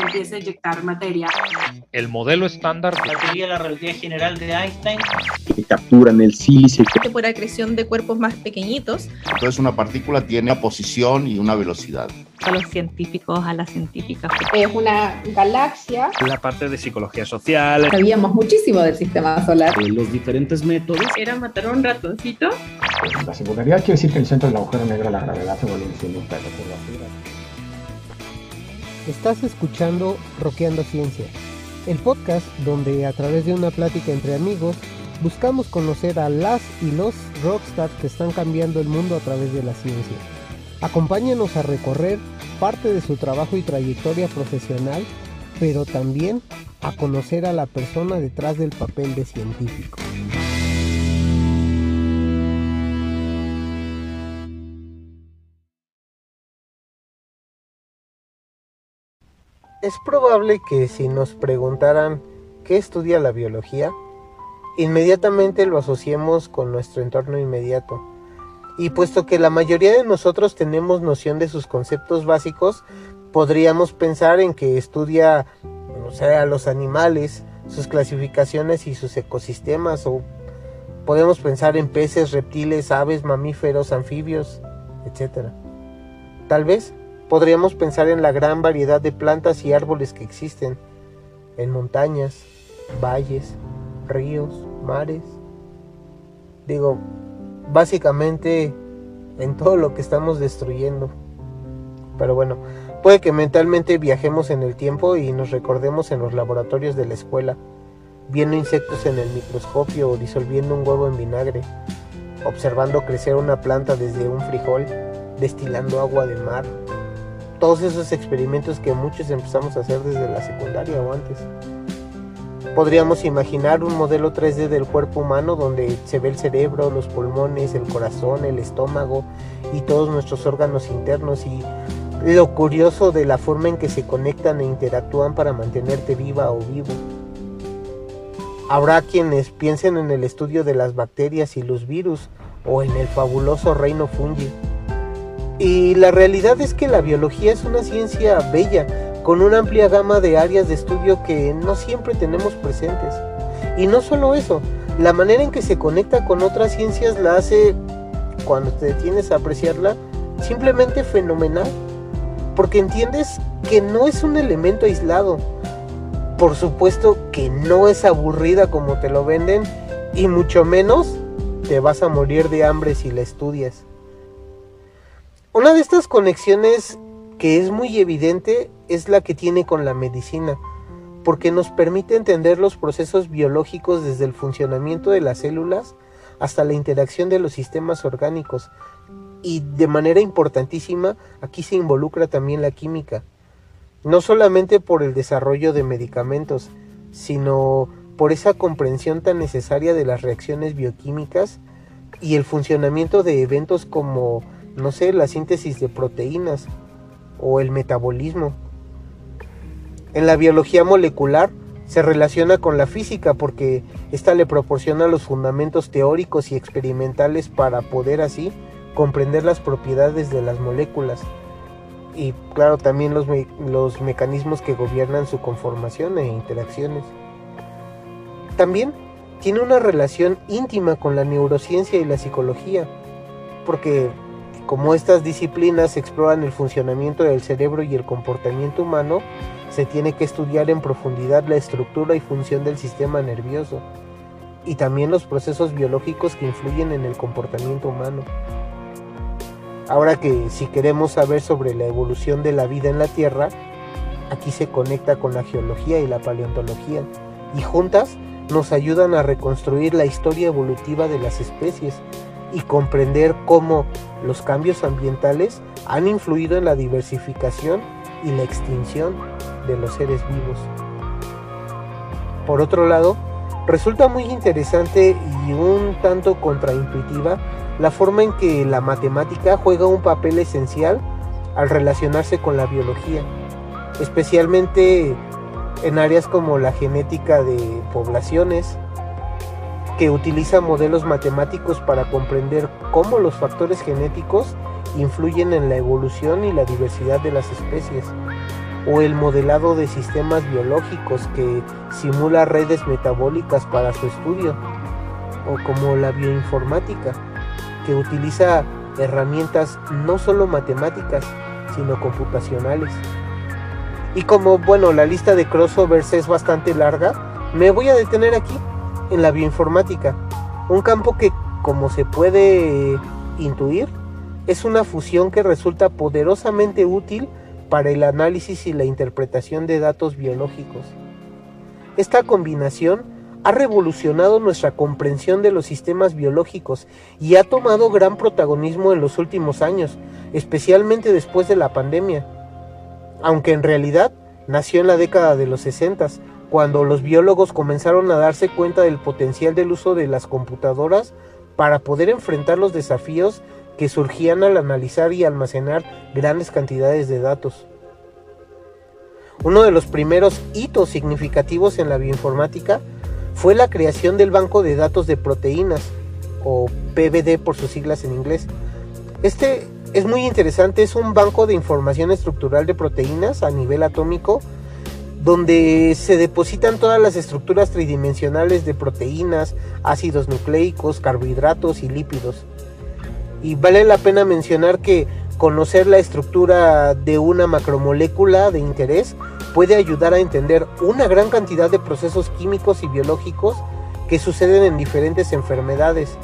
empieza a inyectar materia. El modelo estándar La teoría de la relatividad general de Einstein. que capturan el sílice. por acreción de cuerpos más pequeñitos. Entonces una partícula tiene una posición y una velocidad. A los científicos, a las científicas. Es una galaxia. la parte de psicología social. Sabíamos muchísimo del sistema solar. los diferentes métodos. Era matar a un ratoncito. La singularidad quiere decir que en el centro del agujero negro la gravedad se vuelve infinita. Estás escuchando Roqueando Ciencia, el podcast donde a través de una plática entre amigos buscamos conocer a las y los rockstars que están cambiando el mundo a través de la ciencia. Acompáñanos a recorrer parte de su trabajo y trayectoria profesional, pero también a conocer a la persona detrás del papel de científico. Es probable que si nos preguntaran qué estudia la biología, inmediatamente lo asociemos con nuestro entorno inmediato. Y puesto que la mayoría de nosotros tenemos noción de sus conceptos básicos, podríamos pensar en que estudia, no sé, a los animales, sus clasificaciones y sus ecosistemas, o podemos pensar en peces, reptiles, aves, mamíferos, anfibios, etc. Tal vez podríamos pensar en la gran variedad de plantas y árboles que existen, en montañas, valles, ríos, mares. Digo, básicamente en todo lo que estamos destruyendo. Pero bueno, puede que mentalmente viajemos en el tiempo y nos recordemos en los laboratorios de la escuela, viendo insectos en el microscopio o disolviendo un huevo en vinagre, observando crecer una planta desde un frijol, destilando agua de mar. Todos esos experimentos que muchos empezamos a hacer desde la secundaria o antes. Podríamos imaginar un modelo 3D del cuerpo humano donde se ve el cerebro, los pulmones, el corazón, el estómago y todos nuestros órganos internos y lo curioso de la forma en que se conectan e interactúan para mantenerte viva o vivo. Habrá quienes piensen en el estudio de las bacterias y los virus o en el fabuloso reino fungi. Y la realidad es que la biología es una ciencia bella, con una amplia gama de áreas de estudio que no siempre tenemos presentes. Y no solo eso, la manera en que se conecta con otras ciencias la hace, cuando te detienes a apreciarla, simplemente fenomenal. Porque entiendes que no es un elemento aislado. Por supuesto que no es aburrida como te lo venden y mucho menos te vas a morir de hambre si la estudias. Una de estas conexiones que es muy evidente es la que tiene con la medicina, porque nos permite entender los procesos biológicos desde el funcionamiento de las células hasta la interacción de los sistemas orgánicos. Y de manera importantísima, aquí se involucra también la química, no solamente por el desarrollo de medicamentos, sino por esa comprensión tan necesaria de las reacciones bioquímicas y el funcionamiento de eventos como, no sé, la síntesis de proteínas, o el metabolismo. En la biología molecular se relaciona con la física porque ésta le proporciona los fundamentos teóricos y experimentales para poder así comprender las propiedades de las moléculas y claro también los, los mecanismos que gobiernan su conformación e interacciones. También tiene una relación íntima con la neurociencia y la psicología porque como estas disciplinas exploran el funcionamiento del cerebro y el comportamiento humano, se tiene que estudiar en profundidad la estructura y función del sistema nervioso y también los procesos biológicos que influyen en el comportamiento humano. Ahora que si queremos saber sobre la evolución de la vida en la Tierra, aquí se conecta con la geología y la paleontología y juntas nos ayudan a reconstruir la historia evolutiva de las especies y comprender cómo los cambios ambientales han influido en la diversificación y la extinción de los seres vivos. Por otro lado, resulta muy interesante y un tanto contraintuitiva la forma en que la matemática juega un papel esencial al relacionarse con la biología, especialmente en áreas como la genética de poblaciones, que utiliza modelos matemáticos para comprender cómo los factores genéticos influyen en la evolución y la diversidad de las especies, o el modelado de sistemas biológicos que simula redes metabólicas para su estudio, o como la bioinformática, que utiliza herramientas no solo matemáticas, sino computacionales. Y como, bueno, la lista de crossovers es bastante larga, me voy a detener aquí, en la bioinformática, un campo que, como se puede intuir, es una fusión que resulta poderosamente útil para el análisis y la interpretación de datos biológicos. Esta combinación ha revolucionado nuestra comprensión de los sistemas biológicos y ha tomado gran protagonismo en los últimos años, especialmente después de la pandemia. Aunque en realidad nació en la década de los 60, cuando los biólogos comenzaron a darse cuenta del potencial del uso de las computadoras para poder enfrentar los desafíos que surgían al analizar y almacenar grandes cantidades de datos. Uno de los primeros hitos significativos en la bioinformática fue la creación del Banco de Datos de Proteínas, o PBD por sus siglas en inglés. Este es muy interesante, es un banco de información estructural de proteínas a nivel atómico, donde se depositan todas las estructuras tridimensionales de proteínas, ácidos nucleicos, carbohidratos y lípidos. Y vale la pena mencionar que conocer la estructura de una macromolécula de interés puede ayudar a entender una gran cantidad de procesos químicos y biológicos que suceden en diferentes enfermedades.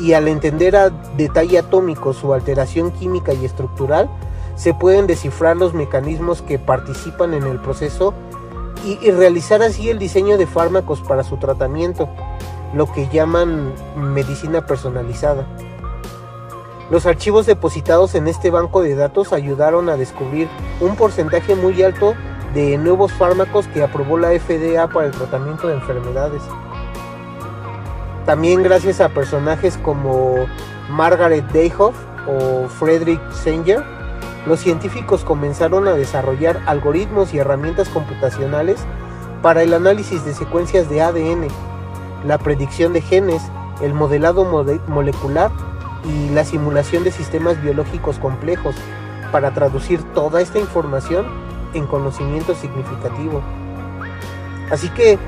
Y al entender a detalle atómico su alteración química y estructural, se pueden descifrar los mecanismos que participan en el proceso y, realizar así el diseño de fármacos para su tratamiento, lo que llaman medicina personalizada. Los archivos depositados en este banco de datos ayudaron a descubrir un porcentaje muy alto de nuevos fármacos que aprobó la FDA para el tratamiento de enfermedades. También gracias a personajes como Margaret Dayhoff o Frederick Sanger, los científicos comenzaron a desarrollar algoritmos y herramientas computacionales para el análisis de secuencias de ADN, la predicción de genes, el modelado mole molecular y la simulación de sistemas biológicos complejos para traducir toda esta información en conocimiento significativo. Así que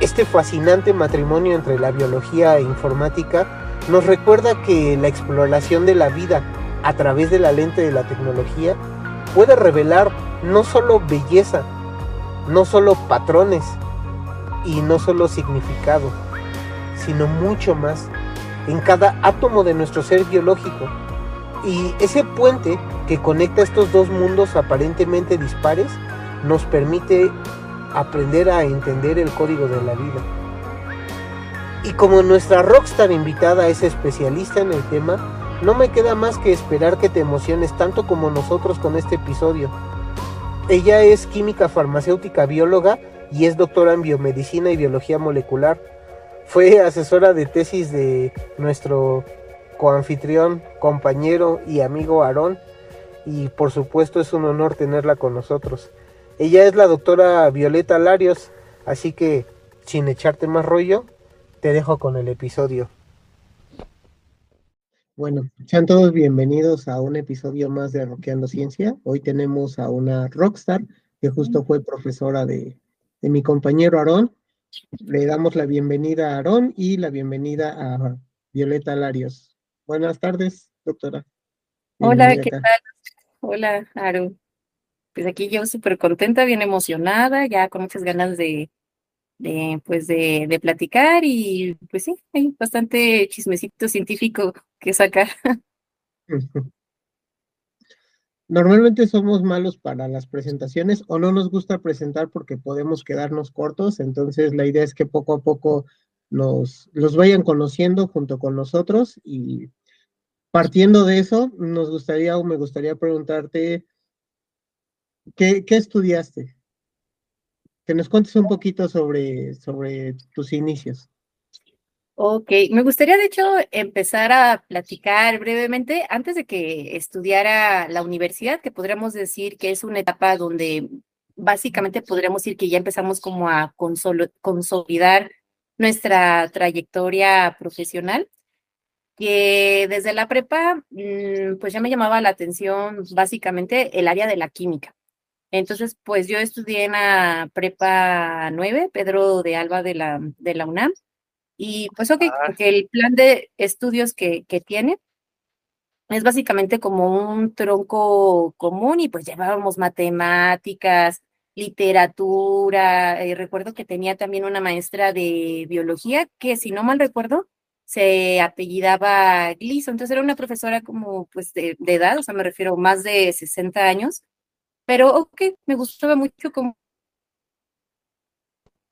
este fascinante matrimonio entre la biología e informática nos recuerda que la exploración de la vida a través de la lente de la tecnología puede revelar no solo belleza, no solo patrones y no solo significado, sino mucho más en cada átomo de nuestro ser biológico. Y ese puente que conecta estos dos mundos aparentemente dispares nos permite aprender a entender el código de la vida. Y como nuestra rockstar invitada es especialista en el tema, no me queda más que esperar que te emociones tanto como nosotros con este episodio. Ella es química farmacéutica bióloga y es doctora en biomedicina y biología molecular. Fue asesora de tesis de nuestro coanfitrión, compañero y amigo Aarón y por supuesto es un honor tenerla con nosotros. Ella es la doctora Violeta Larios, así que sin echarte más rollo, te dejo con el episodio. Bueno, sean todos bienvenidos a un episodio más de Roqueando Ciencia. Hoy tenemos a una rockstar que justo fue profesora de, de mi compañero Aarón. Le damos la bienvenida a Aarón y la bienvenida a Violeta Larios. Buenas tardes, doctora. Hola, ¿qué acá. tal? Hola, Aaron. Pues aquí yo súper contenta, bien emocionada, ya con muchas ganas de, de pues de, platicar y pues sí, hay bastante chismecito científico que sacar. Normalmente somos malos para las presentaciones o no nos gusta presentar porque podemos quedarnos cortos, entonces la idea es que poco a poco nos los vayan conociendo junto con nosotros y partiendo de eso, nos gustaría o me gustaría preguntarte, ¿qué, qué estudiaste? Que nos cuentes un poquito sobre, sobre tus inicios. Ok, me gustaría de hecho empezar a platicar brevemente antes de que estudiara la universidad, que podríamos decir que es una etapa donde básicamente podríamos decir que ya empezamos como a consolidar nuestra trayectoria profesional. que desde la prepa, mm, pues ya me llamaba la atención básicamente el área de la química. Entonces, pues yo estudié en la prepa 9, Pedro de Alba de la, de la UNAM, y pues ok, porque el plan de estudios que, que tiene es básicamente como un tronco común y pues llevábamos matemáticas, literatura, eh, recuerdo que tenía también una maestra de biología que si no mal recuerdo se apellidaba Gleason, entonces era una profesora como pues de, de edad, o sea, me refiero más de 60 años, pero ok, me gustaba mucho como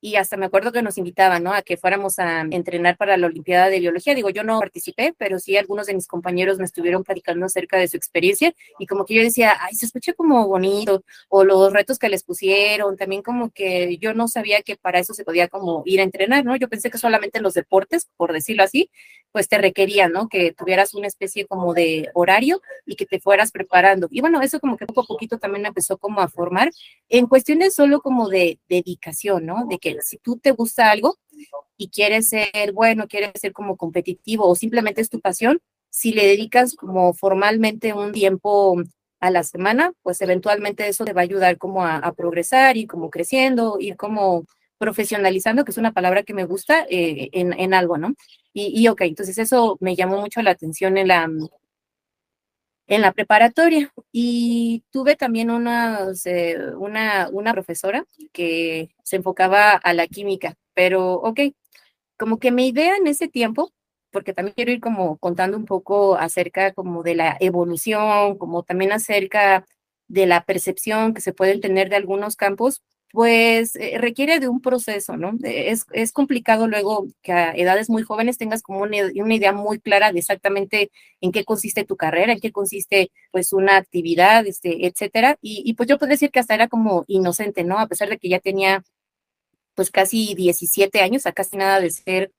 y hasta me acuerdo que nos invitaban, ¿no? A que fuéramos a entrenar para la Olimpiada de Biología. Digo, yo no participé, pero sí algunos de mis compañeros me estuvieron platicando acerca de su experiencia y como que yo decía, ay, se escucha como bonito, o los retos que les pusieron, también como que yo no sabía que para eso se podía como ir a entrenar, ¿no? Yo pensé que solamente los deportes, por decirlo así, pues te requerían, ¿no? Que tuvieras una especie como de horario y que te fueras preparando. Y bueno, eso como que poco a poquito también empezó como a formar en cuestiones solo como de dedicación, ¿no? De que si tú te gusta algo y quieres ser bueno, quieres ser como competitivo o simplemente es tu pasión, si le dedicas como formalmente un tiempo a la semana, pues eventualmente eso te va a ayudar como a, progresar y como creciendo, ir como profesionalizando, que es una palabra que me gusta eh, en, en, algo, ¿no? Y, y ok, entonces eso me llamó mucho la atención en la, en la preparatoria. Y tuve también una, una, una profesora que se enfocaba a la química, pero ok, como que mi idea en ese tiempo, porque también quiero ir como contando un poco acerca como de la evolución, como también acerca de la percepción que se pueden tener de algunos campos, pues eh, requiere de un proceso, ¿no? Eh, es, es, complicado luego que a edades muy jóvenes tengas como una, una, idea muy clara de exactamente en qué consiste tu carrera, en qué consiste pues una actividad, este, etcétera. Y, y pues yo puedo decir que hasta era como inocente, ¿no? A pesar de que ya tenía pues casi 17 años, a casi nada de ser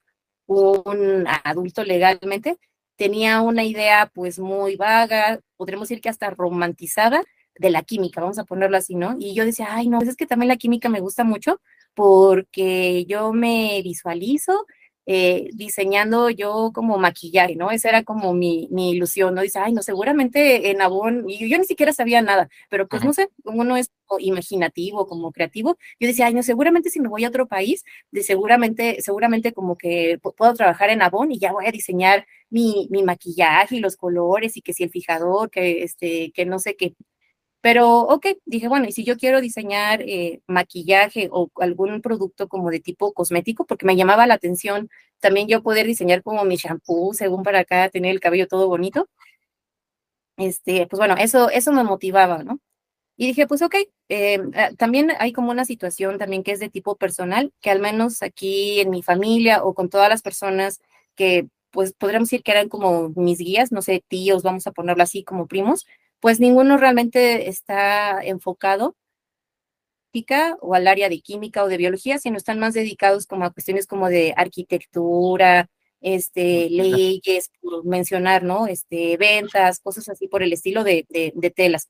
un adulto legalmente, tenía una idea pues muy vaga, podríamos decir que hasta romantizada de la química, vamos a ponerlo así, ¿no? Y yo decía, ay, no, pues es que también la química me gusta mucho porque yo me visualizo eh, diseñando yo como maquillaje, ¿no? Esa era como mi, mi, ilusión, ¿no? Dice, ay, no, seguramente en Avon, y yo ni siquiera sabía nada, pero pues no sé, como uno es imaginativo, como creativo, yo decía, ay, no, seguramente si me voy a otro país, de seguramente, seguramente como que puedo trabajar en Avon y ya voy a diseñar mi, mi maquillaje y los colores y que si el fijador, que este, que no sé qué, pero, ok, dije, bueno, y si yo quiero diseñar eh, maquillaje o algún producto como de tipo cosmético, porque me llamaba la atención también yo poder diseñar como mi shampoo, según para acá, tener el cabello todo bonito. Este, pues bueno, eso, eso me motivaba, ¿no? Y dije, pues ok, eh, ah, también hay como una situación también que es de tipo personal, que al menos aquí en mi familia o con todas las personas que pues podríamos decir que eran como mis guías, no sé, tíos, vamos a ponerlo así como primos, pues ninguno realmente está enfocado o al área de química o de biología, sino están más dedicados como a cuestiones como de arquitectura, este, leyes, por mencionar, ¿no? Este, ventas, cosas así por el estilo de, de, telas.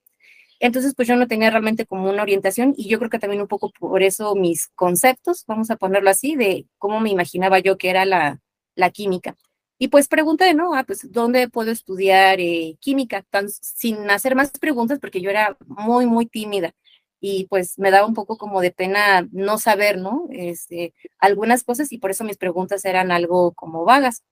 Entonces, pues yo no tenía realmente como una orientación y yo creo que también un poco por eso mis conceptos, vamos a ponerlo así, de cómo me imaginaba yo que era la, la química. Y pues pregunté, ¿no? Ah, pues, ¿dónde puedo estudiar eh, química? Tan, sin hacer más preguntas, porque yo era muy, muy tímida. Y pues me daba un poco como de pena no saber, ¿no? Este, algunas cosas y por eso mis preguntas eran algo como vagas.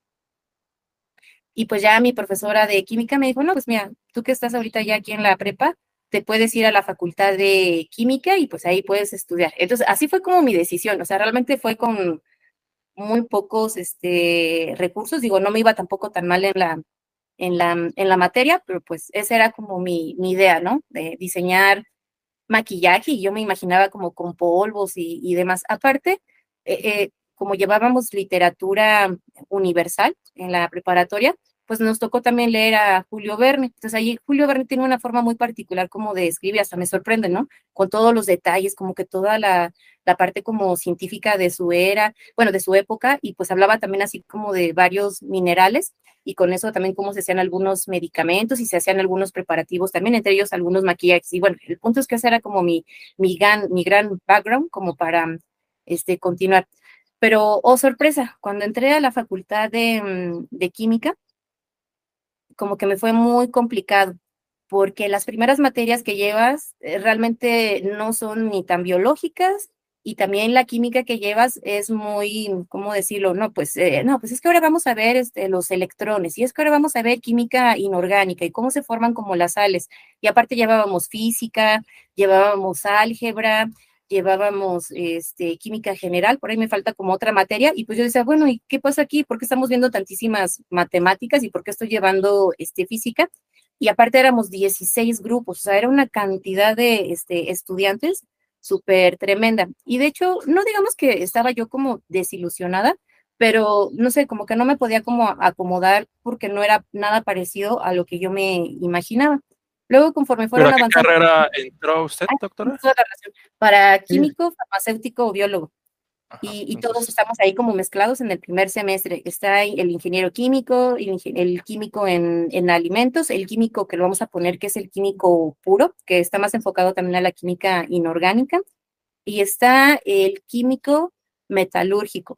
Y pues ya mi profesora de química me dijo, no, pues mira, tú que estás ahorita ya aquí en la prepa, te puedes ir a la facultad de química y pues ahí puedes estudiar. Entonces, así fue como mi decisión, o sea, realmente fue con, muy pocos este, recursos, digo, no me iba tampoco tan mal en la, en la, en la materia, pero pues esa era como mi, mi idea, ¿no? De diseñar maquillaje y yo me imaginaba como con polvos y, y demás. Aparte, eh, eh, como llevábamos literatura universal en la preparatoria, pues nos tocó también leer a Julio Verne. Entonces ahí Julio Verne tiene una forma muy particular como de escribir, hasta me sorprende, ¿no? Con todos los detalles, como que toda la, la parte como científica de su era, bueno, de su época, y pues hablaba también así como de varios minerales y con eso también cómo se hacían algunos medicamentos y se hacían algunos preparativos también, entre ellos algunos maquillajes. Y bueno, el punto es que ese era como mi, mi, gran, mi gran background como para este, continuar. Pero, oh sorpresa, cuando entré a la facultad de, mm, de química, como que me fue muy complicado, porque las primeras materias que llevas eh, realmente no son ni tan biológicas y también la química que llevas es muy, ¿cómo decirlo? No, pues, eh, no, pues es que ahora vamos a ver este, los electrones y es que ahora vamos a ver química inorgánica y cómo se forman como las sales. Y aparte llevábamos física, llevábamos álgebra, llevábamos este, química general, por ahí me falta como otra materia, y pues yo decía, bueno, ¿y qué pasa aquí? ¿Por qué estamos viendo tantísimas matemáticas y por qué estoy llevando este, física? Y aparte éramos 16 grupos, o sea, era una cantidad de este, estudiantes súper tremenda. Y de hecho, no digamos que estaba yo como desilusionada, pero no sé, como que no me podía como acomodar porque no era nada parecido a lo que yo me imaginaba. Luego, conforme fueron ¿Pero a qué carrera entró usted, doctora? Para químico, farmacéutico o biólogo y, todos estamos ahí como mezclados en el primer semestre. Está el ingeniero químico, el, químico en, en, alimentos, el químico que lo vamos a poner que es el químico puro, que está más enfocado también a la química inorgánica, y está el químico metalúrgico.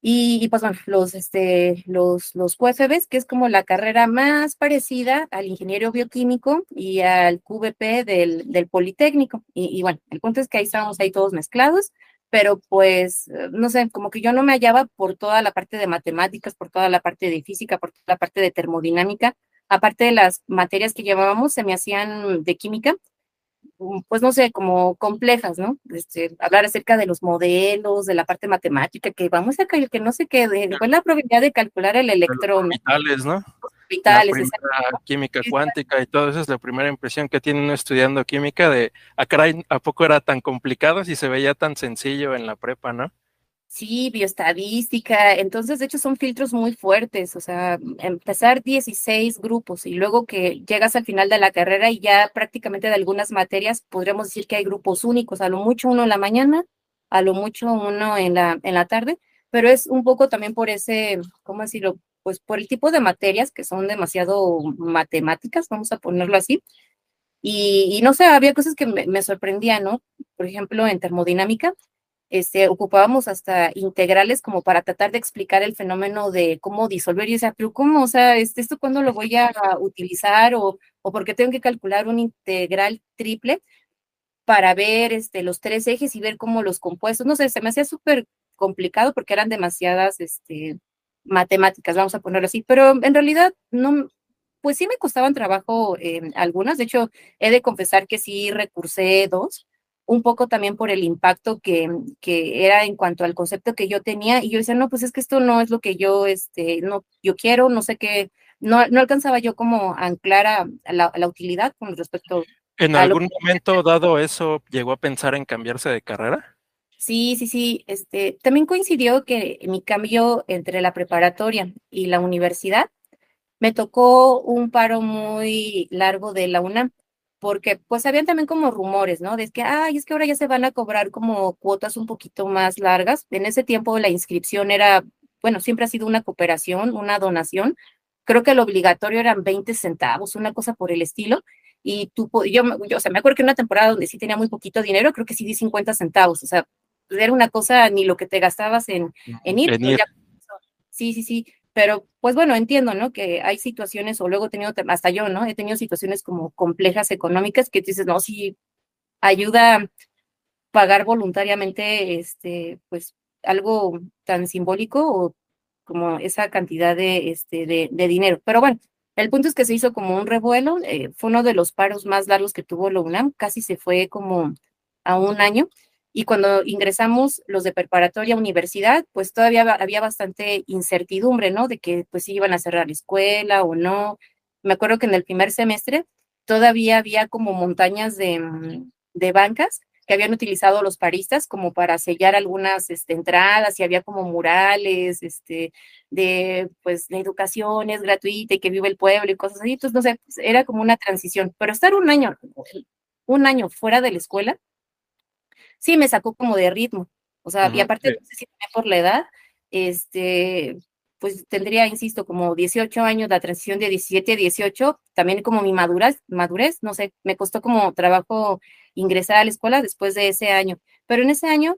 Y, pues bueno, los, este, los, los QFBs, que es como la carrera más parecida al ingeniero bioquímico y al QVP del, del Politécnico. Y, y bueno, el punto es que ahí estamos ahí todos mezclados pero pues, eh, no sé, como que yo no me hallaba por toda la parte de matemáticas, por toda la parte de física, por toda la parte de termodinámica. Aparte de las materias que llevábamos, se me hacían de química, pues no sé, como complejas, ¿no? Este, hablar acerca de los modelos, de la parte matemática, que vamos a caer, que no sé qué, de, cuál es la probabilidad de calcular el electrón. Vitales, ¿no? Vitales, la química cuántica y todo eso es la primera impresión que tiene uno estudiando química de, a, ah, ¿a poco era tan complicado si se veía tan sencillo en la prepa, no? Sí, bioestadística. Entonces, de hecho, son filtros muy fuertes. O sea, empezar 16 grupos y luego que llegas al final de la carrera y ya prácticamente de algunas materias podríamos decir que hay grupos únicos, a lo mucho uno en la mañana, a lo mucho uno en la, en la tarde, pero es un poco también por ese, ¿cómo decirlo? pues por el tipo de materias que son demasiado matemáticas, vamos a ponerlo así. Y, no sé, había cosas que me, sorprendían, ¿no? Por ejemplo, en termodinámica, este, ocupábamos hasta integrales como para tratar de explicar el fenómeno de cómo disolver. Y sea, pero ¿cómo? O sea, este, ¿esto cuándo lo voy a utilizar? ¿O, o por qué tengo que calcular un integral triple para ver este, los tres ejes y ver cómo los compuestos? No sé, se me hacía súper complicado porque eran demasiadas este, matemáticas, vamos a ponerlo así, pero en realidad no, pues sí me costaban trabajo eh, algunas, de hecho he de confesar que sí recursé dos, un poco también por el impacto que, que, era en cuanto al concepto que yo tenía y yo decía, no, pues es que esto no es lo que yo, este, no, yo quiero, no sé qué, no, no alcanzaba yo como anclar a, la, la, utilidad con respecto. ¿En algún momento dado eso llegó a pensar en cambiarse de carrera? Sí, sí, sí. Este, también coincidió que mi cambio entre la preparatoria y la universidad me tocó un paro muy largo de la UNAM, porque pues habían también como rumores, ¿no? De que, ay, es que ahora ya se van a cobrar como cuotas un poquito más largas. En ese tiempo la inscripción era, bueno, siempre ha sido una cooperación, una donación. Creo que lo obligatorio eran 20 centavos, una cosa por el estilo. Y tú, yo, yo, o sea, me acuerdo que en una temporada donde sí tenía muy poquito dinero, creo que sí di 50 centavos. O sea, era una cosa ni lo que te gastabas en, en ir. sí, sí, sí. Pero pues bueno, entiendo, ¿no? Que hay situaciones, o luego he tenido, hasta yo, ¿no? He tenido situaciones como complejas económicas que dices, no, sí, ayuda pagar voluntariamente, este, pues algo tan simbólico o como esa cantidad de, este, de, dinero. Pero bueno, el punto es que se hizo como un revuelo, eh, fue uno de los paros más largos que tuvo la UNAM, casi se fue como a un año. Y cuando ingresamos los de preparatoria a universidad, pues todavía había bastante incertidumbre, ¿no? De que pues si iban a cerrar la escuela o no. Me acuerdo que en el primer semestre todavía había como montañas de, mm, de bancas que habían utilizado los paristas como para sellar algunas este, entradas y había como murales este, de pues la educación es gratuita y que vive el pueblo y cosas así. Entonces, no sé, pues, era como una transición. Pero estar un año, un año fuera de la escuela, sí me sacó como de ritmo. O sea, y aparte, no sé si por la edad, este, pues tendría, insisto, como 18 años, la transición de 17 a 18, también como mi madurez, madurez, no sé, me costó como trabajo ingresar a la escuela después de ese año. Pero en ese año,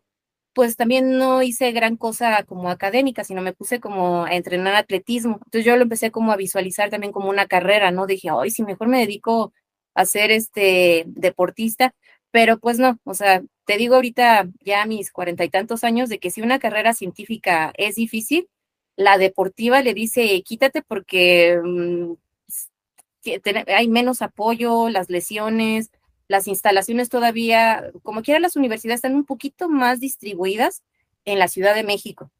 pues también no hice gran cosa como académica, sino me puse como a entrenar atletismo. Entonces yo lo empecé como a visualizar también como una carrera, ¿no? Dije, ay, si mejor me dedico a ser este deportista, pero pues no, o sea, te digo ahorita ya a mis cuarenta y tantos años de que si una carrera científica es difícil, la deportiva le dice, quítate porque mm, hay menos apoyo, las lesiones, las instalaciones todavía, como quiera, las universidades están un poquito más distribuidas en la Ciudad de México.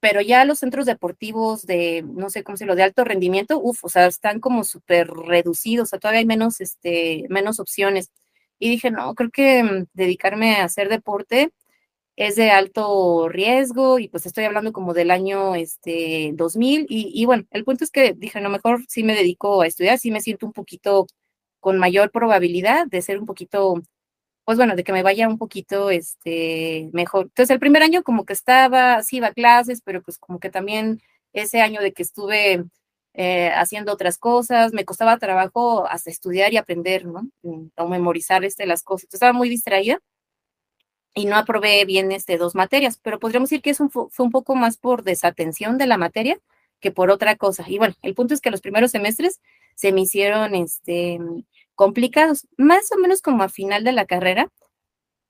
Pero ya los centros deportivos de, no sé cómo se lo, de alto rendimiento, uff, o sea, están como súper reducidos, o sea, todavía hay menos, este, menos opciones. Y dije, no, creo que mm, dedicarme a hacer deporte es de alto riesgo y pues estoy hablando como del año este 2000 y, y bueno, el punto es que dije, no, mejor sí me dedico a estudiar, sí me siento un poquito con mayor probabilidad de ser un poquito, pues bueno, de que me vaya un poquito este, mejor. Entonces, el primer año como que estaba, sí iba a clases, pero pues como que también ese año de que estuve eh, haciendo otras cosas, me costaba trabajo hasta estudiar y aprender, ¿no? Mm, o memorizar este, las cosas. Entonces, estaba muy distraída y no aprobé bien este, dos materias, pero podríamos decir que eso fue un poco más por desatención de la materia que por otra cosa. Y bueno, el punto es que los primeros semestres se me hicieron este, complicados. Más o menos como a final de la carrera,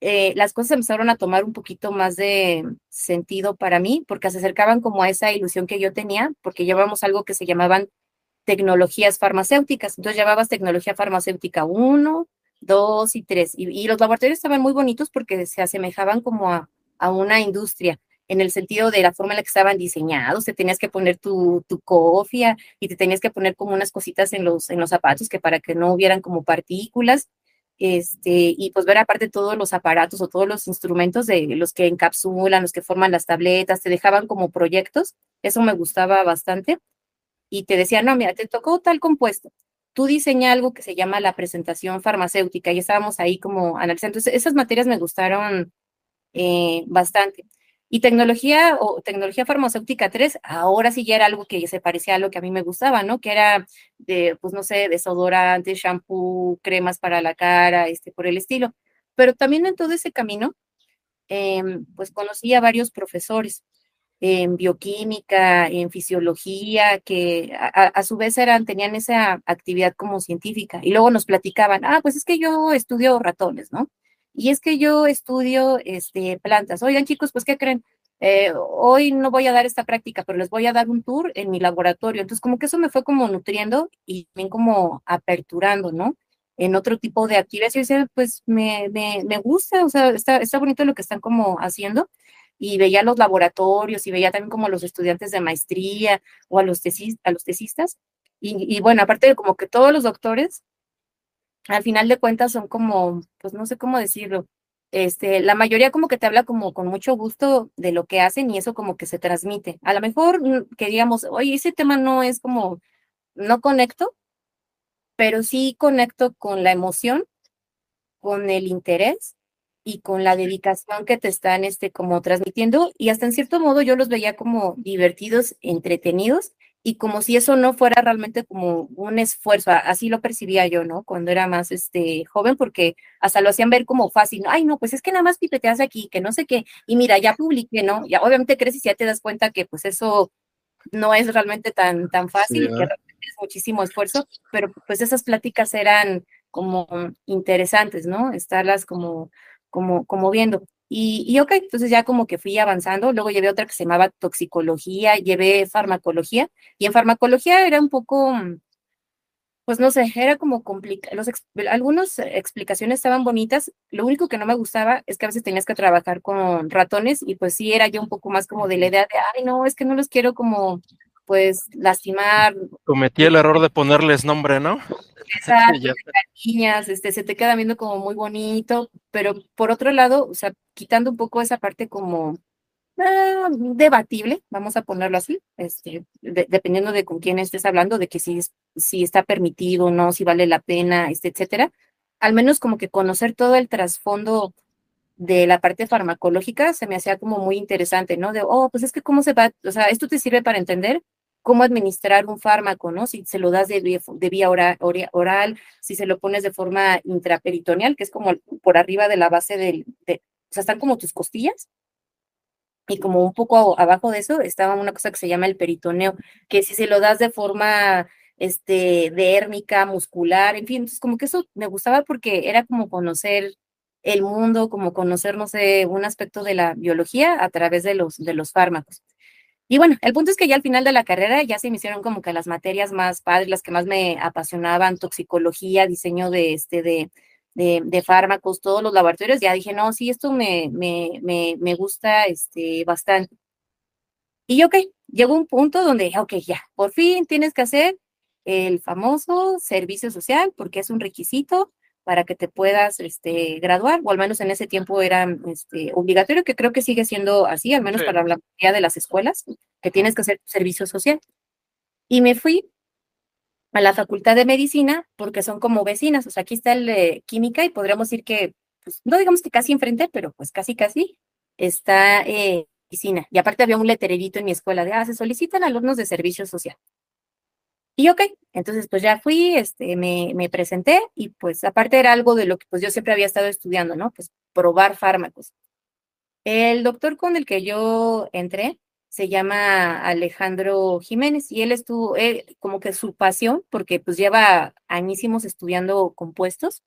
eh, las cosas empezaron a tomar un poquito más de sentido para mí, porque se acercaban como a esa ilusión que yo tenía, porque llevábamos algo que se llamaban tecnologías farmacéuticas. Entonces llevabas tecnología farmacéutica 1, 2 y 3. Y, los laboratorios estaban muy bonitos porque se asemejaban como a, a una industria en el sentido de la forma en la que estaban diseñados, te tenías que poner tu, tu cofia y te tenías que poner como unas cositas en los, en los zapatos que para que no hubieran como partículas, este, y pues ver aparte todos los aparatos o todos los instrumentos de los que encapsulan, los que forman las tabletas, te dejaban como proyectos, eso me gustaba bastante, y te decían, no, mira, te tocó tal compuesto, tú diseña algo que se llama la presentación farmacéutica, y estábamos ahí como analizando, esas materias me gustaron eh, bastante. Y tecnología o tecnología farmacéutica 3, ahora sí ya era algo que se parecía a lo que a mí me gustaba, ¿no? Que era de, pues no sé, desodorante, shampoo, cremas para la cara, este, por el estilo. Pero también en todo ese camino, em, pues conocí a varios profesores en bioquímica, en fisiología, que a, a, su vez eran, tenían esa actividad como científica. Y luego nos platicaban, ah, pues es que yo estudio ratones, ¿no? Y es que yo estudio este, plantas. Oigan, chicos, pues, ¿qué creen? Eh, hoy no voy a dar esta práctica, pero les voy a dar un tour en mi laboratorio. Entonces, como que eso me fue como nutriendo y también como aperturando, ¿no? En otro tipo de actividades. Y decía, pues me, me, me, gusta, o sea, está, está bonito lo que están como haciendo. Y veía los laboratorios y veía también como los estudiantes de maestría o a los, tesis, a los tesistas. Y, y bueno, aparte de como que todos los doctores al final de cuentas son como, pues no sé cómo decirlo, este, la mayoría como que te habla como con mucho gusto de lo que hacen y eso como que se transmite. A lo mejor mm, que digamos, oye, ese tema no es como, no conecto, pero sí conecto con la emoción, con el interés y con la dedicación que te están este, como transmitiendo y hasta en cierto modo yo los veía como divertidos, entretenidos y como si eso no fuera realmente como un esfuerzo, así lo percibía yo, ¿no? Cuando era más este joven, porque hasta lo hacían ver como fácil, ¿no? ay, no, pues es que nada más pipeteas aquí, que no sé qué, y mira, ya publiqué, ¿no? Ya obviamente creces y ya te das cuenta que pues eso no es realmente tan, tan fácil, que es muchísimo esfuerzo, pero pues esas pláticas eran como interesantes, ¿no? Estarlas como, como, como viendo. Y, y ok, entonces ya como que fui avanzando, luego llevé otra que se llamaba toxicología, llevé farmacología, y en farmacología era un poco, mm, pues no sé, era como complicado, algunas explicaciones estaban bonitas, lo único que no me gustaba es que a veces tenías que trabajar con ratones y pues sí era yo un poco más como de la idea de, ay no, es que no los quiero como pues lastimar. Cometí el error de ponerles nombre, ¿no? Exacto, niñas, este, se te queda viendo como muy bonito, pero por otro lado, o sea, quitando un poco esa parte como ah, debatible, vamos a ponerlo así, este, dependiendo de con quién estés hablando, de que si, si está permitido o no, si vale la pena, este, etcétera, al menos como que conocer todo el trasfondo de la parte farmacológica se me hacía como muy interesante, ¿no? De, oh, pues es que cómo se va, o sea, esto te sirve para entender cómo administrar un fármaco, ¿no? Si se lo das de vía, oral, si se lo pones de forma intraperitoneal, que es como por arriba de la base del, de, sea, están como tus costillas. Y como un poco abajo de eso estaba una cosa que se llama el peritoneo, que si se lo das de forma este, dérmica, muscular, en fin, entonces como que eso me gustaba porque era como conocer el mundo, como conocer, no sé, un aspecto de la biología a través de los, de los fármacos. Y bueno, el punto es que ya al final de la carrera ya se me hicieron como que las materias más padres, las que más me apasionaban, toxicología, diseño de, este, de, de, fármacos, todos los laboratorios, ya dije, no, sí, esto me, me, me, me gusta este, bastante. Y ok, llegó un punto donde, ok, ya, por fin tienes que hacer el famoso servicio social, porque es un requisito para que te puedas este, graduar, o al menos en ese tiempo era este, obligatorio, que creo que sigue siendo así, al menos para la mayoría de las escuelas, que tienes que hacer servicio social. Y me fui a la Facultad de Medicina porque son como vecinas, o sea, aquí está el de Química y podríamos decir que, pues, no digamos que casi enfrente, pero pues casi, casi, está eh, medicina. Y aparte había un letrerito en mi escuela de, ah, se solicitan alumnos de servicio social. Y ok, entonces pues ya fui, este, me, me presenté y pues aparte era algo de lo que pues yo siempre había estado estudiando, ¿no? Pues probar fármacos. El doctor con el que yo entré se llama Alejandro Jiménez y él estuvo, como que su pasión, porque pues lleva añísimos estudiando compuestos,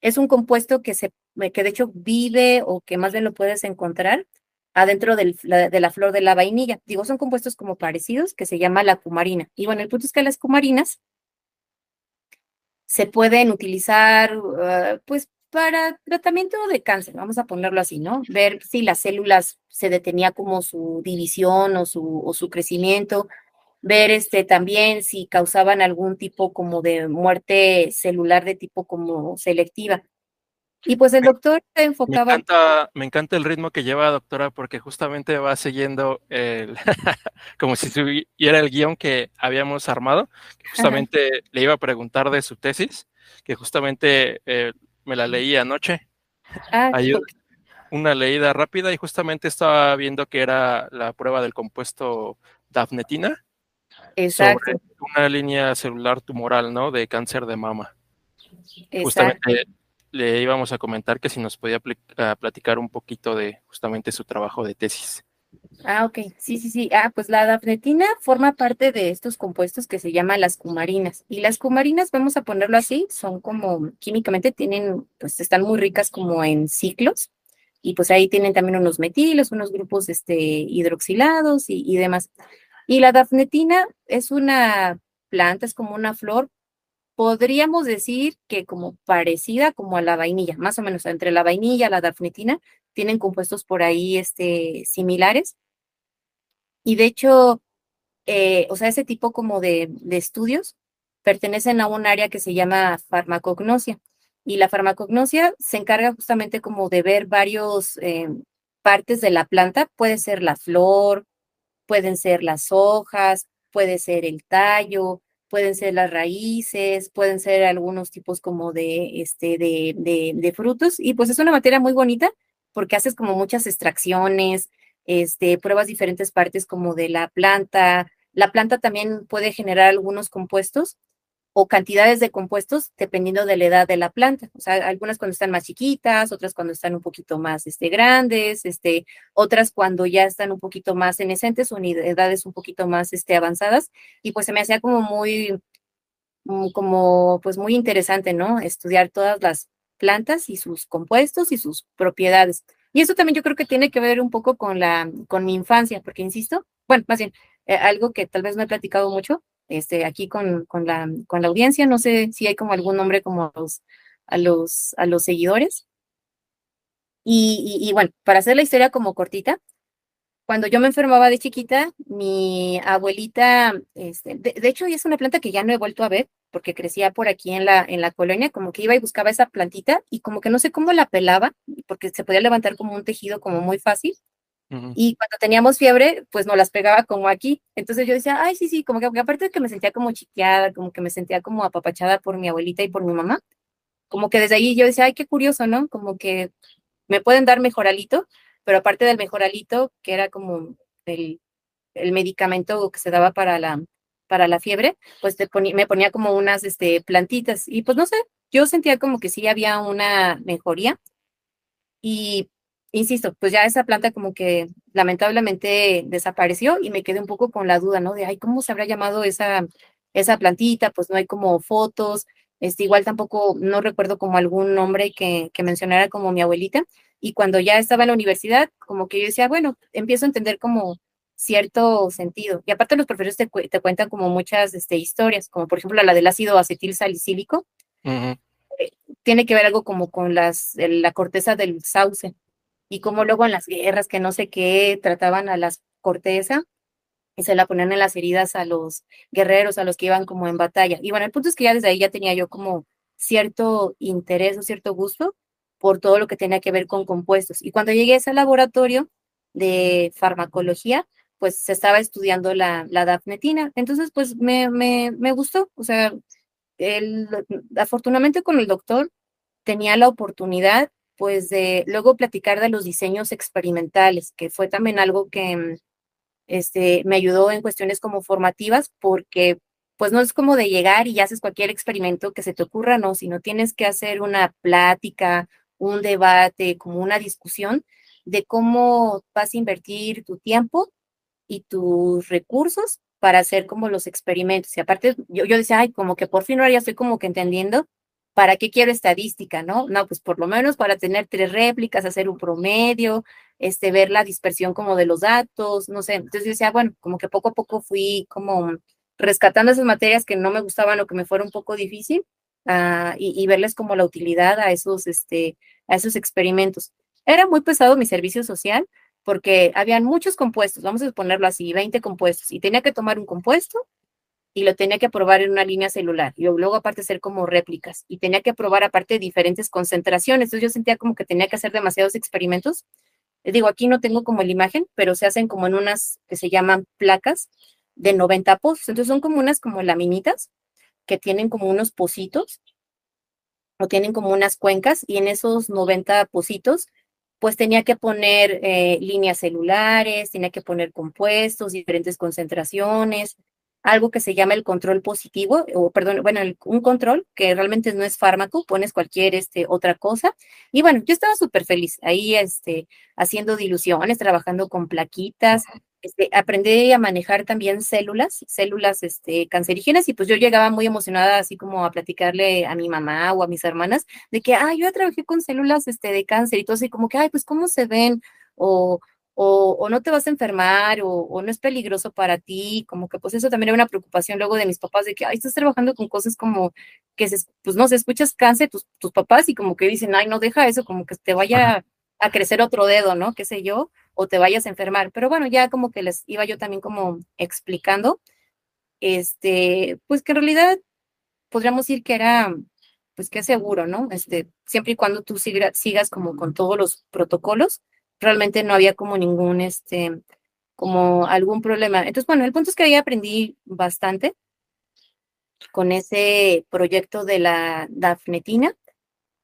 es un compuesto que se, que de hecho vive o que más bien lo puedes encontrar adentro del, de la flor de la vainilla. Digo, son compuestos como parecidos que se llama la cumarina. Y bueno, el punto es que las cumarinas se pueden utilizar, uh, pues, para tratamiento de cáncer, vamos a ponerlo así, ¿no? Ver si las células se detenía como su división o su, o su crecimiento, ver este también si causaban algún tipo como de muerte celular de tipo como selectiva. Y pues el doctor se enfocaba. Me encanta, me encanta el ritmo que lleva, doctora, porque justamente va siguiendo el, como si era el guion que habíamos armado. justamente le iba a preguntar de su tesis, que justamente eh, me la leí anoche. Ah, una leída rápida y justamente estaba viendo que era la prueba del compuesto dafnetina. Exacto. Sobre una línea celular tumoral, ¿no? De cáncer de mama. Exacto. Justamente le íbamos a comentar que si nos podía platicar un poquito de justamente su trabajo de tesis. Ah, ok, sí, sí, sí. Ah, pues la dafnetina forma parte de estos compuestos que se llaman las cumarinas. Y las cumarinas, vamos a ponerlo así, son como químicamente tienen, pues están muy ricas como en ciclos. Y pues ahí tienen también unos metilos, unos grupos este, hidroxilados y, y demás. Y la dafnetina es una planta, es como una flor podríamos decir que como parecida como a la vainilla, más o menos entre la vainilla y la dafnetina, tienen compuestos por ahí este, similares. Y de hecho, eh, o sea, ese tipo como de, de, estudios pertenecen a un área que se llama farmacognosia. Y la farmacognosia se encarga justamente como de ver varios eh, partes de la planta. Puede ser la flor, pueden ser las hojas, puede ser el tallo, pueden ser las raíces, pueden ser algunos tipos como de, este, de, de, frutos, y pues es una materia muy bonita porque haces como muchas extracciones, este, pruebas diferentes partes como de la planta. La planta también puede generar algunos compuestos o cantidades de compuestos dependiendo de la edad de la planta. O sea, algunas cuando están más chiquitas, otras cuando están un poquito más este, grandes, este, otras cuando ya están un poquito más senescentes o en edades un poquito más este, avanzadas. Y pues se me hacía como muy, mm, como pues muy interesante, ¿no? Estudiar todas las plantas y sus compuestos y sus propiedades. Y eso también yo creo que tiene que ver un poco con la, con mi infancia, porque insisto, bueno, más bien, eh, algo que tal vez no he platicado mucho, este, aquí con, la, audiencia. No sé si hay como algún nombre como a los, seguidores. Y, y, bueno, para hacer la historia como cortita, cuando yo me enfermaba de chiquita, mi abuelita, este, de, de, hecho, es una planta que ya no he vuelto a ver, porque crecía por aquí en la, en la colonia, como que iba y buscaba esa plantita y como que no sé cómo la pelaba, porque se podía levantar como un tejido como muy fácil. Y cuando teníamos fiebre, pues no las pegaba como aquí. Entonces yo decía, ay, sí, sí, como que aparte de que me sentía como chiqueada, como que me sentía como apapachada por mi abuelita y por mi mamá, como que desde ahí yo decía, ay, qué curioso, ¿no? Como que me pueden dar mejoralito, pero aparte del mejoralito, que era como el, el medicamento que se daba para la, para la fiebre, pues te ponía, me ponía como unas este, plantitas y pues no sé, yo sentía como que sí había una mejoría y insisto, pues ya esa planta como que lamentablemente desapareció y me quedé un poco con la duda, ¿no? De, ay, ¿cómo se habrá llamado esa, esa plantita? Pues no hay como fotos, este, igual tampoco, no recuerdo como algún nombre que, que mencionara como mi abuelita. Y cuando ya estaba en la universidad, como que yo decía, bueno, empiezo a entender como cierto sentido. Y aparte los profesores te, te cuentan como muchas este, historias, como por ejemplo la del ácido acetil salicílico. Eh, tiene que ver algo como con las, la corteza del sauce y como luego en las guerras que no sé qué trataban a las corteza y se la ponían en las heridas a los guerreros, a los que iban como en batalla. Y bueno, el punto es que ya desde ahí ya tenía yo como cierto interés o cierto gusto por todo lo que tenía que ver con compuestos. Y cuando llegué a ese laboratorio de farmacología, pues se estaba estudiando la, la dafnetina. Entonces, pues me, me, me gustó. O sea, el, afortunadamente con el doctor tenía la oportunidad pues de luego platicar de los diseños experimentales, que fue también algo que este, me ayudó en cuestiones como formativas, porque pues no es como de llegar y haces cualquier experimento que se te ocurra, no, sino tienes que hacer una plática, un debate, como una discusión de cómo vas a invertir tu tiempo y tus recursos para hacer como los experimentos. Y aparte, yo, yo decía, ay, como que por fin ahora ya estoy como que entendiendo para qué quiero estadística, ¿no? No, pues por lo menos para tener tres réplicas, hacer un promedio, este, ver la dispersión como de los datos, no sé. Entonces yo decía, bueno, como que poco a poco fui como rescatando esas materias que no me gustaban o que me fuera un poco difícil y, y, verles como la utilidad a esos, este, a esos experimentos. Era muy pesado mi servicio social porque habían muchos compuestos, vamos a ponerlo así, 20 compuestos, y tenía que tomar un compuesto y lo tenía que probar en una línea celular, y luego aparte hacer como réplicas, y tenía que probar aparte diferentes concentraciones, entonces yo sentía como que tenía que hacer demasiados experimentos. Digo, aquí no tengo como la imagen, pero se hacen como en unas que se llaman placas de 90 pozos, entonces son como unas como laminitas que tienen como unos pocitos o tienen como unas cuencas y en esos 90 pocitos pues tenía que poner eh, líneas celulares, tenía que poner compuestos, diferentes concentraciones, algo que se llama el control positivo, o perdón, bueno, el, un control que realmente no es fármaco, pones cualquier este, otra cosa. Y bueno, yo estaba súper feliz ahí este, haciendo diluciones, trabajando con plaquitas, este, aprendí a manejar también células, células este, cancerígenas, y pues yo llegaba muy emocionada, así como a platicarle a mi mamá o a mis hermanas, de que, ay, yo ya trabajé con células este, de cáncer, y todo así como que, ay, pues, ¿cómo se ven? O, o, o no te vas a enfermar, o, o, no es peligroso para ti, como que pues eso también era una preocupación luego de mis papás, de que, ay, estás trabajando con cosas como que, se, pues no, se escuchas cáncer tus, tus papás, y como que dicen, ay, no deja eso, como que te vaya a crecer otro dedo, ¿no? Qué sé yo, o te vayas a enfermar. Pero bueno, ya como que les iba yo también como explicando, este, pues que en realidad podríamos decir que era, pues que es seguro, ¿no? Este, siempre y cuando tú sigas, sigas como con todos los protocolos, realmente no había como ningún, este, como algún problema. Entonces, bueno, el punto es que ahí aprendí bastante con ese proyecto de la dafnetina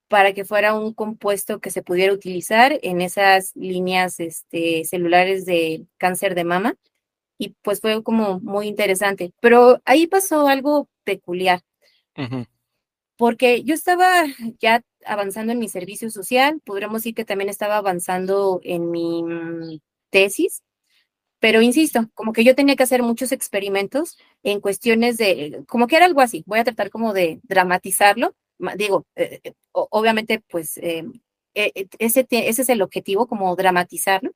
para que fuera un compuesto que se pudiera utilizar en esas líneas este, celulares de cáncer de mama. Y pues fue como muy interesante. Pero ahí pasó algo peculiar. Uh -huh. Porque yo estaba ya avanzando en mi servicio social, podríamos decir que también estaba avanzando en mi mm, tesis, pero insisto, como que yo tenía que hacer muchos experimentos en cuestiones de, como que era algo así, voy a tratar como de dramatizarlo, digo, eh, obviamente, pues eh, ese, ese es el objetivo, como dramatizarlo,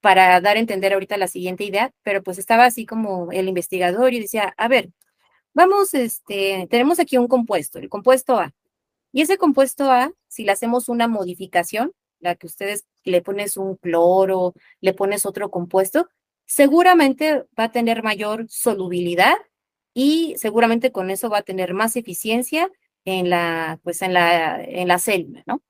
para dar a entender ahorita la siguiente idea, pero pues estaba así como el investigador y decía, a ver, vamos, este, tenemos aquí un compuesto, el compuesto A, y ese compuesto A, si le hacemos una modificación, la que ustedes le pones un cloro, le pones otro compuesto, seguramente va a tener mayor solubilidad y seguramente con eso va a tener más eficiencia en la, pues en la, en la célula, ¿no?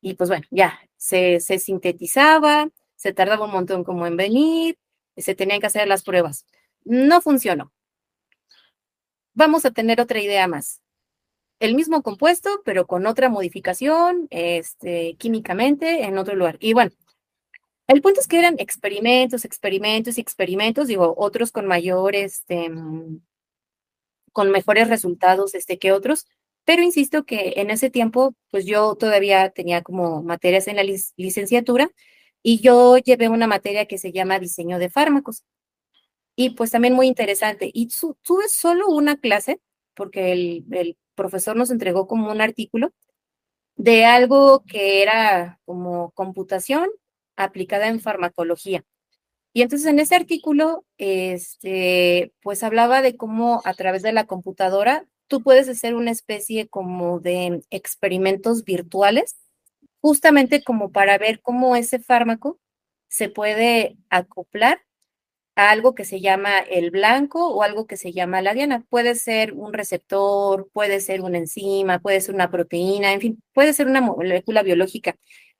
Y pues bueno, ya, se, se sintetizaba, se tardaba un montón como en venir, se tenían que hacer las pruebas. No funcionó. Vamos a tener otra idea más. El mismo compuesto, pero con otra modificación, este, químicamente, en otro lugar. Y bueno, el punto es que eran experimentos, experimentos y experimentos, digo, otros con mayores, este, con mejores resultados este, que otros, Pero insisto que en ese tiempo, pues yo todavía tenía como materias en la licenciatura y yo llevé una materia que se llama diseño de fármacos. Y pues también muy interesante. Y tuve solo una clase, porque el profesor nos entregó como un artículo de algo que era como computación aplicada en farmacología. Y entonces en ese artículo, este, pues hablaba de cómo a través de la computadora tú puedes hacer una especie como de experimentos virtuales, justamente como para ver cómo ese fármaco se puede acoplar a algo que se llama el blanco o algo que se llama la diana. Puede ser un receptor, puede ser una enzima, puede ser una proteína, en fin, puede ser una molécula biológica.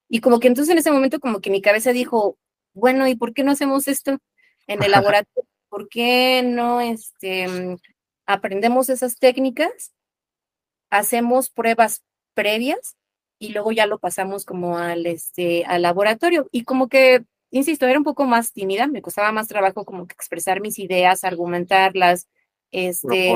Y como que entonces en ese momento como que mi cabeza dijo, bueno, ¿y por qué no hacemos esto en el laboratorio? ¿Por qué no este, aprendemos esas técnicas, hacemos pruebas previas y luego ya lo pasamos como al, este, al laboratorio? Y como que, insisto, era un poco más tímida, me costaba más trabajo como que expresar mis ideas, argumentarlas, este,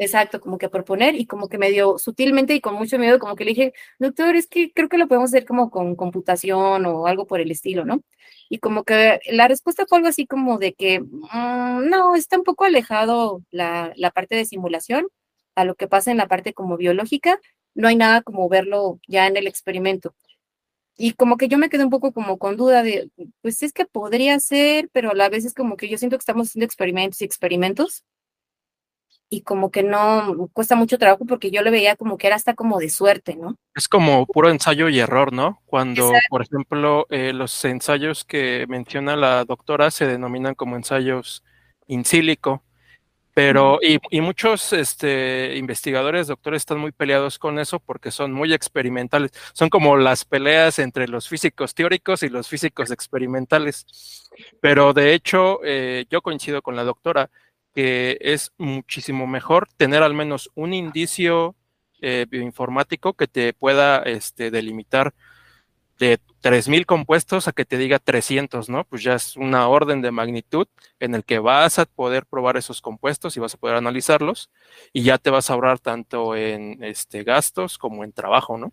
Exacto, como que proponer y como que medio sutilmente y con mucho miedo, como que le dije, doctor, es que creo que lo podemos hacer como con computación o algo por el estilo, ¿no? Y como que la respuesta fue algo así como de que, mm, no, está un poco alejado la, la parte de simulación a lo que pasa en la parte como biológica, no hay nada como verlo ya en el experimento. Y como que yo me quedé un poco como con duda de, pues es que podría ser, pero a la vez es como que yo siento que estamos haciendo experimentos y experimentos y como que no cuesta mucho trabajo porque yo le veía como que era hasta como de suerte, ¿no? Es como puro ensayo y error, ¿no? Cuando, por ejemplo, eh, los ensayos que menciona la doctora se denominan como ensayos in sílico, pero, y, y, muchos este, investigadores, doctores, están muy peleados con eso porque son muy experimentales. Son como las peleas entre los físicos teóricos y los físicos experimentales. Pero de hecho, eh, yo coincido con la doctora que es muchísimo mejor tener al menos un indicio eh, bioinformático que te pueda este, delimitar de 3.000 compuestos a que te diga 300, ¿no? Pues ya es una orden de magnitud en el que vas a poder probar esos compuestos y vas a poder analizarlos y ya te vas a ahorrar tanto en este, gastos como en trabajo, ¿no?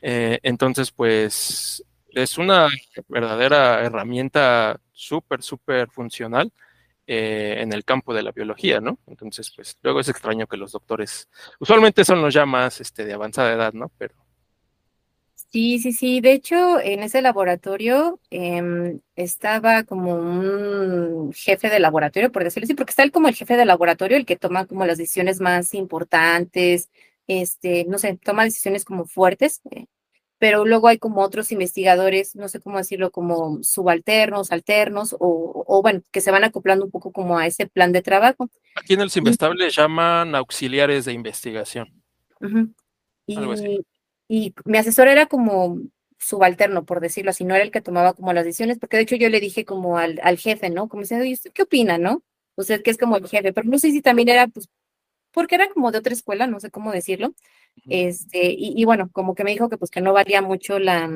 Eh, entonces, pues es una verdadera herramienta súper, súper funcional eh, en el campo de la biología, ¿no? Entonces, pues luego es extraño que los doctores, usualmente son los ya más este, de avanzada edad, ¿no? Pero... Sí, sí, sí. De hecho, en ese laboratorio em, estaba como un jefe de laboratorio, por decirlo así, porque está él como el jefe de laboratorio, el que toma como las decisiones más importantes, este, no sé, toma decisiones como fuertes. Eh, pero luego hay como otros investigadores, no sé cómo decirlo, como subalternos, alternos, o, bueno, que se van acoplando un poco como a ese plan de trabajo. Aquí en el Simestable llaman auxiliares de investigación. y, y mi asesor era como subalterno, por decirlo así, no era el que tomaba como las decisiones, porque de hecho yo le dije como al, al jefe, ¿no? Como diciendo, ¿y usted qué opina, no? Usted que es como el jefe, pero no sé si también era, pues, porque era como de otra escuela, no sé cómo decirlo, este, y, bueno, como que me dijo que pues que no valía mucho la,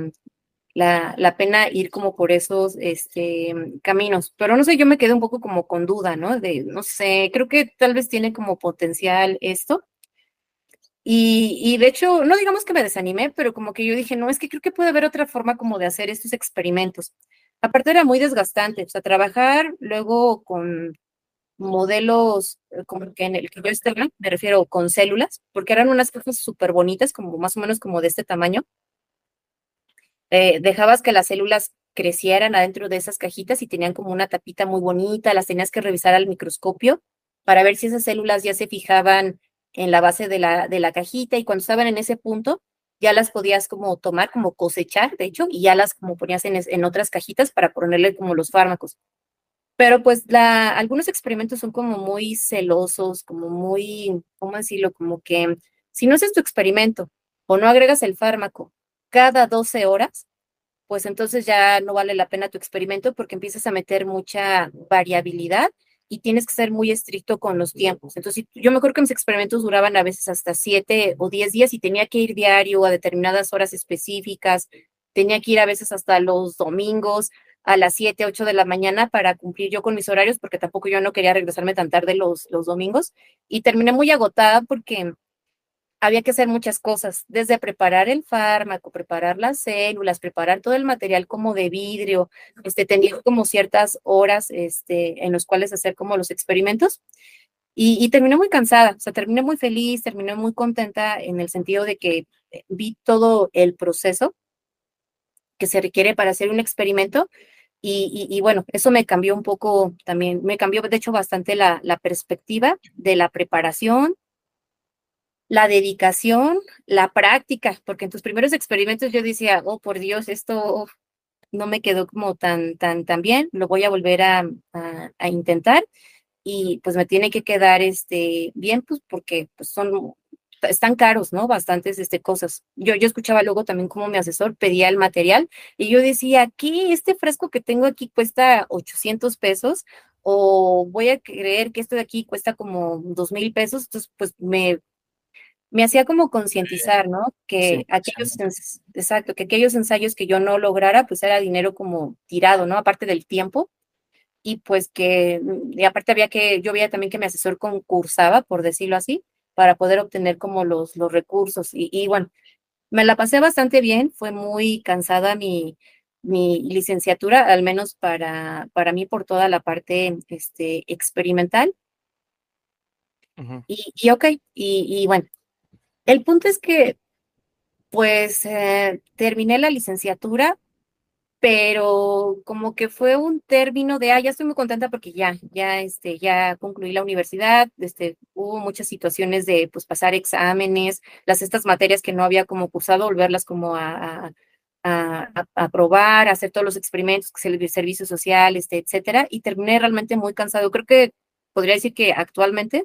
la, la, pena ir como por esos este, caminos. Pero no sé, yo me quedé un poco como con duda, ¿no? De, no sé, creo que tal vez tiene como potencial esto. Y, de hecho, no digamos que me desanimé, pero como que yo dije, no, es que creo que puede haber otra forma como de hacer estos experimentos. Aparte era muy desgastante, o sea, trabajar luego con modelos eh, como que en el que yo estaba, me refiero con células, porque eran unas cajas súper bonitas, como más o menos como de este tamaño. Eh, dejabas que las células crecieran adentro de esas cajitas y tenían como una tapita muy bonita, las tenías que revisar al microscopio para ver si esas células ya se fijaban en la base de la, de la cajita y cuando estaban en ese punto ya las podías como tomar, como cosechar, de hecho, y ya las como ponías en, en otras cajitas para ponerle como los fármacos. Pero pues la, algunos experimentos son como muy celosos, como muy, ¿cómo decirlo? Como que si no haces tu experimento o no agregas el fármaco cada 12 horas, pues entonces ya no vale la pena tu experimento porque empiezas a meter mucha variabilidad y tienes que ser muy estricto con los tiempos. Entonces, yo me acuerdo que mis experimentos duraban a veces hasta 7 o 10 días y tenía que ir diario a determinadas horas específicas, tenía que ir a veces hasta los domingos a las 7, 8 de la mañana para cumplir yo con mis horarios, porque tampoco yo no quería regresarme tan tarde los, los domingos. Y terminé muy agotada porque había que hacer muchas cosas, desde preparar el fármaco, preparar las células, preparar todo el material como de vidrio, este, tenía como ciertas horas este, en los cuales hacer como los experimentos. Y, y, terminé muy cansada, o sea, terminé muy feliz, terminé muy contenta en el sentido de que eh, vi todo el proceso que se requiere para hacer un experimento. Y, bueno, eso me cambió un poco también, me cambió de hecho bastante la perspectiva de la preparación, la dedicación, la práctica, porque en tus primeros experimentos yo decía, oh, por Dios, esto no me quedó como tan, tan, tan bien, lo voy a volver a, a, intentar y pues me tiene que quedar este, bien, pues porque pues, son, están caros, ¿no? Bastantes este, cosas. Yo, yo escuchaba luego también como mi asesor pedía el material y yo decía, aquí este fresco que tengo aquí cuesta 800 pesos o voy a creer que esto de aquí cuesta como dos mil pesos, entonces pues me me hacía como concientizar, ¿no? Que sí, aquellos, sí. exacto, que aquellos ensayos que yo no lograra, pues era dinero como tirado, ¿no? Aparte del tiempo. Y pues que, y aparte había que, yo veía también que mi asesor concursaba, por decirlo así, para poder obtener como los, los recursos. Y, y bueno, me la pasé bastante bien, fue muy cansada mi, mi licenciatura, al menos para, para mí por toda la parte este, experimental. Uh -huh. y, y, ok, y, y bueno, el punto es que, pues, eh, terminé la licenciatura, pero como que fue un término de, ah, ya estoy muy contenta porque ya, ya, este, ya concluí la universidad, este, hubo muchas situaciones de, pues, pasar exámenes, las estas materias que no había como cursado, volverlas como a, a, a, probar, hacer todos los experimentos, servicio social, este, etcétera, y terminé realmente muy cansado. Creo que podría decir que actualmente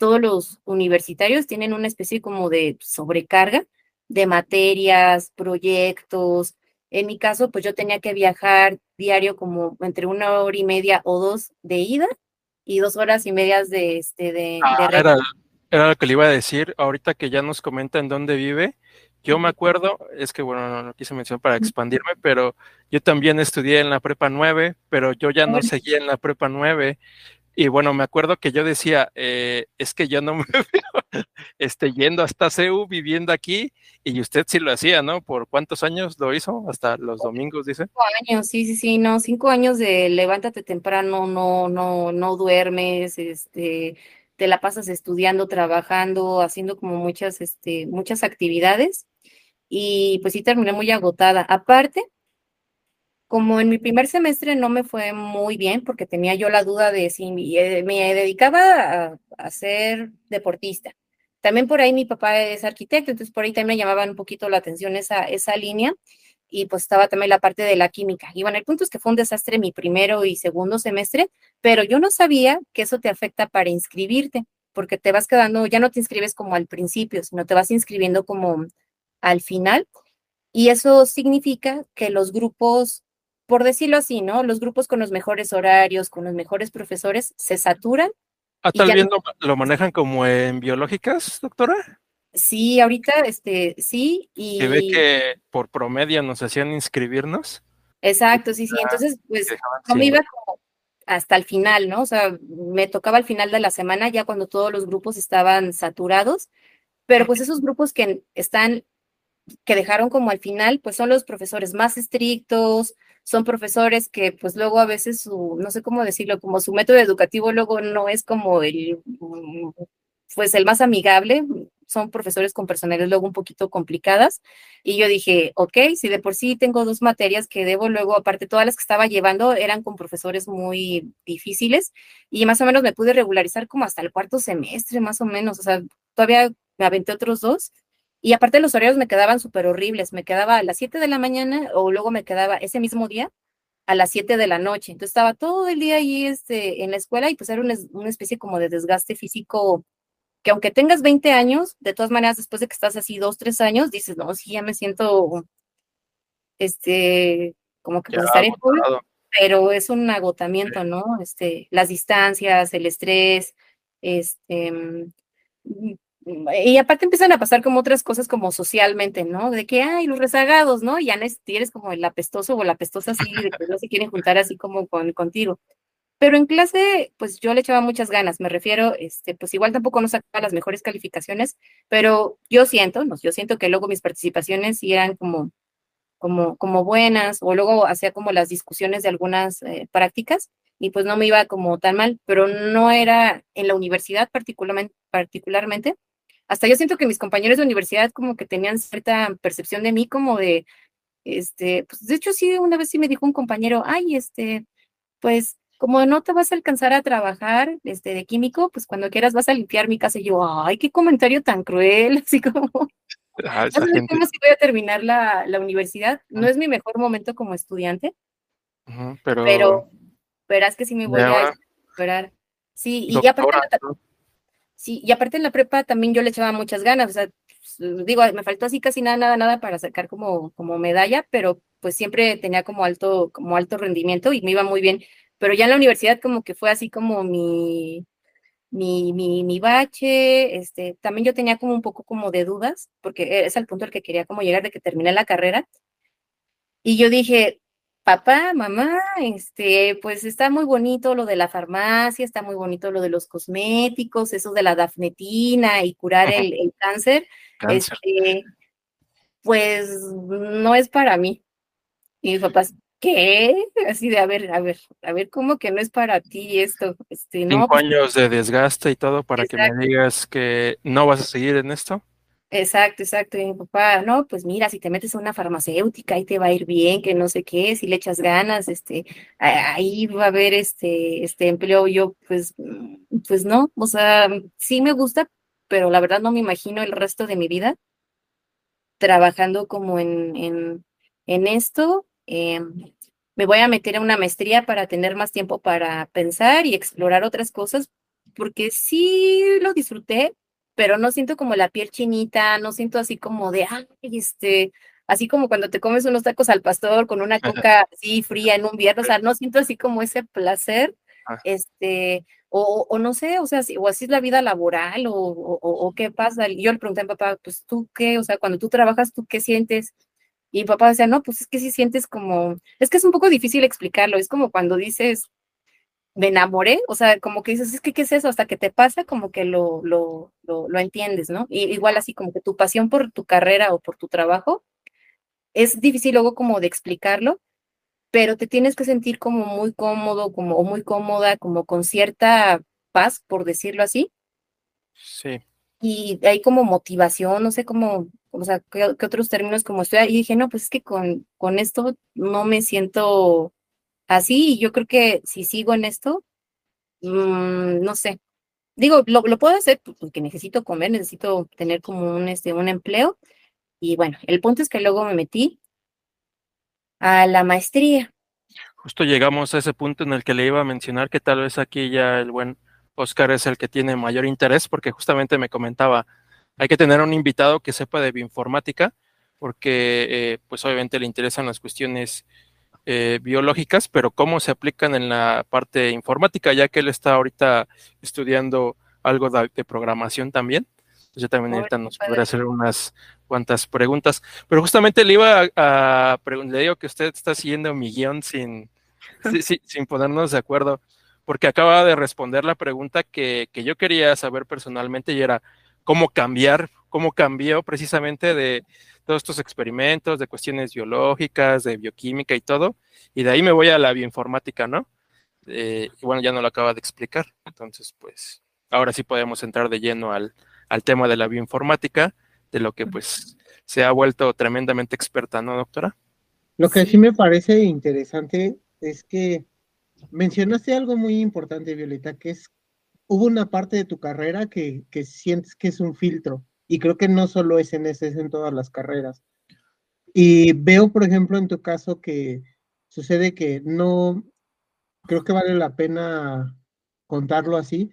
todos los universitarios tienen una especie como de sobrecarga de materias, proyectos. En mi caso, pues yo tenía que viajar diario como entre una hora y media o dos de ida y dos horas y medias de este de, ah, de era, era, lo que le iba a decir ahorita que ya nos comenta en dónde vive. Yo me acuerdo, es que bueno, no, no quise mencionar para expandirme, pero yo también estudié en la prepa 9, pero yo ya no seguía en la prepa 9. Y bueno, me acuerdo que yo decía, eh, es que yo no me veo este, yendo hasta CEU, viviendo aquí, y usted sí lo hacía, ¿no? ¿Por cuántos años lo hizo? Hasta los domingos, dice. Cinco años, sí, sí, sí, no, cinco años de levántate temprano, no, no, no duermes, este, te la pasas estudiando, trabajando, haciendo como muchas, este, muchas actividades, y pues sí terminé muy agotada. Aparte, como en mi primer semestre no me fue muy bien porque tenía yo la duda de si me dedicaba a, a, ser deportista. También por ahí mi papá es arquitecto, entonces por ahí también me llamaban un poquito la atención esa, esa línea y pues estaba también la parte de la química. Y bueno, el punto es que fue un desastre mi primero y segundo semestre, pero yo no sabía que eso te afecta para inscribirte, porque te vas quedando, ya no te inscribes como al principio, sino te vas inscribiendo como al final. Y eso significa que los grupos por decirlo así, ¿no? Los grupos con los mejores horarios, con los mejores profesores, se saturan. ¿Ah, tal vez no... lo manejan como en biológicas, doctora? Sí, ahorita, este, sí. Y... Se ve que por promedio nos hacían inscribirnos. Exacto, sí, sí. Entonces, pues, yo me iba como hasta el final, ¿no? O sea, me tocaba al final de la semana, ya cuando todos los grupos estaban saturados, pero pues esos grupos que están, que dejaron como al final, pues son los profesores más estrictos, son profesores que pues luego a veces su, no sé cómo decirlo, como su método educativo luego no es como el, pues el más amigable, son profesores con personalidades luego un poquito complicadas. Y yo dije, ok, si de por sí tengo dos materias que debo luego, aparte todas las que estaba llevando eran con profesores muy difíciles y más o menos me pude regularizar como hasta el cuarto semestre, más o menos, o sea, todavía me aventé otros dos y aparte los horarios me quedaban súper horribles, me quedaba a las 7 de la mañana o luego me quedaba ese mismo día a las 7 de la noche. Entonces estaba todo el día ahí este, en la escuela y pues era una, una especie como de desgaste físico que aunque tengas 20 años, de todas maneras después de que estás así dos, tres años, dices, no, sí, ya me siento, este, como que pues estaré pero es un agotamiento, ¿no? Este, las distancias, el estrés, este, y aparte empiezan a pasar como otras cosas como socialmente, ¿no? De que, ay, los rezagados, ¿no? Ya no eres como el apestoso o la apestosa así, de que no se quieren juntar así como con, contigo. pero en clase, pues yo le echaba muchas ganas, me refiero, este, pues igual tampoco no sacaba las mejores calificaciones, pero yo siento, no, yo siento que luego mis participaciones eran como, como, como buenas, o luego hacía como las discusiones de algunas eh, prácticas, y pues no me iba como tan mal, pero no era en la universidad particularmente, particularmente. Hasta yo siento que mis compañeros de universidad como que tenían cierta percepción de mí como de, este, pues de hecho sí, una vez sí me dijo un compañero, ay, este, pues como no te vas a alcanzar a trabajar este, de químico, pues cuando quieras vas a limpiar mi casa. Y yo, ay, qué comentario tan cruel, así como, Ah, no esa sé gente. cómo si voy a terminar la, la universidad. No es mi mejor momento como estudiante, pero, pero verás que sí me voy Ya a esperar. Sí, y ya aparte, ¿no? Sí, y aparte en la prepa también yo le echaba muchas ganas, o sea, pues, digo, me faltó así casi nada, nada, nada para sacar como, como medalla, pero pues siempre tenía como alto, como alto rendimiento y me iba muy bien. Pero ya en la universidad como que fue así como mi, mi, mi, mi bache, este, también yo tenía como un poco como de dudas, porque es al punto al que quería como llegar de que terminé la carrera. Y yo dije, papá, mamá, este, pues está muy bonito lo de la farmacia, está muy bonito lo de los cosméticos, eso de la dafnetina y curar el, el cáncer. Cáncer. Este, pues no es para mí. Y mis papás, ¿qué? Así de, a ver, a ver, a ver, ¿cómo que no es para ti esto? Este, no, Cinco pues, años de desgaste y todo para que me digas que no vas a seguir en esto. Exacto, exacto. Y mi papá, no, pues mira, si te metes a una farmacéutica, ahí te va a ir bien, que no sé qué, si le echas ganas, este, ahí va a haber este, este empleo. Yo, pues, pues no, o sea, sí me gusta, pero la verdad no me imagino el resto de mi vida trabajando como en, en, en esto. Em, me voy a meter a una maestría para tener más tiempo para pensar y explorar otras cosas, porque sí lo disfruté, pero no siento como la piel chinita, no siento así como de, ay, este, así como cuando te comes unos tacos al pastor con una coca así fría en un viernes, o sea, no siento así como ese placer, este, o, o no sé, o sea, si- o así es la vida laboral, o, o, o- qué pasa. Yo le pregunté a mi papá, pues tú qué, o sea, cuando tú trabajas, ¿tú qué sientes? Y mi papá decía, no, pues es que sí sientes como, es que es un poco difícil explicarlo, es como cuando dices, me enamoré, o sea, como que dices, es que, ¿qué es eso? Hasta que te pasa, como que lo, lo, lo, lo entiendes, ¿no? Y igual así como que tu pasión por tu carrera o por tu trabajo, es difícil luego como de explicarlo, pero te tienes que sentir como muy cómodo, como o muy cómoda, como con cierta paz, por decirlo así, Sí. y hay como motivación, no sé cómo, o sea, qué, qué otros términos como estoy, y dije, no, pues es que con, con esto no me siento así, yo creo que si sigo en esto, mm, no sé, digo, lo, lo puedo hacer porque necesito comer, necesito tener como un, este, un empleo, y bueno, el punto es que luego me metí a la maestría. Justo llegamos a ese punto en el que le iba a mencionar que tal vez aquí ya el buen Oscar es el que tiene mayor interés, porque justamente me comentaba, hay que tener un invitado que sepa de bioinformática, porque eh, pues obviamente le interesan las cuestiones eh, biológicas, pero cómo se aplican en la parte informática, ya que él está ahorita estudiando algo de, de programación también. Entonces también ahorita nos podrá hacer unas cuantas preguntas. Pero justamente le iba a, a preguntar, le digo que usted está siguiendo mi guion sin, sí, sin ponernos de acuerdo, porque acaba de responder la pregunta que, que yo quería saber personalmente y era cómo cambiar, cómo cambió precisamente de todos estos experimentos, de cuestiones biológicas, de bioquímica y todo, y de ahí me voy a la bioinformática, ¿no? Eh, y bueno, ya no lo acaba de explicar, entonces pues ahora sí podemos entrar de lleno al, al tema de la bioinformática, de lo que pues se ha vuelto tremendamente experta, ¿no, doctora? Lo que sí me parece interesante es que mencionaste algo muy importante, Violeta, que es, hubo una parte de tu carrera que, que sientes que es un filtro, y creo que no solo es en ese, es en todas las carreras. Y veo, por ejemplo, en tu caso que sucede que no, creo que vale la pena contarlo así,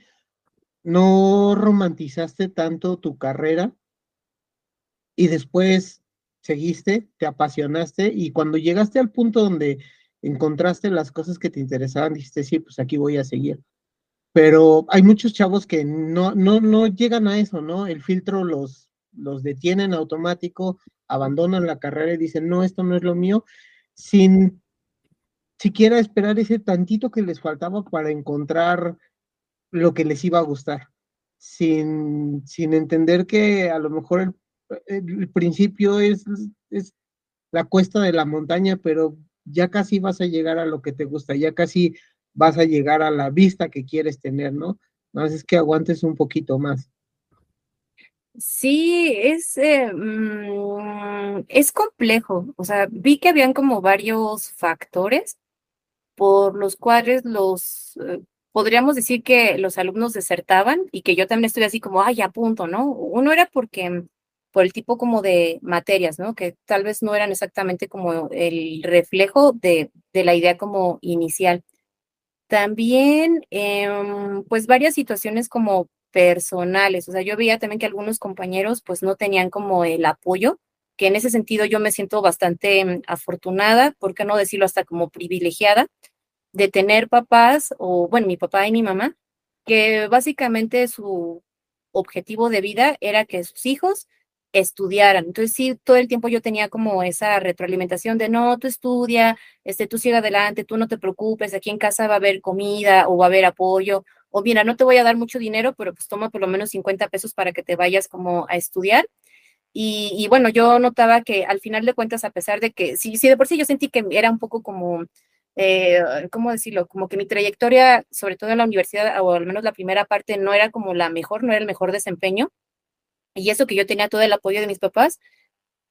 no romantizaste tanto tu carrera y después seguiste, te apasionaste y cuando llegaste al punto donde encontraste las cosas que te interesaban, dijiste, sí, pues aquí voy a seguir. Pero hay muchos chavos que no, no, no llegan a eso, ¿no? El filtro los, los detiene en automático, abandonan la carrera y dicen, no, esto no es lo mío, sin siquiera esperar ese tantito que les faltaba para encontrar lo que les iba a gustar, sin, sin entender que a lo mejor el, el principio es, es la cuesta de la montaña, pero ya casi vas a llegar a lo que te gusta, ya casi vas a llegar a la vista que quieres tener, ¿no? Más es que aguantes un poquito más. Sí, es, eh, mm, es complejo. O sea, vi que habían como varios factores por los cuales los, eh, podríamos decir que los alumnos desertaban y que yo también estoy así como, ay, a punto, ¿no? Uno era porque por el tipo como de materias, ¿no? Que tal vez no eran exactamente como el reflejo de, de la idea como inicial. También, em, pues varias situaciones como personales, o sea, yo veía también que algunos compañeros pues no tenían como el apoyo, que en ese sentido yo me siento bastante em, afortunada, por qué no decirlo hasta como privilegiada, de tener papás, o bueno, mi papá y mi mamá, que básicamente su objetivo de vida era que sus hijos estudiaran. Entonces sí, todo el tiempo yo tenía como esa retroalimentación de no, tú estudia, este, tú sigue adelante, tú no te preocupes, aquí en casa va a haber comida o va a haber apoyo, o mira, no te voy a dar mucho dinero, pero pues toma por lo menos 50 pesos para que te vayas como a estudiar. Y, bueno, yo notaba que al final de cuentas, a pesar de que, sí, sí, de por sí yo sentí que era un poco como, eh, ¿cómo decirlo? Como que mi trayectoria, sobre todo en la universidad, o al menos la primera parte, no era como la mejor, no era el mejor desempeño y eso que yo tenía todo el apoyo de mis papás,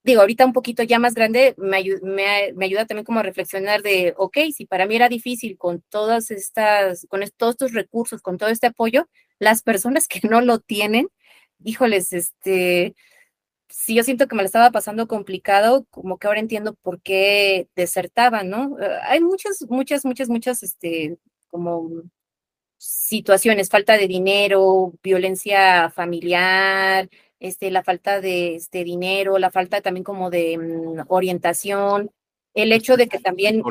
digo, ahorita un poquito ya más grande, me, me, ayuda también como a reflexionar de, ok, si para mí era difícil con todas estas, con todos estos recursos, con todo este apoyo, las personas que no lo tienen, híjoles, este, si yo siento que me lo estaba pasando complicado, como que ahora entiendo por qué desertaban, ¿no? Eh, hay muchas, muchas, muchas, muchas, este, como situaciones, falta de dinero, violencia familiar, este, la falta de este, dinero, la falta también como de mm, orientación, el hecho de que también...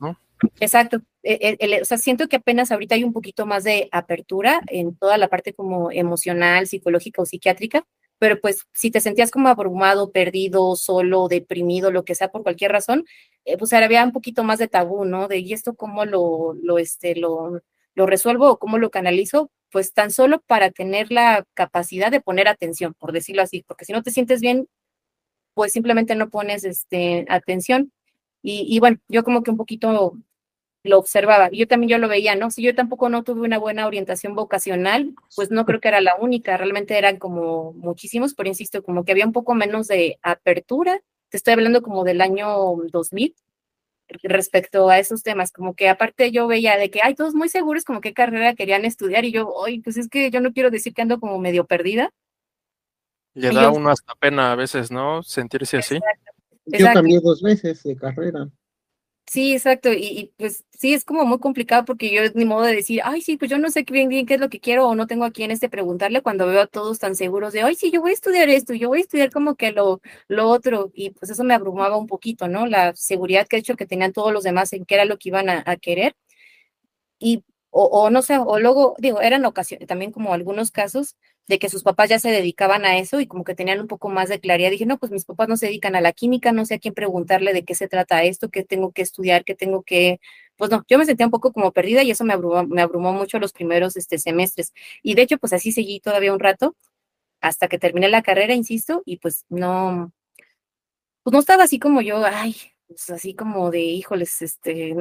¿no? Exacto. E, e, o sea, siento que apenas ahorita hay un poquito más de apertura en toda la parte como emocional, psicológica o psiquiátrica, pero pues si te sentías como abrumado, perdido, solo, deprimido, lo que sea por cualquier razón, eh, pues había un poquito más de tabú, ¿no? De y esto cómo lo, lo, este, lo, lo resuelvo o cómo lo canalizo, pues tan solo para tener la capacidad de poner atención, por decirlo así, porque si no te sientes bien, pues simplemente no pones este, atención. Y, bueno, yo como que un poquito lo observaba. Yo también yo lo veía, ¿no? Si yo tampoco no tuve una buena orientación vocacional, pues no creo que era la única, realmente eran como muchísimos, pero insisto, como que había un poco menos de apertura. Te estoy hablando como del año 2000, respecto a esos temas, como que aparte yo veía de que hay todos muy seguros como qué carrera querían estudiar y yo, hoy pues es que yo no quiero decir que ando como medio perdida. Le da uno hasta pena a veces, ¿no? Sentirse así. Yo cambié dos veces de carrera. Sí, exacto. Y, pues sí, es como muy complicado porque yo ni modo de decir, ay, sí, pues yo no sé bien, qué es lo que quiero o no tengo a quién este preguntarle cuando veo a todos tan seguros de, ay, sí, yo voy a estudiar esto, yo voy a estudiar como que lo, lo otro. Y pues eso me abrumaba un poquito, ¿no? La seguridad que he hecho que tenían todos los demás en qué era lo que iban a querer. Y o, no sé, o luego, digo, eran ocasiones, también como algunos casos de que sus papás ya se dedicaban a eso y como que tenían un poco más de claridad. Dije, no, pues mis papás no se dedican a la química, no sé a quién preguntarle de qué se trata esto, qué tengo que estudiar, qué tengo que, pues no, yo me sentía un poco como perdida y eso me abrumó, me abrumó mucho los primeros este, semestres. Y de hecho, pues así seguí todavía un rato hasta que terminé la carrera, insisto, y pues no, pues no estaba así como yo, ay, pues así como de, híjoles, este,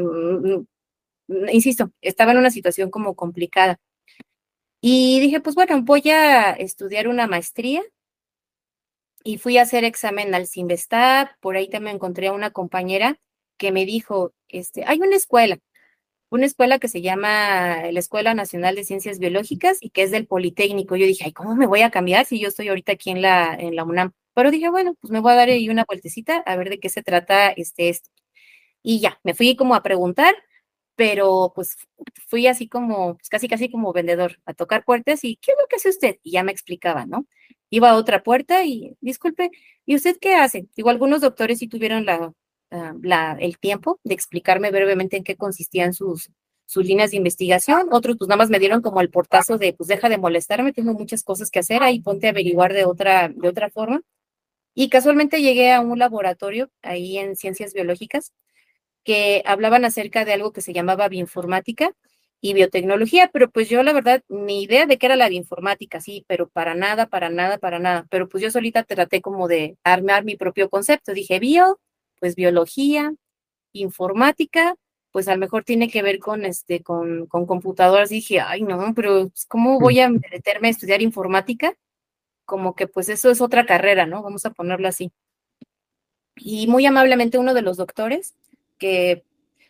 insisto, estaba en una situación como complicada. Y dije, pues bueno, voy a estudiar una maestría y fui a hacer examen al Sinvestab, por ahí también encontré a una compañera que me dijo, este, hay una escuela, una escuela que se llama la Escuela Nacional de Ciencias Biológicas y que es del Politécnico. Yo dije, ay, ¿cómo me voy a cambiar si yo estoy ahorita aquí en la, en la UNAM? Pero dije, bueno, pues me voy a dar ahí una vueltecita a ver de qué se trata este, esto. Y ya, me fui como a preguntar pero pues fui así como, pues, casi casi como vendedor, a tocar puertas y ¿qué es lo que hace usted? Y ya me explicaba, ¿no? Iba a otra puerta y, disculpe, ¿y usted qué hace? Digo, algunos doctores sí tuvieron la, ah, la, el tiempo de explicarme brevemente en qué consistían sus, sus líneas de investigación, otros pues nada más me dieron como el portazo de, pues deja de molestarme, tengo muchas cosas que hacer, ahí ponte a averiguar de otra, de otra forma. Y casualmente llegué a un laboratorio ahí en ciencias biológicas que hablaban acerca de algo que se llamaba bioinformática y biotecnología, pero pues yo la verdad ni idea de qué era la bioinformática, sí, pero para nada, para nada, para nada. Pero pues yo solita traté como de armar mi propio concepto. Dije bio, pues biología, informática, pues a lo mejor tiene que ver con este, con, con computadoras. Dije, ay no, pero pues, ¿cómo voy a meterme a estudiar informática? Como que pues eso es otra carrera, ¿no? Vamos a ponerlo así. Y muy amablemente uno de los doctores,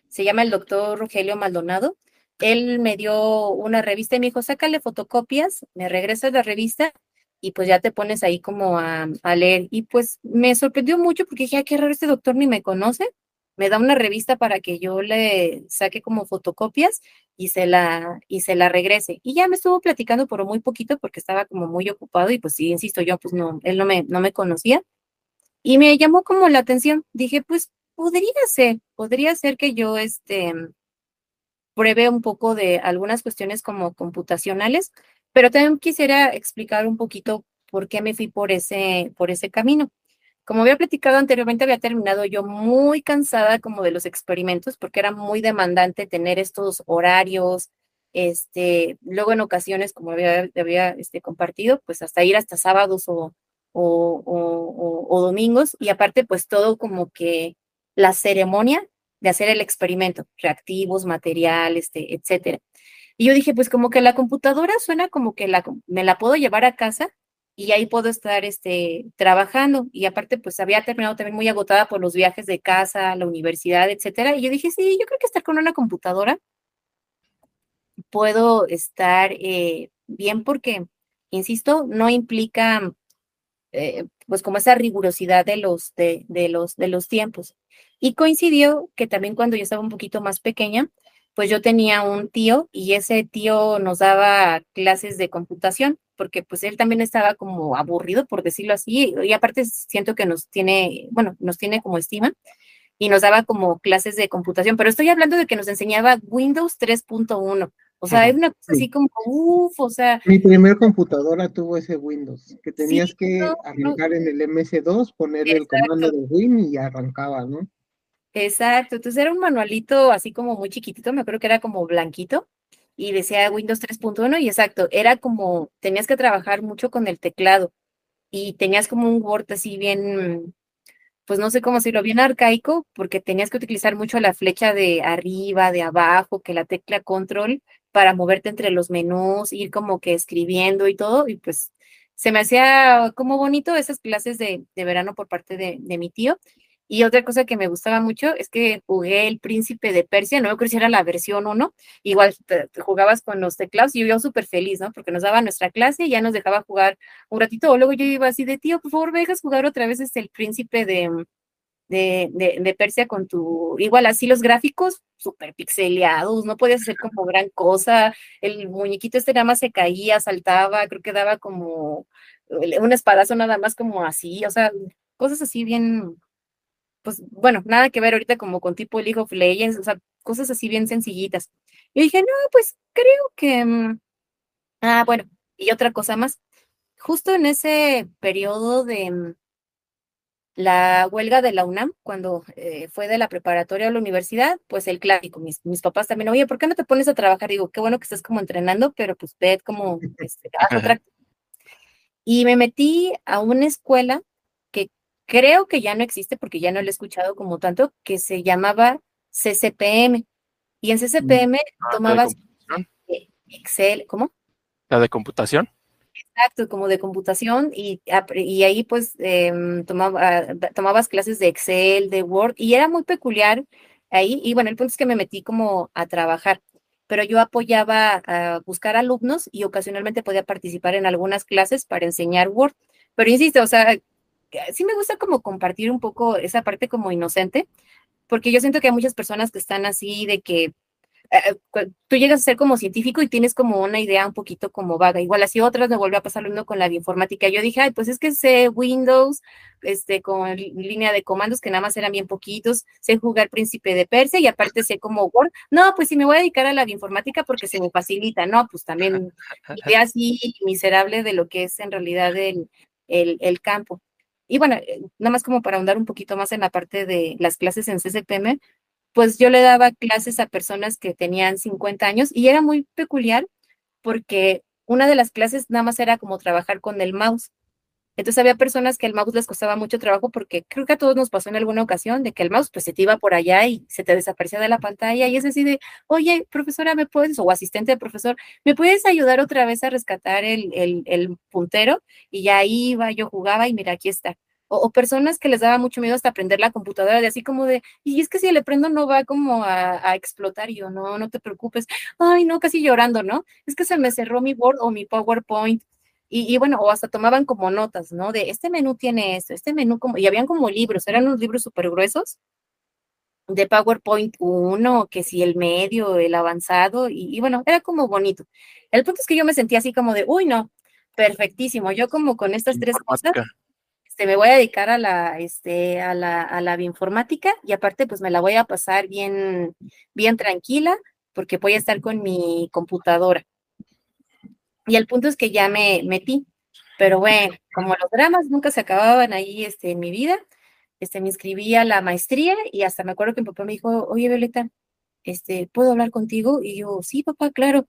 se llama el doctor Rogelio Maldonado, él me dio una revista y me dijo, sácale fotocopias, me regresas la revista y pues ya te pones ahí como a, leer. Y pues me sorprendió mucho porque dije, ay, qué raro, este doctor ni me conoce. Me da una revista para que yo le saque como fotocopias y se la, y se la regrese. Y ya me estuvo platicando por muy poquito porque estaba como muy ocupado y pues sí, insisto, yo pues no, él no me, no me conocía. Y me llamó como la atención. Dije, pues podría ser, podría ser que yo, este, pruebe un poco de algunas cuestiones como computacionales, pero también quisiera explicar un poquito por qué me fui por ese, por ese camino. Como había platicado anteriormente, había terminado yo muy cansada como de los experimentos, porque era muy demandante tener estos horarios, este, luego en ocasiones, como había, había este, compartido, pues hasta ir hasta sábados o, o, o, o domingos, y aparte, pues todo como que la ceremonia de hacer el experimento, reactivos, material, este, etcétera. Y yo dije, pues como que la computadora suena como que la, me la puedo llevar a casa y ahí puedo estar este, trabajando. Y aparte, pues había terminado también muy agotada por los viajes de casa, la universidad, etcétera. Y yo dije, sí, yo creo que estar con una computadora puedo estar eh, bien porque, insisto, no implica eh, pues como esa rigurosidad de los, de, de, los, de los tiempos. Y coincidió que también cuando yo estaba un poquito más pequeña, pues yo tenía un tío y ese tío nos daba clases de computación, porque pues él también estaba como aburrido, por decirlo así, y aparte siento que nos tiene, bueno, nos tiene como estima, y nos daba como clases de computación, pero estoy hablando de que nos enseñaba Windows 3.1. O sea, es una cosa así como, uff, o sea. Mi primer computadora tuvo ese Windows, que tenías que arrancar en el MS2, poner el comando de Win y arrancaba, ¿no? Exacto, entonces era un manualito así como muy chiquitito, me acuerdo que era como blanquito y decía Windows 3.1 y exacto, era como, tenías que trabajar mucho con el teclado y tenías como un Word así bien, pues no sé cómo decirlo, bien arcaico, porque tenías que utilizar mucho la flecha de arriba, de abajo, que la tecla control para moverte entre los menús, ir como que escribiendo y todo, y pues se me hacía como bonito esas clases de, de verano por parte de, de mi tío. Y otra cosa que me gustaba mucho es que jugué el príncipe de Persia, no acuerdo si era la versión 1, igual jugabas con los teclados y yo iba súper feliz, ¿no? Porque nos daba nuestra clase y ya nos dejaba jugar un ratito, o luego yo iba así de, tío, por favor, me dejas jugar otra vez este, el príncipe de, de, de, de Persia con tu, igual así los gráficos súper pixeleados, no podías hacer como gran cosa, el muñequito este nada más se caía, saltaba, creo que daba como un espadazo nada más como así, o sea, cosas así bien pues bueno, nada que ver ahorita como con tipo League of Legends, o sea, cosas así bien sencillitas. Y dije, no, pues creo que... Mm, ah, bueno, y otra cosa más. Justo en ese periodo de mm, la huelga de la UNAM, cuando eh, fue de la preparatoria a la universidad, pues el clásico, mis, mis, papás también, oye, ¿por qué no te pones a trabajar? Digo, qué bueno que estás como entrenando, pero pues ve como este, otra. Y me metí a una escuela creo que ya no existe porque ya no lo he escuchado como tanto, que se llamaba CCPM. Y en CCPM ah, tomabas Excel, ¿cómo? La de computación. Exacto, como de computación y, y ahí pues em, tomaba, tomabas clases de Excel, de Word y era muy peculiar ahí y bueno, el punto es que me metí como a trabajar, pero yo apoyaba a buscar alumnos y ocasionalmente podía participar en algunas clases para enseñar Word, pero insisto, o sea, sí me gusta como compartir un poco esa parte como inocente, porque yo siento que hay muchas personas que están así de que eh, tú llegas a ser como científico y tienes como una idea un poquito como vaga. Igual así otras me volvió a pasar lo mismo con la informática. Yo dije, ay, pues es que sé Windows, este, con línea de comandos que nada más eran bien poquitos, sé jugar Príncipe de Persia y aparte sé como Word. No, pues si me voy a dedicar a la informática porque se me facilita, no, pues también idea así miserable de lo que es en realidad el, el, el campo. Y bueno, eh, nada más como para ahondar un poquito más en la parte de las clases en CCPM, pues yo le daba clases a personas que tenían 50 años y era muy peculiar porque una de las clases nada más era como trabajar con el mouse. Entonces había personas que el mouse les costaba mucho trabajo porque creo que a todos nos pasó en alguna ocasión de que el mouse pues se te iba por allá y se te desaparecía de la pantalla y es así de, oye, profesora, ¿me puedes, o asistente de profesor, ¿me puedes ayudar otra vez a rescatar el, el, puntero? Y ya iba, yo jugaba y mira, aquí está. O, personas que les daba mucho miedo hasta aprender la computadora, de así como de, y es que si le prendo no va como a, a, explotar, yo, no, no te preocupes, ay, no, casi llorando, ¿no? Es que se me cerró mi Word o mi PowerPoint, y, y, bueno, o hasta tomaban como notas, ¿no? De este menú tiene esto, este menú como, y habían como libros, eran unos libros súper gruesos de PowerPoint 1, que si el medio, el avanzado, y, y, bueno, era como bonito. El punto es que yo me sentía así como de, uy, no, perfectísimo, yo como con estas tres cosas, este, me voy a dedicar a la, este, a la, a la bioinformática y aparte pues me la voy a pasar bien, bien tranquila porque voy a estar con mi computadora. Y el punto es que ya me metí, pero bueno, como los dramas nunca se acababan ahí este, en mi vida, este, me inscribí a la maestría y hasta me acuerdo que mi papá me dijo, oye, Violeta, este, ¿puedo hablar contigo? Y yo, sí, papá, claro.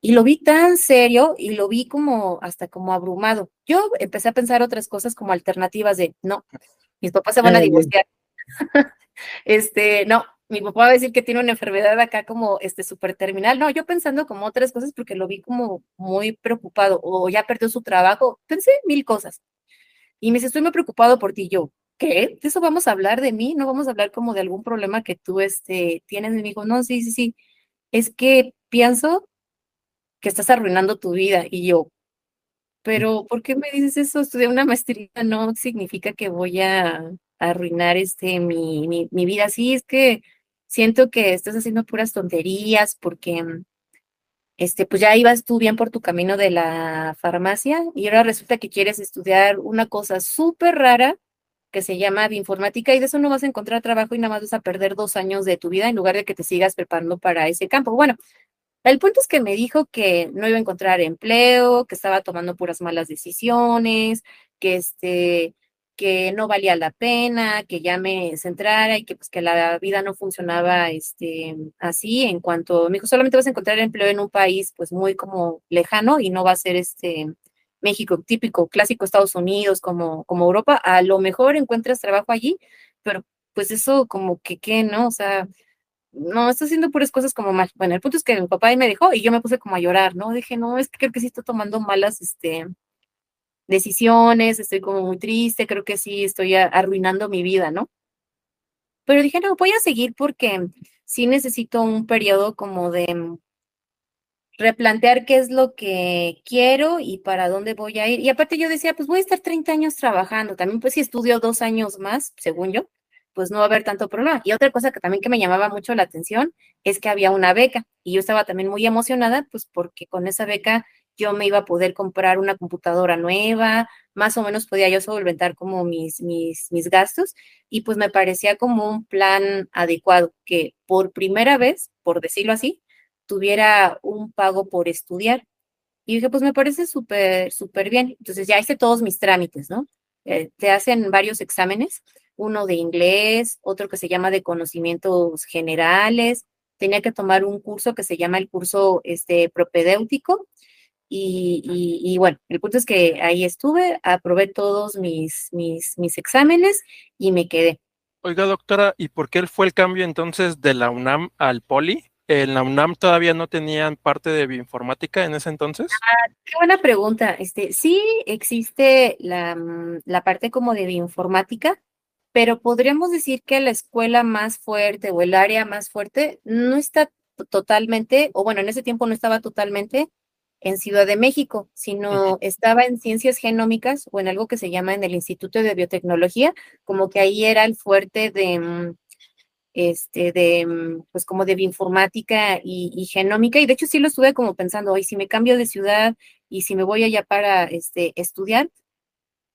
Y lo vi tan serio y lo vi como hasta como abrumado. Yo empecé a pensar otras cosas como alternativas de, no, mis papás se van a divorciar. este, no, mi papá va a decir que tiene una enfermedad acá como este súper terminal. No, yo pensando como otras cosas porque lo vi como muy preocupado o ya perdió su trabajo. Pensé mil cosas. Y me dice, estoy muy preocupado por ti. Yo, ¿qué? ¿De eso vamos a hablar de mí? ¿No vamos a hablar como de algún problema que tú este, tienes? Y me dijo, no, sí, sí, sí. Es que pienso que estás arruinando tu vida. Y yo, pero ¿por qué me dices eso? Estudiar una maestría no significa que voy a arruinar este, mi, mi, mi vida. Sí, es que siento que estás haciendo puras tonterías porque este, pues ya ibas tú bien por tu camino de la farmacia y ahora resulta que quieres estudiar una cosa súper rara que se llama bioinformática y de eso no vas a encontrar trabajo y nada más vas a perder dos años de tu vida en lugar de que te sigas preparando para ese campo. Bueno, el punto es que me dijo que no iba a encontrar empleo, que estaba tomando puras malas decisiones, que este, que no valía la pena, que ya me centrara y que pues que la vida no funcionaba este así en cuanto me dijo, solamente vas a encontrar empleo en un país pues muy como lejano y no va a ser este México típico, clásico Estados Unidos como como Europa, a lo mejor encuentras trabajo allí, pero pues eso como que qué, ¿no? O sea, no, está haciendo puras cosas como mal. Bueno, el punto es que mi papá ahí me dejó y yo me puse como a llorar, ¿no? Dije, no, es que creo que sí estoy tomando malas, este, decisiones, estoy como muy triste, creo que sí estoy arruinando mi vida, ¿no? Pero dije, no, voy a seguir porque sí necesito un periodo como de replantear qué es lo que quiero y para dónde voy a ir. Y aparte yo decía, pues voy a estar 30 años trabajando, también pues si estudio dos años más, según yo, pues no va a haber tanto problema. Y otra cosa que también que me llamaba mucho la atención es que había una beca y yo estaba también muy emocionada, pues porque con esa beca yo me iba a poder comprar una computadora nueva, más o menos podía yo solventar como mis, mis, mis gastos y pues me parecía como un plan adecuado que por primera vez, por decirlo así, tuviera un pago por estudiar. Y dije, pues me parece súper, súper bien. Entonces ya hice todos mis trámites, ¿no? Eh, te hacen varios exámenes, uno de inglés, otro que se llama de conocimientos generales. Tenía que tomar un curso que se llama el curso este, propedéutico, y, y, y, bueno, el punto es que ahí estuve, aprobé todos mis, mis, mis exámenes y me quedé. Oiga, doctora, ¿y por qué fue el cambio entonces de la UNAM al Poli? ¿En la UNAM todavía no tenían parte de bioinformática en ese entonces? Ah, qué buena pregunta. Este, sí existe la, la parte como de bioinformática, pero podríamos decir que la escuela más fuerte o el área más fuerte no está totalmente, o bueno, en ese tiempo no estaba totalmente en Ciudad de México, sino estaba en ciencias genómicas o en algo que se llama en el Instituto de Biotecnología, como que ahí era el fuerte de, mm, este, de, mm, pues como de bioinformática y, y genómica, y de hecho sí lo estuve como pensando, hoy si me cambio de ciudad y si me voy allá para este, estudiar,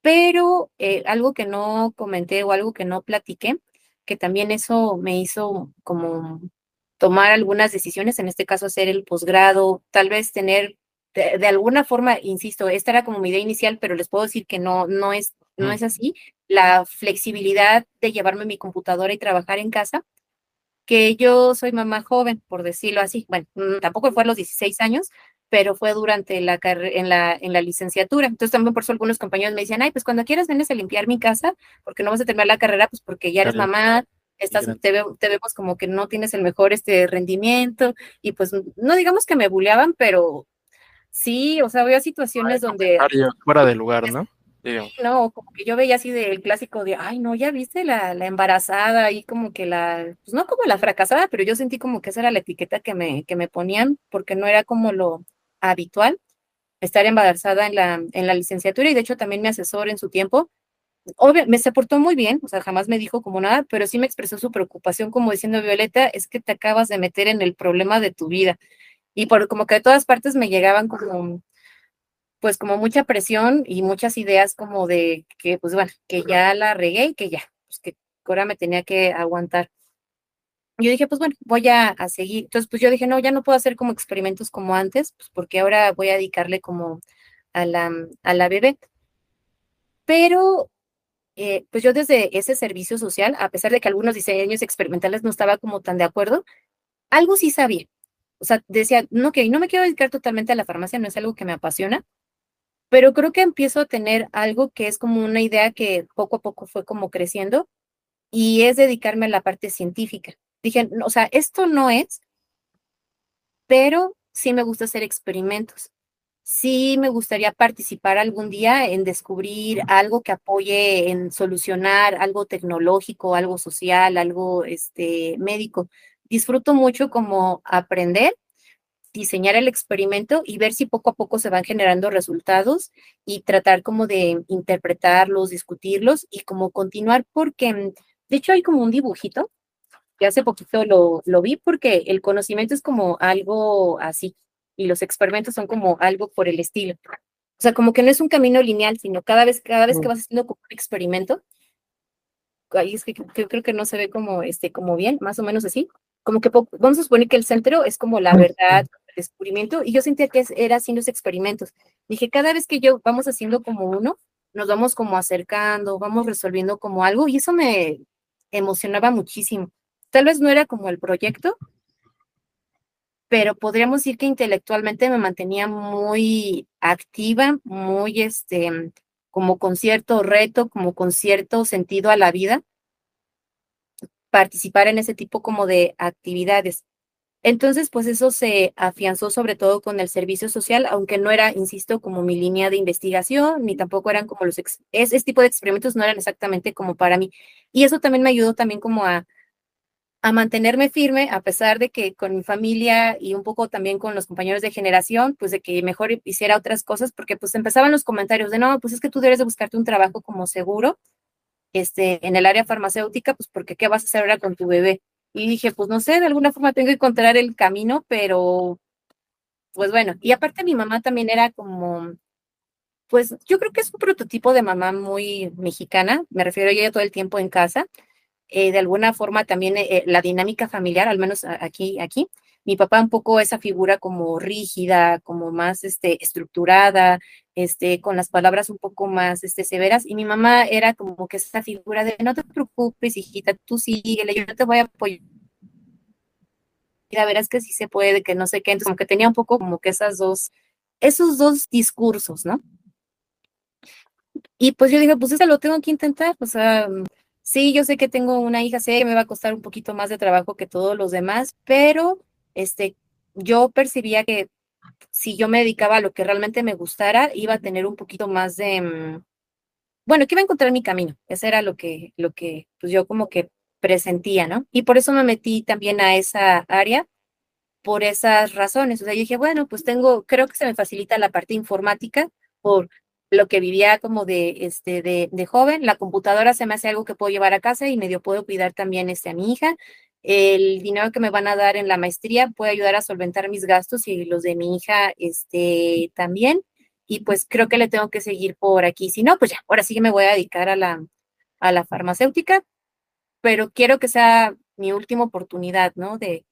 pero eh, algo que no comenté o algo que no platiqué, que también eso me hizo como tomar algunas decisiones, en este caso hacer el posgrado, tal vez tener de, alguna forma, insisto, esta era como mi idea inicial, pero les puedo decir que no, no es, no es así. La flexibilidad de llevarme mi computadora y trabajar en casa, que yo soy mamá joven, por decirlo así. Bueno, mm, tampoco fue a los 16 años, pero fue durante la en la, en la licenciatura. Entonces también por eso algunos compañeros me decían, ay, pues cuando quieras vienes a limpiar mi casa, porque no vas a terminar la carrera, pues porque ya eres mamá, estás, te, te, vemos como que no tienes el mejor este rendimiento, y pues no digamos que me buleaban, pero sí, o sea, había situaciones donde... Fuera de lugar, ¿no? No, como que yo veía así del clásico de, ay, no, ya viste la, la embarazada y como que la, pues no como la fracasada, pero yo sentí como que esa era la etiqueta que me, que me ponían, porque no era como lo, habitual estar embarazada en la, en la licenciatura y de hecho también mi asesor en su tiempo, obvio, me se portó muy bien, o sea, jamás me dijo como nada, pero sí me expresó su preocupación como diciendo, Violeta, es que te acabas de meter en el problema de tu vida. Y por como que de todas partes me llegaban como, pues como mucha presión y muchas ideas como de que, pues bueno, que ya la regué y que ya, pues que ahora me tenía que aguantar yo dije, pues bueno, voy a, seguir. Entonces, pues yo dije, no, ya no puedo hacer como experimentos como antes, pues porque ahora voy a dedicarle como a la, a la bebé. Pero, eh, pues yo desde ese servicio social, a pesar de que algunos diseños experimentales no estaba como tan de acuerdo, algo sí sabía. O sea, decía, no, que no me quiero dedicar totalmente a la farmacia, no es algo que me apasiona, pero creo que empiezo a tener algo que es como una idea que poco a poco fue como creciendo y es dedicarme a la parte científica. Dije, o sea, esto no es, pero sí me gusta hacer experimentos. Sí me gustaría participar algún día en descubrir algo que apoye en solucionar algo tecnológico, algo social, algo este, médico. Disfruto mucho como aprender, diseñar el experimento y ver si poco a poco se van generando resultados y tratar como de interpretarlos, discutirlos y como continuar porque, de hecho, hay como un dibujito que hace poquito lo, lo vi porque el conocimiento es como algo así y los experimentos son como algo por el estilo. O sea, como que no es un camino lineal, sino cada vez, cada vez que mm. vas haciendo un experimento, ahí es que, creo que no se ve como, este, como bien, más o menos así, como que vamos a suponer que el centro es como la verdad, el descubrimiento, y yo sentía que era haciendo esos experimentos. Dije, cada vez que yo vamos haciendo como uno, nos vamos como acercando, vamos resolviendo como algo, y eso me emocionaba muchísimo. Tal vez no era como el proyecto, pero podríamos decir que intelectualmente me mantenía muy activa, muy este, como con cierto reto, como con cierto sentido a la vida, participar en ese tipo como de actividades. Entonces, pues eso se afianzó sobre todo con el servicio social, aunque no era, insisto, como mi línea de investigación, ni tampoco eran como los, ese tipo de experimentos no eran exactamente como para mí. Y eso también me ayudó también como a, a mantenerme firme, a pesar de que con mi familia y un poco también con los compañeros de generación, pues de que mejor hiciera otras cosas, porque pues empezaban los comentarios de, no, pues es que tú debes de buscarte un trabajo como seguro, este, en el área farmacéutica, pues porque qué vas a hacer ahora con tu bebé. Y dije, pues no sé, de alguna forma tengo que encontrar el camino, pero pues bueno, y aparte mi mamá también era como, pues yo creo que es un prototipo de mamá muy mexicana, me refiero a ella todo el tiempo en casa, eh, de alguna forma también eh, la dinámica familiar, al menos aquí, aquí. Mi papá un poco esa figura como rígida, como más este, estructurada, este, con las palabras un poco más este, severas, y mi mamá era como que esa figura de no te preocupes, hijita, tú síguele, yo te voy a apoyar. Mira, verás que sí se puede, que no sé qué, entonces como que tenía un poco como que esas dos, esos dos discursos, ¿no? Y pues yo dije, pues eso lo tengo que intentar, o Sí, yo sé que tengo una hija, sé que me va a costar un poquito más de trabajo que todos los demás, pero este, yo percibía que si yo me dedicaba a lo que realmente me gustara, iba a tener un poquito más de, mm, bueno, que iba a encontrar mi camino. Eso era lo que, lo que pues yo como que presentía, ¿no? Y por eso me metí también a esa área, por esas razones. O sea, yo dije, bueno, pues tengo, creo que se me facilita la parte informática por lo que vivía como de, este, de, de, joven. La computadora se me hace algo que puedo llevar a casa y medio puedo cuidar también este, a mi hija. El dinero que me van a dar en la maestría puede ayudar a solventar mis gastos y los de mi hija este, también. Y pues creo que le tengo que seguir por aquí. Si no, pues ya, ahora sí que me voy a dedicar a la, a la farmacéutica, pero quiero que sea mi última oportunidad, ¿no? De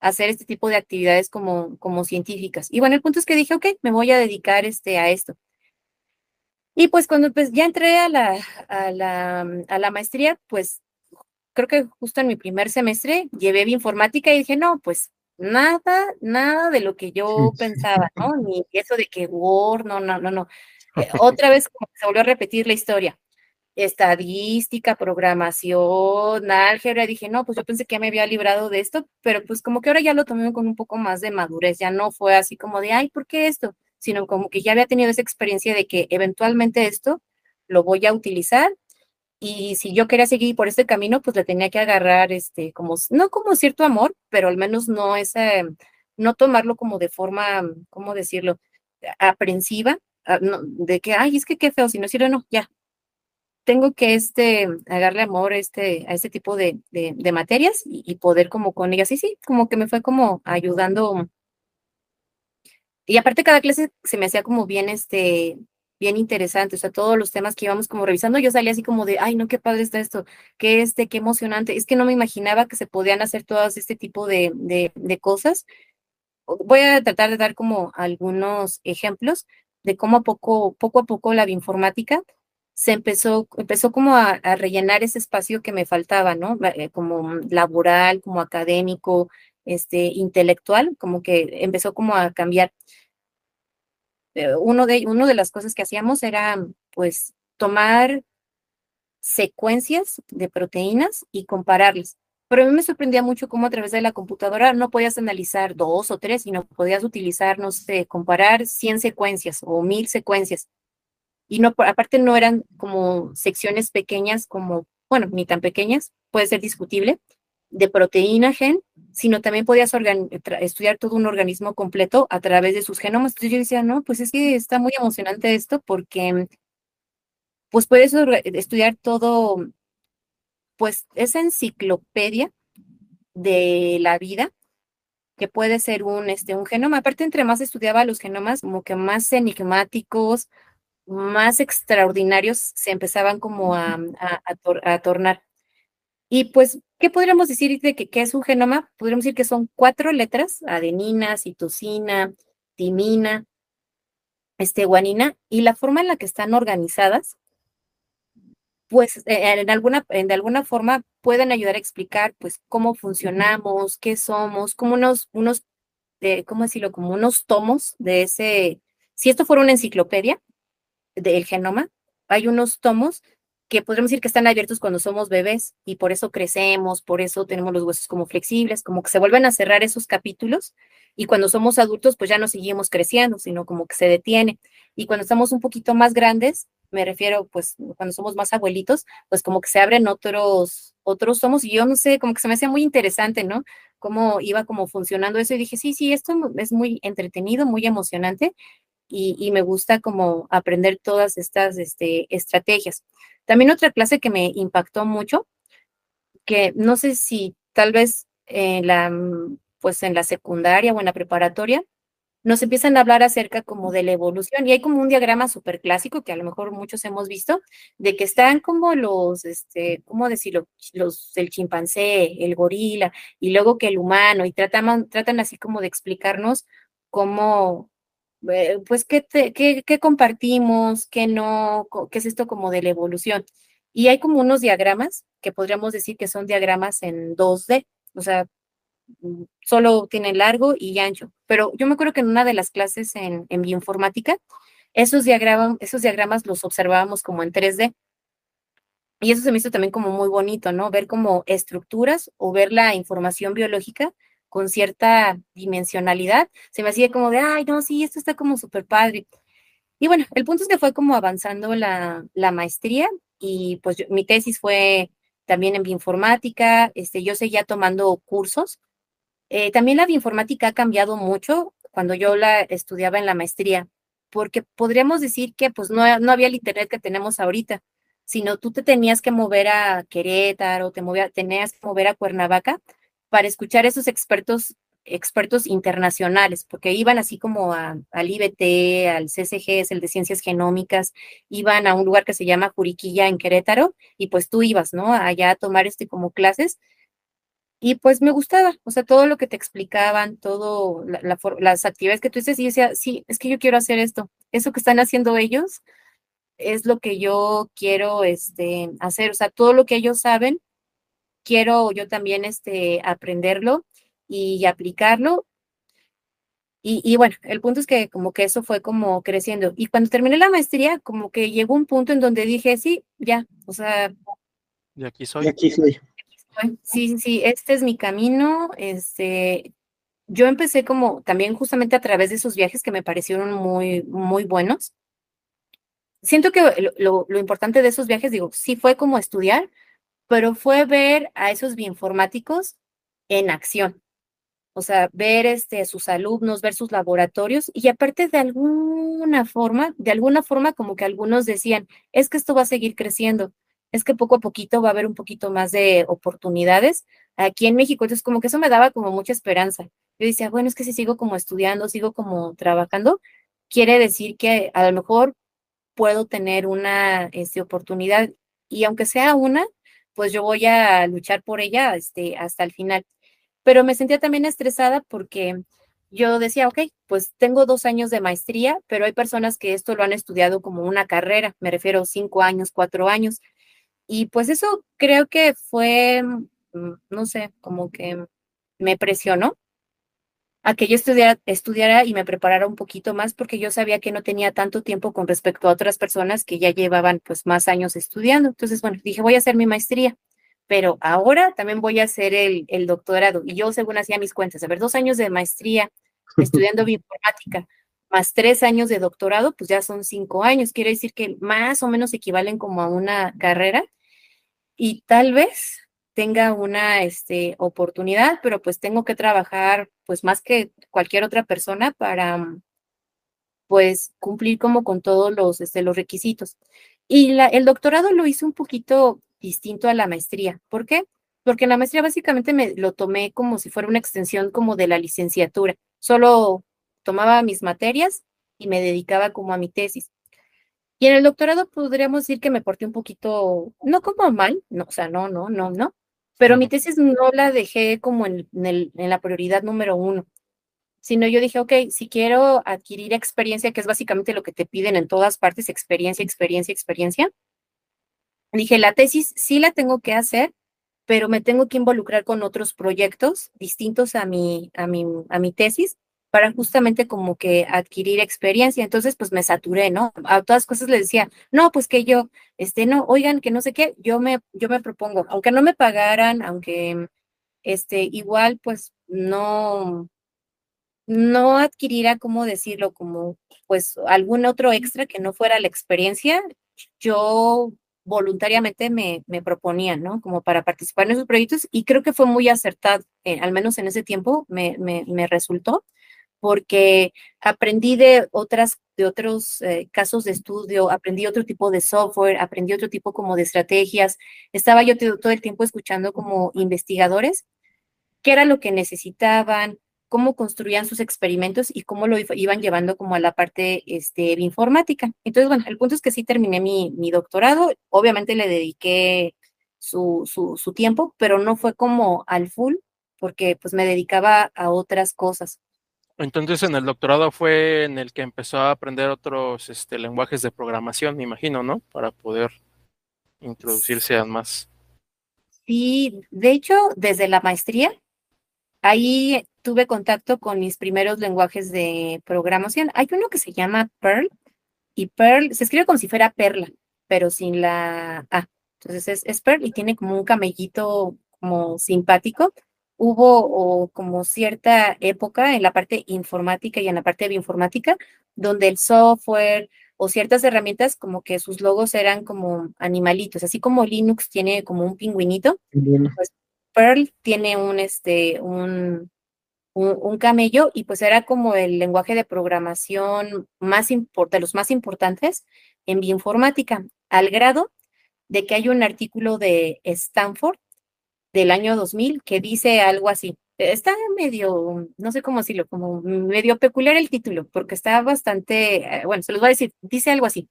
hacer este tipo de actividades como, como científicas. Y bueno, el punto es que dije, ok, me voy a dedicar este, a esto. Y pues cuando pues, ya entré a la, a la, a la maestría, pues creo que justo en mi primer semestre, llevé bioinformática y dije, no, pues nada, nada de lo que yo pensaba, ¿no? Ni eso de que Word, no, no, no, no. Eh, otra vez como se volvió a repetir la historia. Estadística, programación, álgebra, dije, no, pues yo pensé que ya me había librado de esto, pero pues como que ahora ya lo tomé con un poco más de madurez, ya no fue así como de, ay, ¿por qué esto? Sino como que ya había tenido esa experiencia de que eventualmente esto lo voy a utilizar y si yo quería seguir por este camino, pues le tenía que agarrar, este, como, no como cierto amor, pero al menos no ese, no tomarlo como de forma, ¿cómo decirlo? aprensiva, de que, ay, es que qué feo, si no sirve, no, ya. Tengo que, este, agarrarle amor a este, a este tipo de, de, materias y, y, poder como con ellas, sí, sí, como que me fue como ayudando. Y aparte cada clase se me hacía como bien, este, bien interesante, o sea, todos los temas que íbamos como revisando, yo salía así como de, ay, no, qué padre está esto, qué este, qué emocionante, es que no me imaginaba que se podían hacer todas este tipo de, de, cosas. Voy a tratar de dar como algunos ejemplos de cómo a poco, poco a poco la bioinformática se empezó, empezó como a, a, rellenar ese espacio que me faltaba, ¿no? Eh, como laboral, como académico, este, intelectual, como que empezó como a cambiar. Eh, uno de, uno de las cosas que hacíamos era, pues, tomar secuencias de proteínas y compararlas. Pero a mí me sorprendía mucho cómo a través de la computadora no podías analizar dos o tres, sino podías utilizar, no sé, comparar 100 secuencias o mil secuencias. Y no, aparte no eran como secciones pequeñas como, bueno, ni tan pequeñas, puede ser discutible, de proteína gen, sino también podías estudiar todo un organismo completo a través de sus genomas. Entonces yo decía, no, pues es que está muy emocionante esto porque pues puedes estudiar todo, pues esa enciclopedia de la vida que puede ser un, este, un genoma. Aparte, entre más estudiaba los genomas, como que más enigmáticos, más extraordinarios se empezaban como a, a, a tornar. Y pues, ¿qué podríamos decir de que, es un genoma? Podríamos decir que son cuatro letras, adenina, citosina, timina, este, guanina, y la forma en la que están organizadas, pues eh, en alguna, de alguna forma pueden ayudar a explicar pues cómo funcionamos, qué somos, como unos, unos, eh, ¿cómo decirlo? Como unos tomos de ese, si esto fuera una enciclopedia del genoma, hay unos tomos que podríamos decir que están abiertos cuando somos bebés y por eso crecemos, por eso tenemos los huesos como flexibles, como que se vuelven a cerrar esos capítulos y cuando somos adultos pues ya no seguimos creciendo, sino como que se detiene. Y cuando estamos un poquito más grandes, me refiero pues cuando somos más abuelitos, pues como que se abren otros otros somos y yo no sé, como que se me hacía muy interesante, ¿no? Cómo iba como funcionando eso y dije, sí, sí, esto es muy entretenido, muy emocionante y, me gusta como aprender todas estas este, estrategias. También otra clase que me impactó mucho, que no sé si tal vez en la, mm, pues en la secundaria o en la preparatoria, nos empiezan a hablar acerca como de la evolución y hay como un diagrama súper clásico que a lo mejor muchos hemos visto, de que están como los, este, ¿cómo decirlo? Los, el chimpancé, el gorila y luego que el humano y tratan, tratan así como de explicarnos cómo, eh, pues, ¿qué, compartimos? ¿Qué no? ¿Qué es esto como de la evolución? Y hay como unos diagramas que podríamos decir que son diagramas en 2D, o sea, mm, solo tienen largo y ancho. Pero yo me acuerdo que en una de las clases en, bioinformática, esos, diagramas, esos diagramas los observábamos como en 3D. Y eso se me hizo también como muy bonito, ¿no? Ver como estructuras o ver la información biológica con cierta dimensionalidad, se me hacía como de, ay, no, sí, esto está como súper padre. Y bueno, el punto es que fue como avanzando la, la maestría y pues mi tesis fue también en bioinformática, este, yo seguía tomando cursos. Eh, también la bioinformática ha cambiado mucho cuando yo la estudiaba en la maestría, porque podríamos decir que pues no, no había el internet que tenemos ahorita, sino tú te tenías que mover a Querétaro, te movía, tenías que mover a Cuernavaca para escuchar a esos expertos expertos internacionales, porque iban así como a, al IBT, al CCG, es el de Ciencias Genómicas, iban a un lugar que se llama Juriquilla en Querétaro, y pues tú ibas, ¿no? Allá a tomar este como clases, y pues me gustaba, o sea, todo lo que te explicaban, todo, las actividades que tú dices, y decía, sí, es que yo quiero hacer esto, eso que están haciendo ellos es lo que yo quiero este, hacer, o sea, todo lo que ellos saben, quiero yo también este, aprenderlo y aplicarlo. Y, y, bueno, el punto es que como que eso fue como creciendo. Y cuando terminé la maestría, como que llegó un punto en donde dije, sí, ya, o sea... Y aquí soy. Y aquí soy. Sí, sí, este es mi camino. Este, yo empecé como también justamente a través de esos viajes que me parecieron muy, muy buenos. Siento que lo, lo importante de esos viajes, digo, sí fue como estudiar, pero fue ver a esos bioinformáticos en acción. O sea, ver este, sus alumnos, ver sus laboratorios y aparte de alguna forma, de alguna forma como que algunos decían, es que esto va a seguir creciendo, es que poco a poquito va a haber un poquito más de oportunidades aquí en México. Entonces, como que eso me daba como mucha esperanza. Yo decía, bueno, es que si sigo como estudiando, sigo como trabajando, quiere decir que a lo mejor puedo tener una este, oportunidad y aunque sea una, pues yo voy a luchar por ella este, hasta el final. Pero me sentía también estresada porque yo decía, ok, pues tengo dos años de maestría, pero hay personas que esto lo han estudiado como una carrera, me refiero cinco años, cuatro años. Y pues eso creo que fue, mm, no sé, como que me presionó a que yo estudiara, estudiara y me preparara un poquito más porque yo sabía que no tenía tanto tiempo con respecto a otras personas que ya llevaban pues más años estudiando. Entonces, bueno, dije, voy a hacer mi maestría, pero ahora también voy a hacer el, el doctorado. Y yo, según hacía mis cuentas, a ver, dos años de maestría estudiando bioinformática, más tres años de doctorado, pues ya son cinco años. Quiere decir que más o menos equivalen como a una carrera. Y tal vez tenga una este, oportunidad, pero pues tengo que trabajar pues más que cualquier otra persona para mm, pues cumplir como con todos los, este, los requisitos. Y la, el doctorado lo hice un poquito distinto a la maestría. ¿Por qué? Porque en la maestría básicamente me lo tomé como si fuera una extensión como de la licenciatura. Solo tomaba mis materias y me dedicaba como a mi tesis. Y en el doctorado podríamos decir que me porté un poquito, no como mal, no, o sea, no, no, no, no, pero mi tesis no la dejé como en, en, la prioridad número uno, sino yo dije, ok, si quiero adquirir experiencia, que es básicamente lo que te piden en todas partes, experiencia, experiencia, experiencia, dije, la tesis sí la tengo que hacer, pero me tengo que involucrar con otros proyectos distintos a mi, a mi, a mi tesis para justamente como que adquirir experiencia. Entonces, pues me saturé, ¿no? A todas cosas les decía, no, pues que yo, este, no, oigan, que no sé qué, yo me, yo me propongo, aunque no me pagaran, aunque, este, igual, pues no, no adquiriera, ¿cómo decirlo? Como, pues, algún otro extra que no fuera la experiencia, yo voluntariamente me, me proponía, ¿no? Como para participar en esos proyectos y creo que fue muy acertado, eh, al menos en ese tiempo me, me resultó porque aprendí de otras de otros eh, casos de estudio, aprendí otro tipo de software, aprendí otro tipo como de estrategias. Estaba yo todo el tiempo escuchando como investigadores qué era lo que necesitaban, cómo construían sus experimentos y cómo lo iban llevando como a la parte este, informática. Entonces, bueno, el punto es que sí terminé mi, mi doctorado, obviamente le dediqué su, su, su tiempo, pero no fue como al full, porque pues me dedicaba a otras cosas. Entonces en el doctorado fue en el que empezó a aprender otros este, lenguajes de programación, me imagino, ¿no? Para poder introducirse a más. Sí, de hecho, desde la maestría, ahí tuve contacto con mis primeros lenguajes de programación. Hay uno que se llama Perl, y Perl se escribe como si fuera perla, pero sin la A. Entonces es, Perl y tiene como un camellito como simpático hubo como cierta época en la parte informática y en la parte de bioinformática, donde el software o ciertas herramientas como que sus logos eran como animalitos, así como Linux tiene como un pingüinito, pues Perl tiene un, este, un, un, camello y pues era como el lenguaje de programación más de los más importantes en bioinformática, al grado de que hay un artículo de Stanford del año 2000 que dice algo así. Está medio, no sé cómo decirlo, como medio peculiar el título, porque está bastante, eh, bueno, se los voy a decir, dice algo así.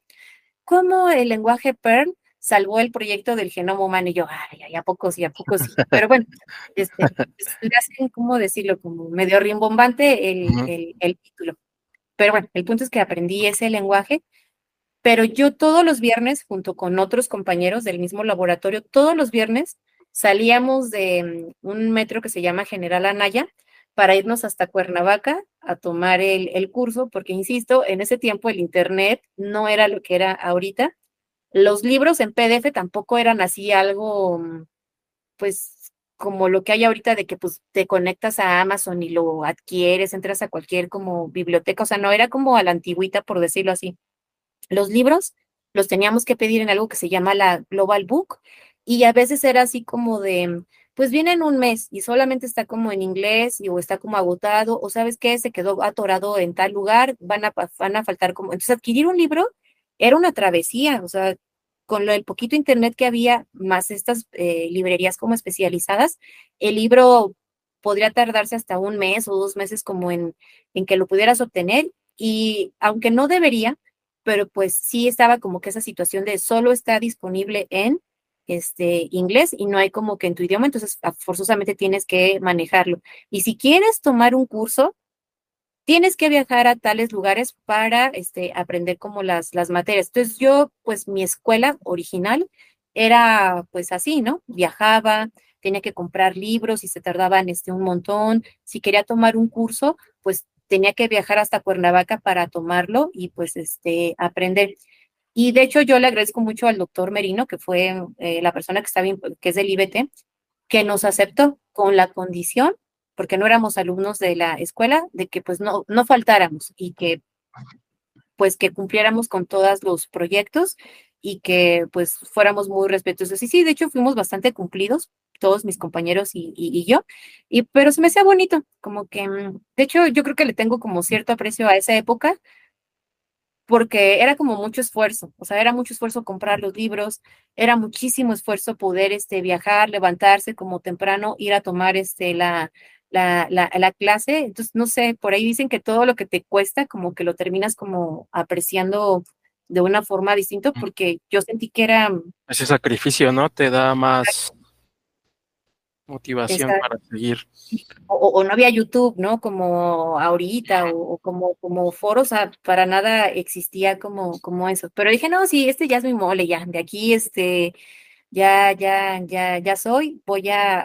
¿Cómo el lenguaje Perl salvó el proyecto del genoma humano? Y yo, ay, ay, a pocos y a pocos Pero bueno, este, hacen, ¿cómo decirlo? Como medio rimbombante el, el, el título. Pero bueno, el punto es que aprendí ese lenguaje pero yo todos los viernes, junto con otros compañeros del mismo laboratorio, todos los viernes salíamos de mm, un metro que se llama General Anaya para irnos hasta Cuernavaca a tomar el, el curso, porque insisto, en ese tiempo el Internet no era lo que era ahorita. Los libros en PDF tampoco eran así algo, mm, pues, como lo que hay ahorita de que pues te conectas a Amazon y lo adquieres, entras a cualquier como biblioteca, o sea, no era como a la antigüita, por decirlo así. Los libros los teníamos que pedir en algo que se llama la Global Book y a veces era así como de, pues viene en un mes y solamente está como en inglés y, o está como agotado o sabes qué, se quedó atorado en tal lugar, van a, van a faltar como, entonces adquirir un libro era una travesía, o sea, con lo, el poquito internet que había, más estas eh, librerías como especializadas, el libro podría tardarse hasta un mes o dos meses como en, en que lo pudieras obtener y aunque no debería, pero pues sí estaba como que esa situación de solo está disponible en este inglés y no hay como que en tu idioma, entonces forzosamente tienes que manejarlo. Y si quieres tomar un curso, tienes que viajar a tales lugares para este, aprender como las, las materias. Entonces yo, pues mi escuela original era pues así, ¿no? Viajaba, tenía que comprar libros y se tardaban este, un montón. Si quería tomar un curso, pues tenía que viajar hasta Cuernavaca para tomarlo y pues este, aprender. Y de hecho yo le agradezco mucho al doctor Merino, que fue eh, la persona que está bien, que es del IBT, que nos aceptó con la condición, porque no éramos alumnos de la escuela, de que pues no, no faltáramos y que pues que cumpliéramos con todos los proyectos y que pues fuéramos muy respetuosos. Y sí, de hecho fuimos bastante cumplidos, todos mis compañeros y, y, yo, y, pero se me hacía bonito, como que, mm, de hecho yo creo que le tengo como cierto aprecio a esa época, porque era como mucho esfuerzo, o sea, era mucho esfuerzo comprar los libros, era muchísimo esfuerzo poder este, viajar, levantarse como temprano, ir a tomar este, la, la, la, la, clase. Entonces, no sé, por ahí dicen que todo lo que te cuesta, como que lo terminas como apreciando de una forma distinta, porque yo sentí que era... Ese sacrificio, ¿no? Te da más motivación para seguir. O, no había YouTube, ¿no? Como ahorita, o, como, como foros, o sea, para nada existía como, como eso. Pero dije, no, sí, este ya es mi mole, ya, de aquí, este, ya, ya, ya, ya soy, voy a,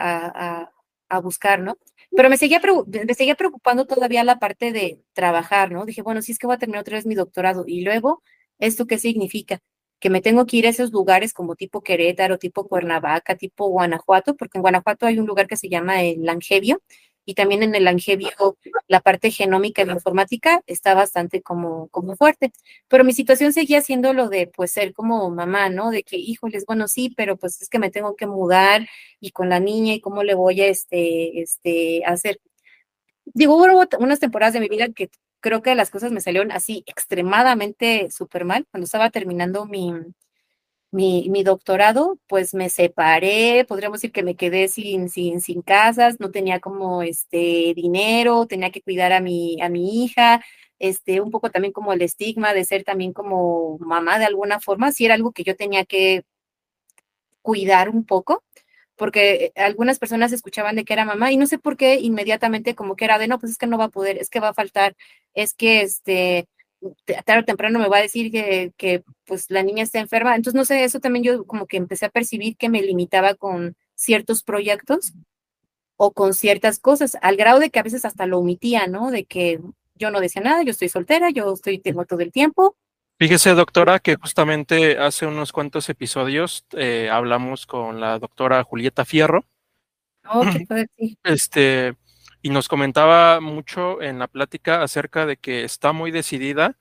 a, a buscar, ¿no? Pero me seguía, me seguía preocupando todavía la parte de trabajar, ¿no? Dije, bueno, si es que voy a terminar otra vez mi doctorado. Y luego, ¿esto qué significa? Que me tengo que ir a esos lugares como tipo Querétaro, tipo Cuernavaca, tipo Guanajuato, porque en Guanajuato hay un lugar que se llama el Langevio, y también en el Langevio la parte genómica y informática está bastante como, como fuerte. Pero mi situación seguía siendo lo de pues ser como mamá, ¿no? De que, híjoles, bueno, sí, pero pues es que me tengo que mudar y con la niña y cómo le voy a este, este, hacer. Digo, hubo unas temporadas de mi vida que creo que las cosas me salieron así extremadamente súper mal. Cuando estaba terminando mi, mi, doctorado, pues me separé, podríamos decir que me quedé sin, sin, sin casas, no tenía como este dinero, tenía que cuidar a mi, a mi hija, este, un poco también como el estigma de ser también como mamá de alguna forma, si era algo que yo tenía que cuidar un poco porque algunas personas escuchaban de que era mamá y no sé por qué inmediatamente como que era de no, pues es que no va a poder, es que va a faltar, es que este tarde o temprano me va a decir que, que pues la niña está enferma. Entonces, no sé, eso también yo como que empecé a percibir que me limitaba con ciertos proyectos o con ciertas cosas, al grado de que a veces hasta lo omitía, ¿no? De que yo no decía nada, yo estoy soltera, yo estoy, tengo todo el tiempo, Fíjese, doctora, que justamente hace unos cuantos episodios eh, hablamos con la doctora Julieta Fierro. Oh, Este, y nos comentaba mucho en la plática acerca de que está muy decidida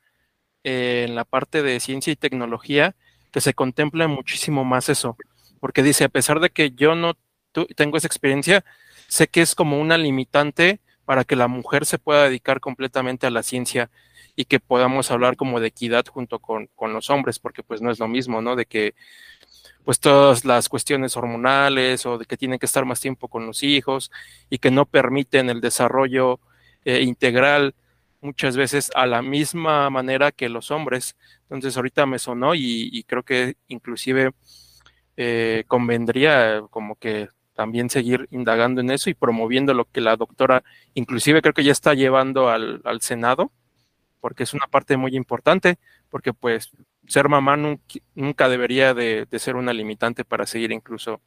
en la parte de ciencia y tecnología, que se contempla muchísimo más eso. Porque dice, a pesar de que yo no tengo esa experiencia, sé que es como una limitante para que la mujer se pueda dedicar completamente a la ciencia y que podamos hablar como de equidad junto con, los hombres, porque pues no es lo mismo, ¿no? De que pues todas las cuestiones hormonales o de que tienen que estar más tiempo con los hijos y que no permiten el desarrollo eh, integral muchas veces a la misma manera que los hombres. Entonces ahorita me sonó y, creo que inclusive eh, convendría como que también seguir indagando en eso y promoviendo lo que la doctora inclusive creo que ya está llevando al, al Senado porque es una parte muy importante, porque pues ser mamá nunca, debería de, ser una limitante para seguir incluso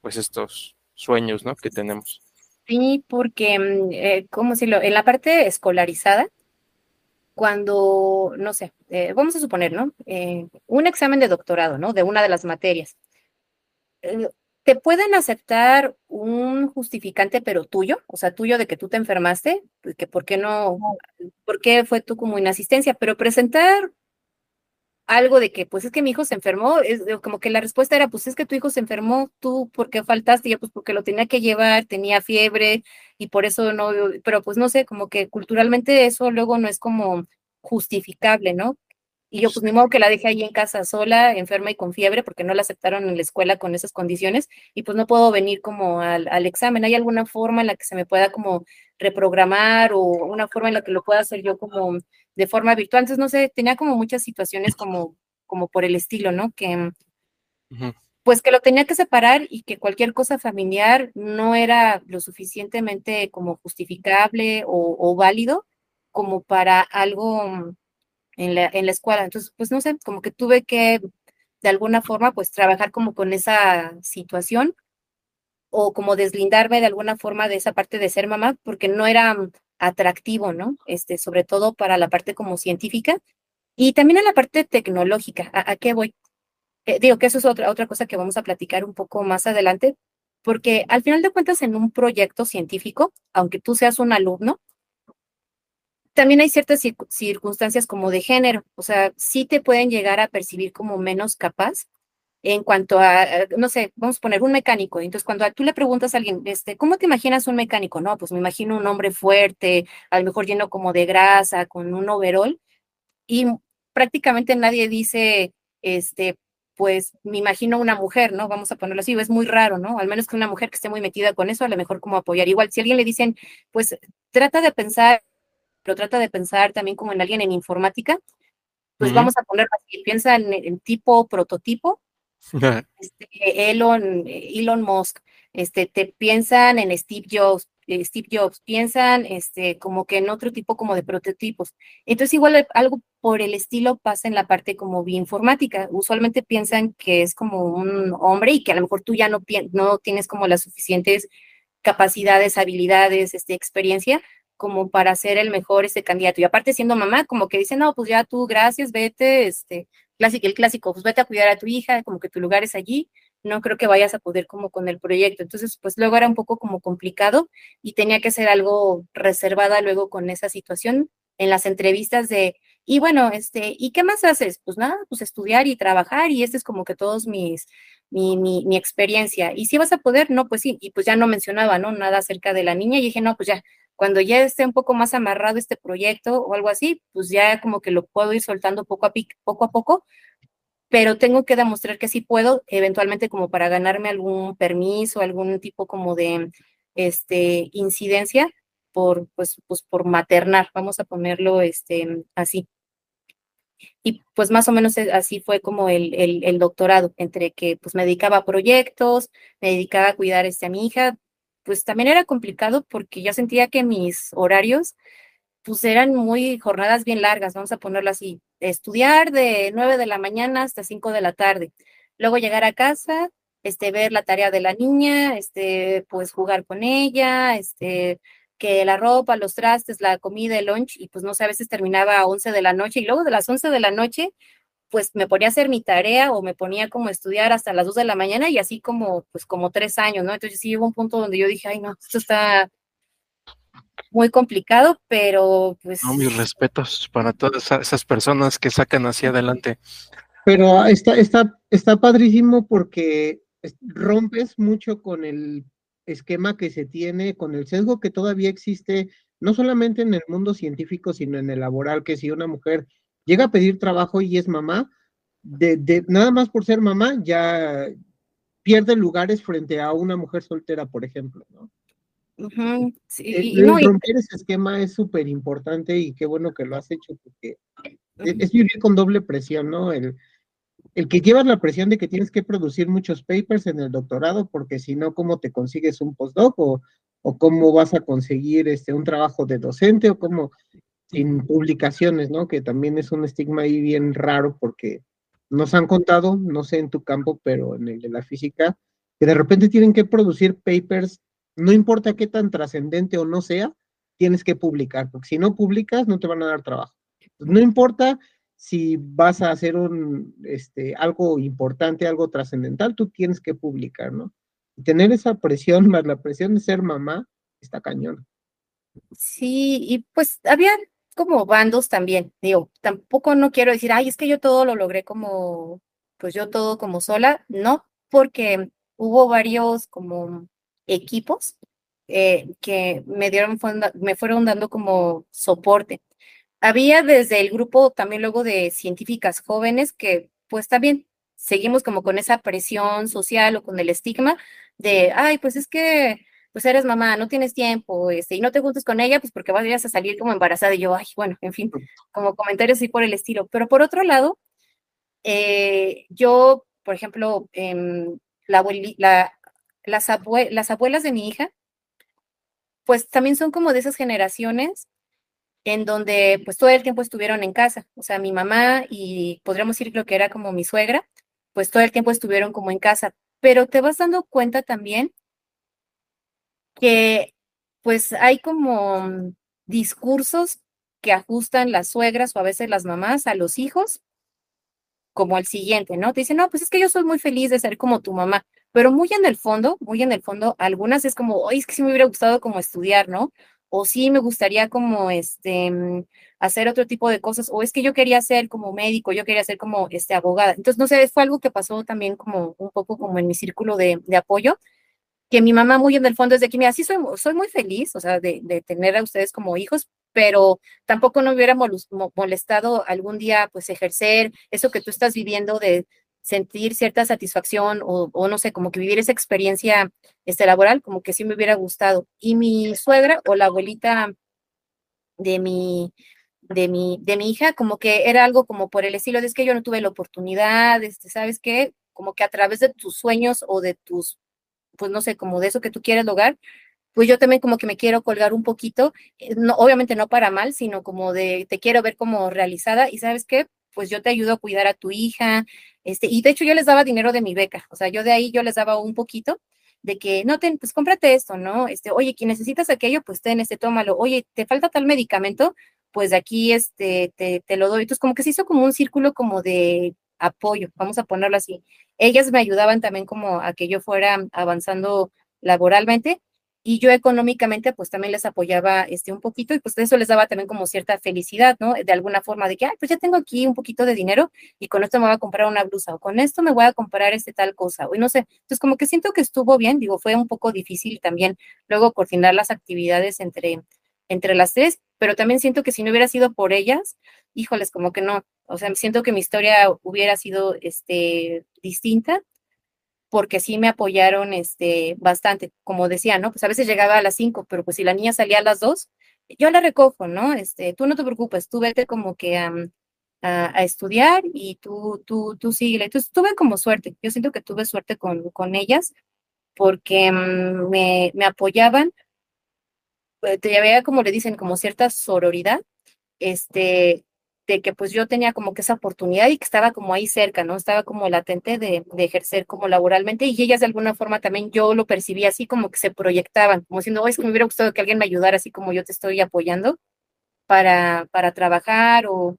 pues estos sueños, ¿no? Que tenemos. Sí, porque, mm, eh, ¿cómo decirlo? En la parte escolarizada, cuando, no sé, eh, vamos a suponer, ¿no? Eh, un examen de doctorado, ¿no? De una de las materias. Te pueden aceptar un justificante, pero tuyo, o sea, tuyo de que tú te enfermaste, que por qué no, por qué fue tú como inasistencia, pero presentar algo de que, pues es que mi hijo se enfermó, es como que la respuesta era, pues es que tu hijo se enfermó, tú, ¿por qué faltaste? Y yo, pues porque lo tenía que llevar, tenía fiebre y por eso no, pero pues no sé, como que culturalmente eso luego no es como justificable, ¿no? Y yo, pues ni modo que la dejé ahí en casa sola, enferma y con fiebre, porque no la aceptaron en la escuela con esas condiciones, y pues no puedo venir como al, al examen. ¿Hay alguna forma en la que se me pueda como reprogramar o una forma en la que lo pueda hacer yo como de forma virtual? Entonces, no sé, tenía como muchas situaciones como, como por el estilo, ¿no? Que, pues que lo tenía que separar y que cualquier cosa familiar no era lo suficientemente como justificable o, o válido como para algo en la, escuela. Entonces, pues no sé, como que tuve que de alguna forma pues trabajar como con esa situación o como deslindarme de alguna forma de esa parte de ser mamá porque no era atractivo, ¿no? Este, sobre todo para la parte como científica y también en la parte tecnológica. ¿A, qué voy? Eh, digo que eso es otra, otra cosa que vamos a platicar un poco más adelante, porque al final de cuentas en un proyecto científico, aunque tú seas un alumno, también hay ciertas circunstancias como de género, o sea, sí te pueden llegar a percibir como menos capaz en cuanto a, no sé, vamos a poner un mecánico. Entonces, cuando tú le preguntas a alguien, este, ¿cómo te imaginas un mecánico? No, pues me imagino un hombre fuerte, a lo mejor lleno como de grasa, con un overall, y prácticamente nadie dice, este, pues me imagino una mujer, ¿no? Vamos a ponerlo así, es muy raro, ¿no? Al menos que una mujer que esté muy metida con eso, a lo mejor como apoyar. Igual, si alguien le dicen, pues trata de pensar pero trata de pensar también como en alguien en informática, pues vamos a poner así, piensa en, el tipo prototipo, este, Elon, Elon Musk, este, te piensan en Steve Jobs, eh, Steve Jobs, piensan este, como que en otro tipo como de prototipos. Entonces igual algo por el estilo pasa en la parte como bioinformática. Usualmente piensan que es como un hombre y que a lo mejor tú ya no, no tienes como las suficientes capacidades, habilidades, este, experiencia como para ser el mejor ese candidato. Y aparte siendo mamá, como que dice, no, pues ya tú, gracias, vete, este, clásico, el clásico, pues vete a cuidar a tu hija, como que tu lugar es allí, no creo que vayas a poder como con el proyecto. Entonces, pues luego era un poco como complicado y tenía que ser algo reservada luego con esa situación en las entrevistas de, y bueno, este, ¿y qué más haces? Pues nada, pues estudiar y trabajar y este es como que todos mis, mi, mi, mi experiencia. ¿Y si vas a poder? No, pues sí, y pues ya no mencionaba, ¿no? Nada acerca de la niña y dije, no, pues ya, cuando ya esté un poco más amarrado este proyecto o algo así, pues ya como que lo puedo ir soltando poco a, poco, a poco, pero tengo que demostrar que sí puedo, eventualmente como para ganarme algún permiso, algún tipo como de este, incidencia por, pues, pues por maternar, vamos a ponerlo este, así. Y pues más o menos así fue como el, el, el, doctorado, entre que pues me dedicaba a proyectos, me dedicaba a cuidar este, a mi hija, pues también era complicado porque yo sentía que mis horarios pues eran muy jornadas bien largas, vamos a ponerlo así, estudiar de 9 de la mañana hasta 5 de la tarde, luego llegar a casa, este, ver la tarea de la niña, este, pues jugar con ella, este, que la ropa, los trastes, la comida, el lunch, y pues no sé, a veces terminaba a 11 de la noche, y luego de las 11 de la noche, pues me ponía a hacer mi tarea o me ponía como a estudiar hasta las 2 de la mañana y así como, pues como tres años, ¿no? Entonces sí hubo un punto donde yo dije, ay, no, esto está muy complicado, pero pues... No, mis respetos para todas esas personas que sacan hacia adelante. Pero está, está, está padrísimo porque rompes mucho con el esquema que se tiene, con el sesgo que todavía existe, no solamente en el mundo científico, sino en el laboral, que si una mujer llega a pedir trabajo y es mamá, de, nada más por ser mamá ya pierde lugares frente a una mujer soltera, por ejemplo, ¿no? sí, romper ese esquema es súper importante y qué bueno que lo has hecho porque es, vivir con doble presión, ¿no? El, el que llevas la presión de que tienes que producir muchos papers en el doctorado porque si no, ¿cómo te consigues un postdoc o, o cómo vas a conseguir este, un trabajo de docente o cómo sin publicaciones, ¿no? Que también es un estigma ahí bien raro porque nos han contado, no sé en tu campo, pero en el de la física, que de repente tienen que producir papers, no importa qué tan trascendente o no sea, tienes que publicar, porque si no publicas no te van a dar trabajo. No importa si vas a hacer un, este, algo importante, algo trascendental, tú tienes que publicar, ¿no? Y tener esa presión, más la presión de ser mamá, está cañón. Sí, y pues había como bandos también, digo, tampoco no quiero decir, ay, es que yo todo lo logré como, pues yo todo como sola, no, porque hubo varios como equipos eh, que me dieron, me fueron dando como soporte. Había desde el grupo también luego de científicas jóvenes que pues también seguimos como con esa presión social o con el estigma de, ay, pues es que pues eres mamá, no tienes tiempo, este, y no te juntes con ella, pues porque vas a salir como embarazada. Y yo, ay, bueno, en fin, como comentarios así por el estilo. Pero por otro lado, eh, yo, por ejemplo, em, la, la, las, las abuelas de mi hija, pues también son como de esas generaciones en donde pues todo el tiempo estuvieron en casa. O sea, mi mamá y podríamos decir lo que era como mi suegra, pues todo el tiempo estuvieron como en casa. Pero te vas dando cuenta también que pues hay como discursos que ajustan las suegras o a veces las mamás a los hijos, como el siguiente, ¿no? Te dicen, no, pues es que yo soy muy feliz de ser como tu mamá, pero muy en el fondo, muy en el fondo, algunas es como, oye, es que sí me hubiera gustado como estudiar, ¿no? O sí me gustaría como, este, mm, hacer otro tipo de cosas, o es que yo quería ser como médico, yo quería ser como, este, abogada. Entonces, no sé, fue algo que pasó también como un poco como en mi círculo de, de apoyo, que mi mamá muy en el fondo es de que, mira, sí soy, soy muy feliz, o sea, de, de tener a ustedes como hijos, pero tampoco no hubiera molestado algún día, pues, ejercer eso que tú estás viviendo de sentir cierta satisfacción o, o, no sé, como que vivir esa experiencia este, laboral, como que sí me hubiera gustado. Y mi suegra o la abuelita de mi, de mi, de mi hija, como que era algo como por el estilo de es que yo no tuve la oportunidad, este, ¿sabes qué? Como que a través de tus sueños o de tus pues no sé, como de eso que tú quieres lograr, pues yo también como que me quiero colgar un poquito, eh, no, obviamente no para mal, sino como de te quiero ver como realizada y sabes qué, pues yo te ayudo a cuidar a tu hija, este, y de hecho yo les daba dinero de mi beca, o sea, yo de ahí yo les daba un poquito de que, no, ten, pues cómprate esto, ¿no? Este, oye, que necesitas aquello, pues ten, este, tómalo, oye, te falta tal medicamento, pues de aquí, este, te, te lo doy. Entonces, como que se hizo como un círculo como de apoyo, vamos a ponerlo así. Ellas me ayudaban también como a que yo fuera avanzando laboralmente y yo económicamente pues también les apoyaba este un poquito y pues eso les daba también como cierta felicidad, ¿no? De alguna forma de que, ay, pues ya tengo aquí un poquito de dinero y con esto me voy a comprar una blusa o con esto me voy a comprar este tal cosa o no sé. Entonces como que siento que estuvo bien, digo, fue un poco difícil también luego coordinar las actividades entre entre las tres, pero también siento que si no hubiera sido por ellas, híjoles, como que no, o sea, siento que mi historia hubiera sido este, distinta porque sí me apoyaron este, bastante, como decía, ¿no? Pues a veces llegaba a las cinco, pero pues si la niña salía a las dos, yo la recojo, ¿no? Este, tú no te preocupes, tú vete como que a, a, estudiar y tú, tú, tú síguele. Entonces tuve como suerte, yo siento que tuve suerte con, con ellas porque mm, me, me apoyaban, te veía como le dicen, como cierta sororidad, este, de que pues yo tenía como que esa oportunidad y que estaba como ahí cerca, ¿no? Estaba como latente de, de, ejercer como laboralmente y ellas de alguna forma también yo lo percibía así como que se proyectaban, como diciendo, oye, es que me hubiera gustado que alguien me ayudara así como yo te estoy apoyando para, para trabajar o,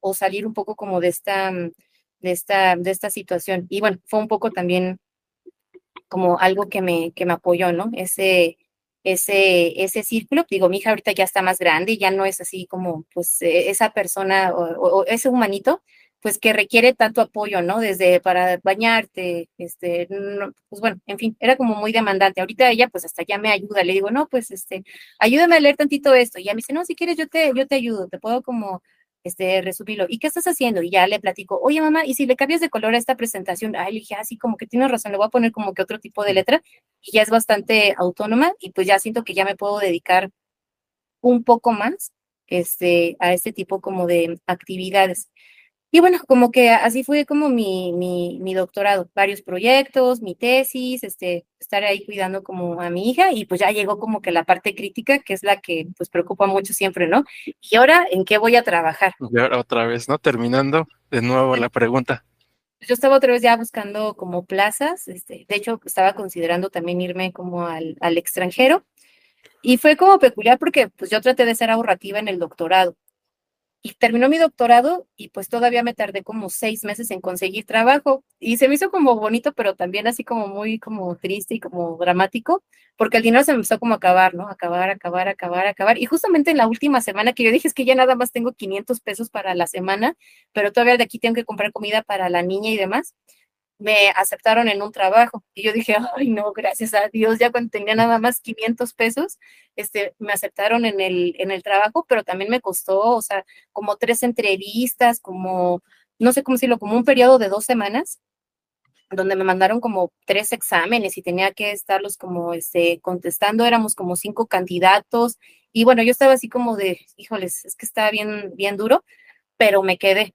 o salir un poco como de esta, de esta, de esta situación. Y bueno, fue un poco también como algo que me, que me apoyó, ¿no? Ese, ese, ese círculo. Digo, mi hija ahorita ya está más grande ya no es así como, pues, e, esa persona o, ese humanito, pues, que requiere tanto apoyo, ¿no? Desde para bañarte, este, pues bueno, en fin, era como muy demandante. Ahorita ella, pues, hasta ya me ayuda. Le digo, no, pues, este, ayúdame a leer tantito esto. Y ella me dice, no, si quieres, yo te, yo te ayudo, te puedo como este, resumirlo. ¿Y qué estás haciendo? Y ya le platico, oye mamá, ¿y si le cambias de color a esta presentación? Ah, le dije, así como que tienes razón, le voy a poner como que otro tipo de letra y ya es bastante autónoma y pues ya siento que ya me puedo dedicar un poco más este, a este tipo como de actividades. Y bueno, como que así fue como mi, mi, mi, doctorado, varios proyectos, mi tesis, este, estar ahí cuidando como a mi hija y pues ya llegó como que la parte crítica, que es la que pues preocupa mucho siempre, ¿no? Y ahora, ¿en qué voy a trabajar? Y ahora otra vez, ¿no? Terminando de nuevo la pregunta. yo estaba otra vez ya buscando como plazas, este, de hecho estaba considerando también irme como al, al extranjero y fue como peculiar porque pues yo traté de ser ahorrativa en el doctorado y terminó mi doctorado y pues todavía me tardé como seis meses en conseguir trabajo y se me hizo como bonito, pero también así como muy como triste y como dramático, porque el dinero se me empezó como a acabar, ¿no? Acabar, acabar, acabar, acabar. Y justamente en la última semana que yo dije es que ya nada más tengo 500 pesos para la semana, pero todavía de aquí tengo que comprar comida para la niña y demás me aceptaron en un trabajo. Y yo dije, ay, no, gracias a Dios, ya cuando tenía nada más 500 pesos, este, me aceptaron en el, en el trabajo, pero también me costó, o sea, como tres entrevistas, como, no sé cómo decirlo, como un periodo de dos semanas, donde me mandaron como tres exámenes y tenía que estarlos como este, contestando, éramos como cinco candidatos, y bueno, yo estaba así como de, híjoles, es que estaba bien, bien duro, pero me quedé,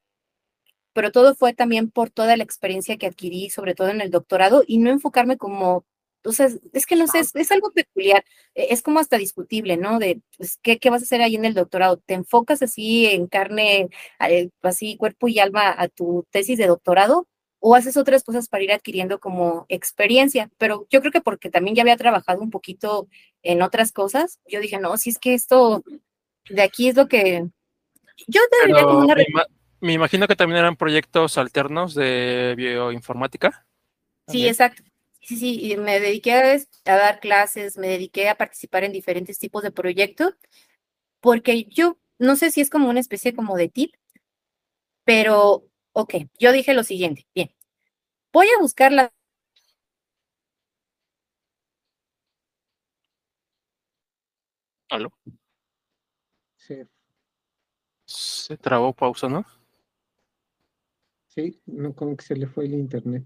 pero todo fue también por toda la experiencia que adquirí, sobre todo en el doctorado, y no enfocarme como, o sea, es que no sé, es, algo peculiar, e, es como hasta discutible, ¿no? De, pues, ¿qué, ¿qué, vas a hacer ahí en el doctorado? ¿Te enfocas así en carne, eh, así cuerpo y alma a tu tesis de doctorado? ¿O haces otras cosas para ir adquiriendo como experiencia? Pero yo creo que porque también ya había trabajado un poquito en otras cosas, yo dije, no, si es que esto de aquí es lo que... Yo debería como una... Me imagino que también eran proyectos alternos de bioinformática. Sí, exacto. Sí, sí, y me dediqué a, dar clases, me dediqué a participar en diferentes tipos de proyectos, porque yo no sé si es como una especie como de tip, pero, ok, yo dije lo siguiente, bien, voy a buscar la... ¿Aló? Sí. Se trabó pausa, ¿no? Sí, no, como que se le fue el internet.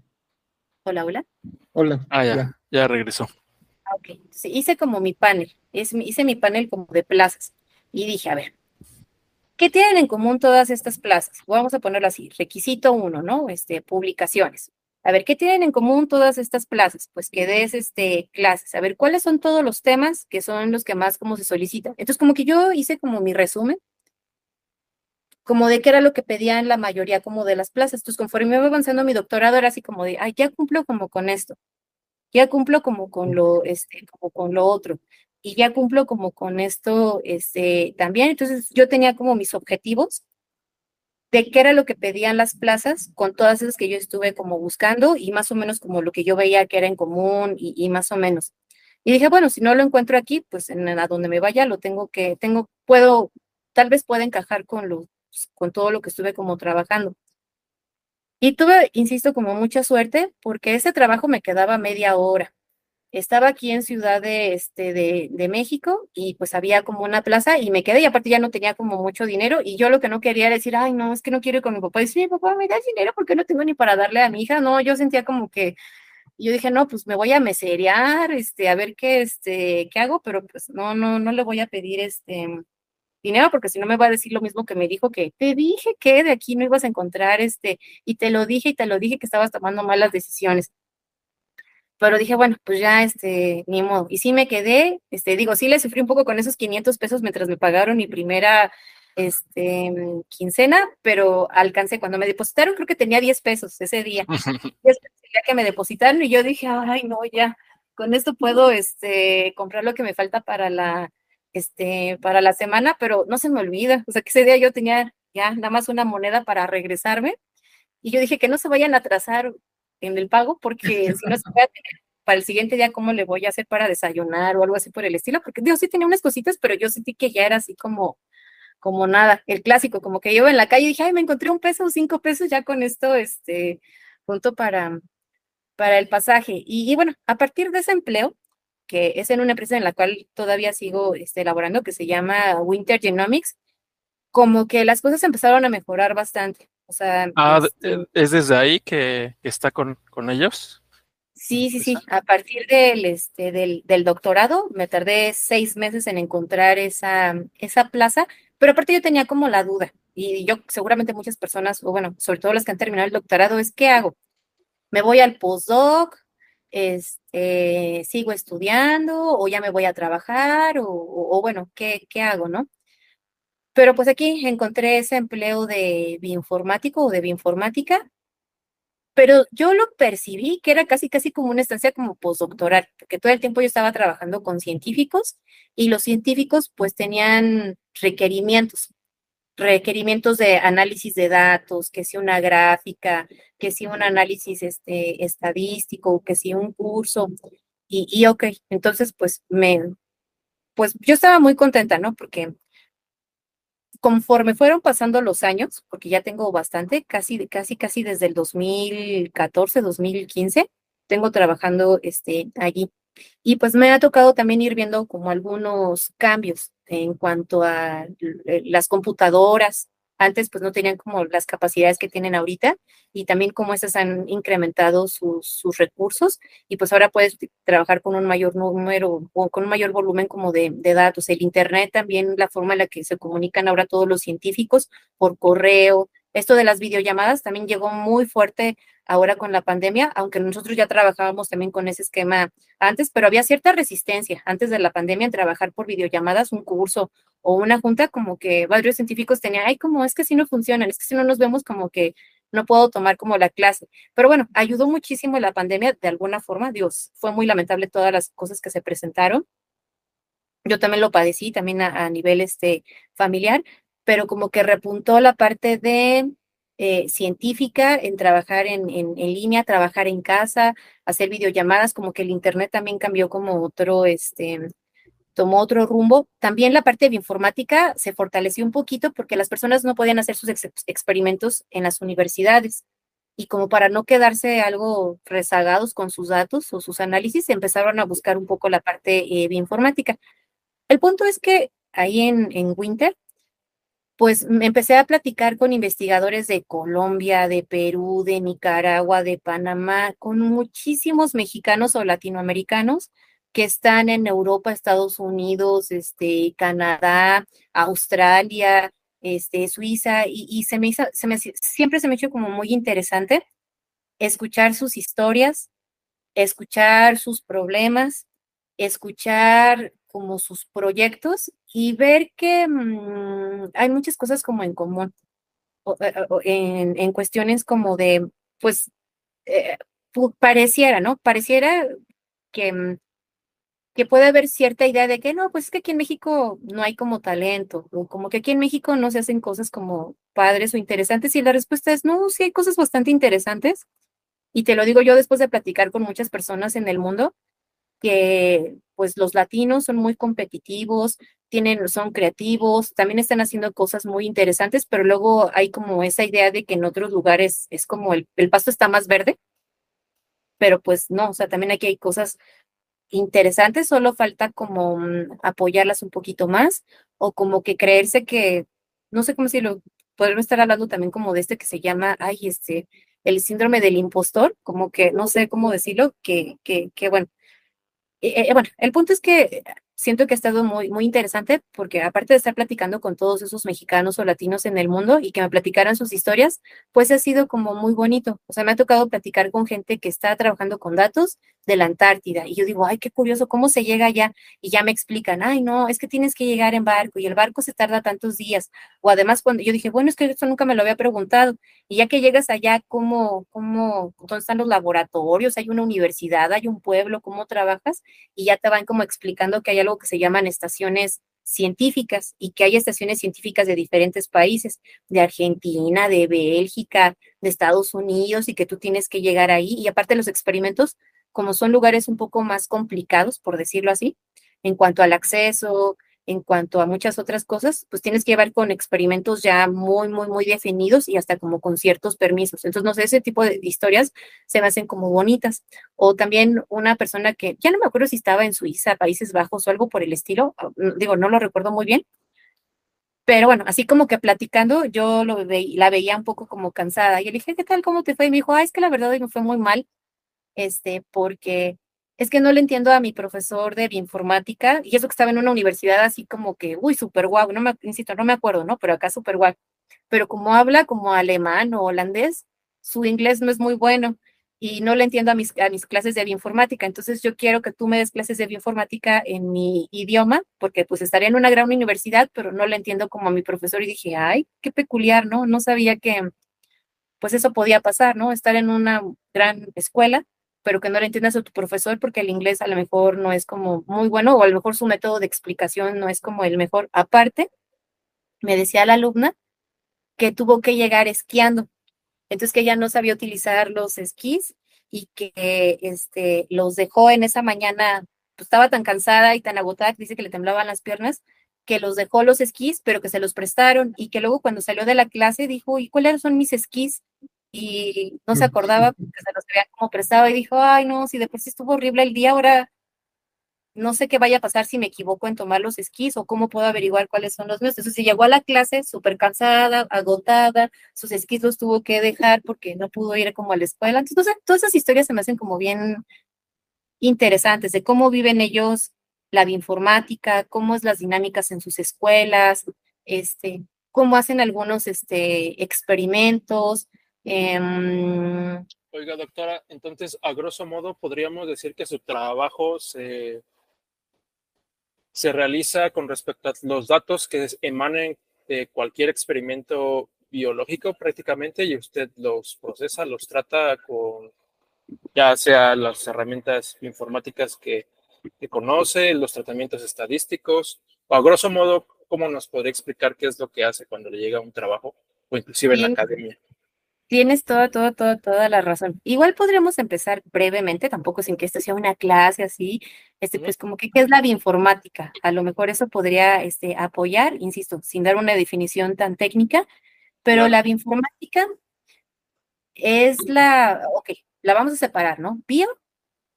Hola, hola. Hola. Ah, ya, ya, regresó. Ah, ok, hice como mi panel, hice mi panel como de plazas y dije, a ver, ¿qué tienen en común todas estas plazas? Vamos a ponerlo así, requisito uno, ¿no? Este, publicaciones. A ver, ¿qué tienen en común todas estas plazas? Pues que des este, clases. A ver, ¿cuáles son todos los temas que son los que más como se solicitan? Entonces, como que yo hice como mi resumen como de qué era lo que pedían la mayoría como de las plazas. Entonces, conforme me iba avanzando mi doctorado, era así como de, ay, ya cumplo como con esto, ya cumplo como con lo, este, como con lo otro, y ya cumplo como con esto, este, también. Entonces, yo tenía como mis objetivos de qué era lo que pedían las plazas con todas esas que yo estuve como buscando y más o menos como lo que yo veía que era en común y, y más o menos. Y dije, bueno, si no lo encuentro aquí, pues en a donde me vaya lo tengo que, tengo, puedo, tal vez pueda encajar con lo, pues, con todo lo que estuve como trabajando. Y tuve, insisto, como mucha suerte porque ese trabajo me quedaba media hora. Estaba aquí en Ciudad de, este, de, de, México y pues había como una plaza y me quedé y aparte ya no tenía como mucho dinero y yo lo que no quería era decir, ay, no, es que no quiero ir con mi papá. Y decir, mi papá, ¿me das dinero porque no tengo ni para darle a mi hija? No, yo sentía como que, yo dije, no, pues me voy a meserear, este, a ver qué, este, qué hago, pero pues no, no, no le voy a pedir, este, dinero, porque si no me va a decir lo mismo que me dijo que te dije que de aquí no ibas a encontrar este, y te lo dije y te lo dije que estabas tomando malas decisiones. Pero dije, bueno, pues ya, este, ni modo. Y sí me quedé, este, digo, sí le sufrí un poco con esos 500 pesos mientras me pagaron mi primera, este, quincena, pero alcancé, cuando me depositaron, creo que tenía 10 pesos ese día. día que me depositaron y yo dije, ay, no, ya, con esto puedo, este, comprar lo que me falta para la, este, para la semana, pero no se me olvida. O sea, que ese día yo tenía ya nada más una moneda para regresarme y yo dije que no se vayan a atrasar en el pago porque si no se va a tener para el siguiente día cómo le voy a hacer para desayunar o algo así por el estilo, porque Dios sí tenía unas cositas, pero yo sentí que ya era así como como nada, el clásico, como que yo en la calle dije, ay, me encontré un peso o cinco pesos ya con esto, este, punto para, para el pasaje. Y, y, bueno, a partir de ese empleo, que es en una empresa en la cual todavía sigo este, elaborando, que se llama Winter Genomics, como que las cosas empezaron a mejorar bastante. O sea, ah, este ¿es desde ahí que, está con, con, ellos? Sí, sí, sí. A partir del, este, del, del, doctorado me tardé seis meses en encontrar esa, esa plaza, pero aparte yo tenía como la duda, y yo seguramente muchas personas, o bueno, sobre todo las que han terminado el doctorado, es ¿qué hago? ¿Me voy al postdoc? Este, sigo estudiando o ya me voy a trabajar o, bueno, ¿qué, ¿qué, hago, no? Pero pues aquí encontré ese empleo de bioinformático o de bioinformática pero yo lo percibí que era casi, casi como una estancia como postdoctoral, porque todo el tiempo yo estaba trabajando con científicos y los científicos pues tenían requerimientos, requerimientos de análisis de datos, que si una gráfica, que si un análisis este, estadístico, que si un curso, y, y ok, entonces pues me, pues yo estaba muy contenta, ¿no? Porque conforme fueron pasando los años, porque ya tengo bastante, casi, casi, casi desde el 2014, 2015, tengo trabajando este, allí. Y pues me ha tocado también ir viendo como algunos cambios en cuanto a eh, las computadoras, antes pues no tenían como las capacidades que tienen ahorita y también como esas han incrementado sus, sus recursos y pues ahora puedes trabajar con un mayor número o con un mayor volumen como de, de, datos. El Internet también, la forma en la que se comunican ahora todos los científicos por correo. Esto de las videollamadas también llegó muy fuerte ahora con la pandemia, aunque nosotros ya trabajábamos también con ese esquema antes, pero había cierta resistencia antes de la pandemia en trabajar por videollamadas, un curso o una junta, como que varios científicos tenían, ay, como es que si no funcionan, es que si no nos vemos como que no puedo tomar como la clase. Pero bueno, ayudó muchísimo la pandemia de alguna forma, Dios, fue muy lamentable todas las cosas que se presentaron. Yo también lo padecí, también a, a nivel este, familiar, pero como que repuntó la parte de eh, científica en trabajar en, en, en, línea, trabajar en casa, hacer videollamadas, como que el Internet también cambió como otro, este, tomó otro rumbo. También la parte de informática se fortaleció un poquito porque las personas no podían hacer sus ex experimentos en las universidades. Y como para no quedarse algo rezagados con sus datos o sus análisis, empezaron a buscar un poco la parte eh, de informática. El punto es que ahí en, en Winter pues me empecé a platicar con investigadores de Colombia, de Perú, de Nicaragua, de Panamá, con muchísimos mexicanos o latinoamericanos que están en Europa, Estados Unidos, este, Canadá, Australia, este, Suiza, y, y se me hizo, se me, siempre se me hizo como muy interesante escuchar sus historias, escuchar sus problemas, escuchar como sus proyectos y ver que mmm, hay muchas cosas como en común, o, o, en, en, cuestiones como de, pues, eh, pareciera, ¿no? Pareciera que, mm, que puede haber cierta idea de que no, pues es que aquí en México no hay como talento, o como que aquí en México no se hacen cosas como padres o interesantes, y la respuesta es no, sí hay cosas bastante interesantes, y te lo digo yo después de platicar con muchas personas en el mundo, que pues los latinos son muy competitivos, tienen, son creativos, también están haciendo cosas muy interesantes, pero luego hay como esa idea de que en otros lugares es como el, el pasto está más verde, pero pues no, o sea, también aquí hay cosas interesantes, solo falta como um, apoyarlas un poquito más o como que creerse que, no sé cómo decirlo, podemos estar hablando también como de este que se llama, ay, este, el síndrome del impostor, como que, no sé cómo decirlo, que, que, que bueno, eh, bueno, el punto es que siento que ha estado muy, muy interesante porque aparte de estar platicando con todos esos mexicanos o latinos en el mundo y que me platicaran sus historias, pues ha sido como muy bonito. O sea, me ha tocado platicar con gente que está trabajando con datos de la Antártida y yo digo, ay, qué curioso, ¿cómo se llega allá? Y ya me explican, ay, no, es que tienes que llegar en barco y el barco se tarda tantos días. O además cuando yo dije, bueno, es que esto nunca me lo había preguntado. Y ya que llegas allá, ¿cómo, cómo, dónde están los laboratorios? ¿Hay una universidad? ¿Hay un pueblo? ¿Cómo trabajas? Y ya te van como explicando que hay algo que se llaman estaciones científicas y que hay estaciones científicas de diferentes países, de Argentina, de Bélgica, de Estados Unidos y que tú tienes que llegar ahí. Y aparte los experimentos, como son lugares un poco más complicados, por decirlo así, en cuanto al acceso, en cuanto a muchas otras cosas, pues tienes que llevar con experimentos ya muy, muy, muy definidos y hasta como con ciertos permisos. Entonces, no sé, ese tipo de historias se me hacen como bonitas. O también una persona que, ya no me acuerdo si estaba en Suiza, Países Bajos o algo por el estilo, digo, no lo recuerdo muy bien. Pero bueno, así como que platicando, yo lo la veía un poco como cansada. Y le dije, ¿qué tal? ¿Cómo te fue? Y me dijo, ah, es que la verdad me fue muy mal, este, porque es que no le entiendo a mi profesor de bioinformática, y eso que estaba en una universidad así como que, uy, súper guau, no me, insisto, no me acuerdo, ¿no? Pero acá súper guau. Pero como habla como alemán o holandés, su inglés no es muy bueno y no le entiendo a mis, a mis clases de bioinformática. Entonces yo quiero que tú me des clases de bioinformática en mi idioma, porque pues estaría en una gran universidad, pero no le entiendo como a mi profesor y dije, ay, qué peculiar, ¿no? No sabía que, pues eso podía pasar, ¿no? Estar en una gran escuela, pero que no le entiendas a tu profesor porque el inglés a lo mejor no es como muy bueno o a lo mejor su método de explicación no es como el mejor. Aparte, me decía la alumna que tuvo que llegar esquiando, entonces que ella no sabía utilizar los esquís y que este, los dejó en esa mañana, pues estaba tan cansada y tan agotada que dice que le temblaban las piernas, que los dejó los esquís, pero que se los prestaron y que luego cuando salió de la clase dijo, ¿y cuáles son mis esquís? Y no se acordaba porque se los había como prestado y dijo, ay no, si de por sí estuvo horrible el día, ahora no sé qué vaya a pasar si me equivoco en tomar los esquís o cómo puedo averiguar cuáles son los míos. Entonces, llegó a la clase súper cansada, agotada, sus esquís los tuvo que dejar porque no pudo ir como a la escuela. Entonces, todas esas historias se me hacen como bien interesantes de cómo viven ellos la bioinformática, cómo es las dinámicas en sus escuelas, este, cómo hacen algunos este, experimentos. Em, Oiga, doctora, entonces, a grosso modo, podríamos decir que su trabajo se se realiza con respecto a los datos que emanen de cualquier experimento biológico prácticamente y usted los procesa, los trata con ya sea las herramientas informáticas que, que conoce, los tratamientos estadísticos, o a grosso modo, ¿cómo nos podría explicar qué es lo que hace cuando le llega un trabajo o inclusive en la academia? Tienes toda, toda, toda, toda la razón. Igual podríamos empezar brevemente, tampoco sin que esto sea una clase así, este, pues como que, ¿qué es la bioinformática? A lo mejor eso podría este, apoyar, insisto, sin dar una definición tan técnica, pero la bioinformática es la, ok, la vamos a separar, ¿no? Bio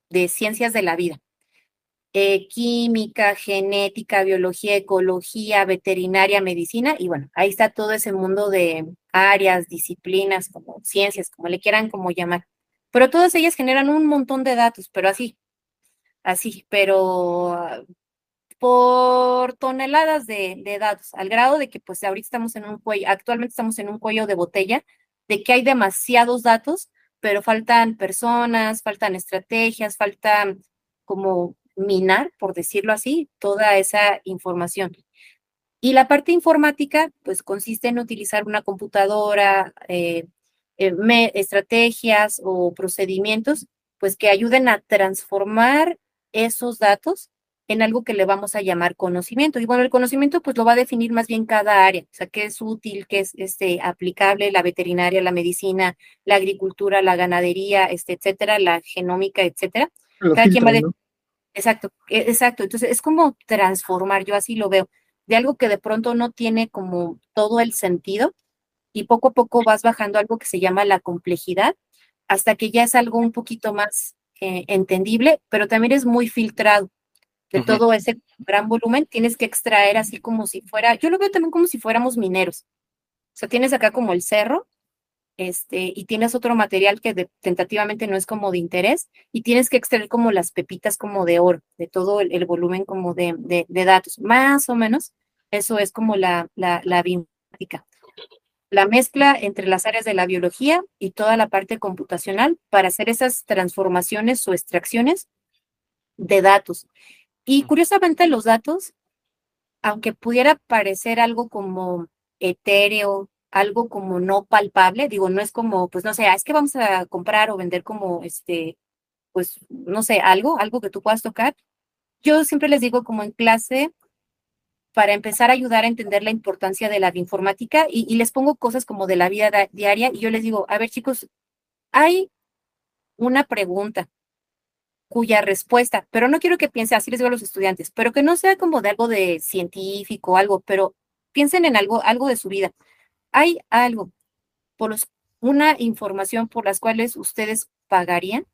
de ciencias de la vida. Eh, química, genética, biología, ecología, veterinaria, medicina, y bueno, ahí está todo ese mundo de áreas, disciplinas, como ciencias, como le quieran como llamar. Pero todas ellas generan un montón de datos, pero así, así, pero por toneladas de, de datos, al grado de que pues ahorita estamos en un cuello, actualmente estamos en un cuello de botella, de que hay demasiados datos, pero faltan personas, faltan estrategias, faltan como minar, por decirlo así, toda esa información. Y la parte informática, pues consiste en utilizar una computadora, eh, eh, estrategias o procedimientos, pues que ayuden a transformar esos datos en algo que le vamos a llamar conocimiento. Y bueno, el conocimiento pues lo va a definir más bien cada área, o sea, qué es útil, qué es este, aplicable, la veterinaria, la medicina, la agricultura, la ganadería, este, etcétera, la genómica, etcétera. cada quien va a Exacto, e, exacto. Entonces es como transformar, yo así lo veo, de algo que de pronto no tiene como todo el sentido y poco a poco vas bajando algo que se llama la complejidad hasta que ya es algo un poquito más eh, entendible, pero también es muy filtrado de todo ese gran volumen. Tienes que extraer así como si fuera, yo lo veo también como si fuéramos mineros. O sea, tienes acá como el cerro este, y tienes otro material que tentativamente no es como de interés, y tienes que extraer como las pepitas como de oro, de todo el, volumen como de, de, datos, más o menos, eso es como la, la, la. La mezcla entre las áreas de la biología y toda la parte computacional para hacer esas transformaciones o extracciones de datos. Y curiosamente los datos, aunque pudiera parecer algo como etéreo, algo como no palpable, digo, no es como, pues no sé, es que vamos a comprar o vender como, este, pues, no sé, algo, algo que tú puedas tocar. Yo siempre les digo como en clase, para empezar a ayudar a entender la importancia de la informática y, y les pongo cosas como de la vida diaria y yo les digo, a ver chicos, hay una pregunta cuya respuesta, pero no quiero que piense, así les digo a los estudiantes, pero que no sea como de algo de científico, algo, pero piensen en algo, algo de su vida hay algo, por los, una información por las cuales ustedes pagarían.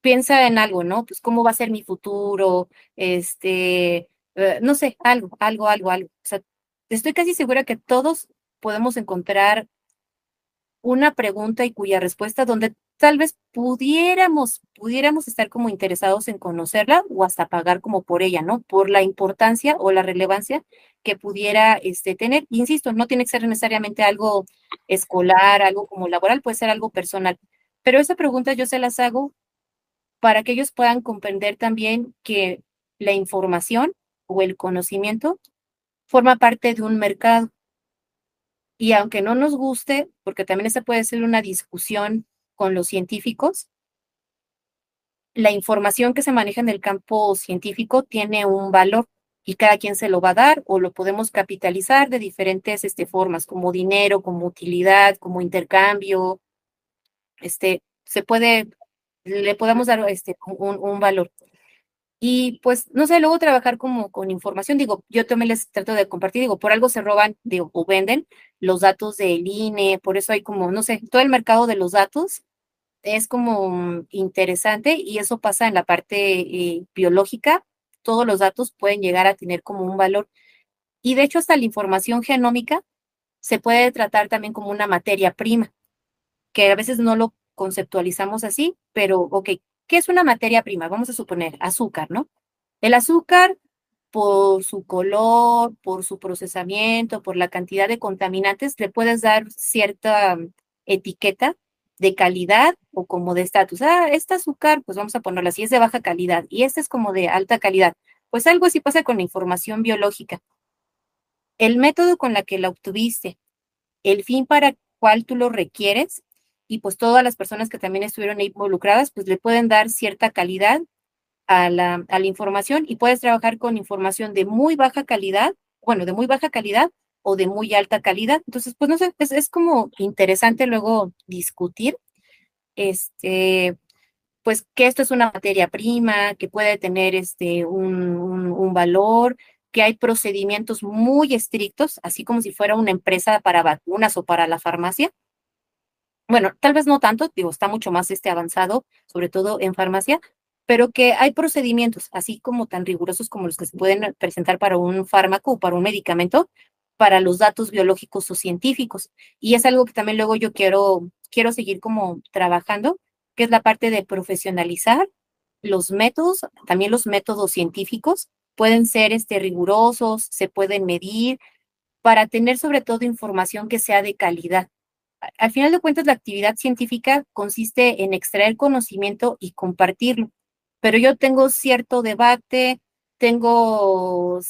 Piensa en algo, ¿no? Pues cómo va a ser mi futuro, este, eh, no sé, algo, algo, algo, algo. O sea, estoy casi segura que todos podemos encontrar una pregunta y cuya respuesta donde tal vez pudiéramos, pudiéramos estar como interesados en conocerla o hasta pagar como por ella, ¿no? Por la importancia o la relevancia que pudiera este, tener. Insisto, no tiene que ser necesariamente algo escolar, algo como laboral, puede ser algo personal. Pero esa pregunta yo se las hago para que ellos puedan comprender también que la información o el conocimiento forma parte de un mercado Y aunque no nos guste, porque también esa puede ser una discusión con los científicos, la información que se maneja en el campo científico tiene un valor y cada quien se lo va a dar o lo podemos capitalizar de diferentes este, formas, como dinero, como utilidad, como intercambio. Este, se puede, le podemos dar este, un, un valor. Y pues, no sé, luego trabajar como con información, digo, yo también les trato de compartir, digo, por algo se roban digo, o venden los datos del INE, por eso hay como, no sé, todo el mercado de los datos es como interesante y eso pasa en la parte eh, biológica, todos los datos pueden llegar a tener como un valor. Y de hecho, hasta la información genómica se puede tratar también como una materia prima, que a veces no lo conceptualizamos así, pero, ok, ¿qué es una materia prima? Vamos a suponer azúcar, ¿no? El azúcar, por su color, por su procesamiento, por la cantidad de contaminantes, le puedes dar cierta etiqueta de calidad o como de estatus. Ah, este azúcar, pues vamos a ponerlo así, es de baja calidad y este es como de alta calidad. Pues algo así pasa con la información biológica. El método con la que la obtuviste, el fin para cual tú lo requieres y pues todas las personas que también estuvieron involucradas, pues le pueden dar cierta calidad a la, a la información y puedes trabajar con información de muy baja calidad, bueno, de muy baja calidad o de muy alta calidad. Entonces, pues no sé, es, como interesante luego discutir, este, pues que esto es una materia prima, que puede tener este, un, un, un valor, que hay procedimientos muy estrictos, así como si fuera una empresa para vacunas o para la farmacia. Bueno, tal vez no tanto, digo, está mucho más este avanzado, sobre todo en farmacia, pero que hay procedimientos, así como tan rigurosos como los que se pueden presentar para un fármaco o para un medicamento, para los datos biológicos o científicos. Y es algo que también luego yo quiero, quiero seguir como trabajando, que es la parte de profesionalizar los métodos, también los métodos científicos, pueden ser este, rigurosos, se pueden medir, para tener sobre todo información que sea de calidad. Al final de cuentas, la actividad científica consiste en extraer conocimiento y compartirlo, pero yo tengo cierto debate, tengo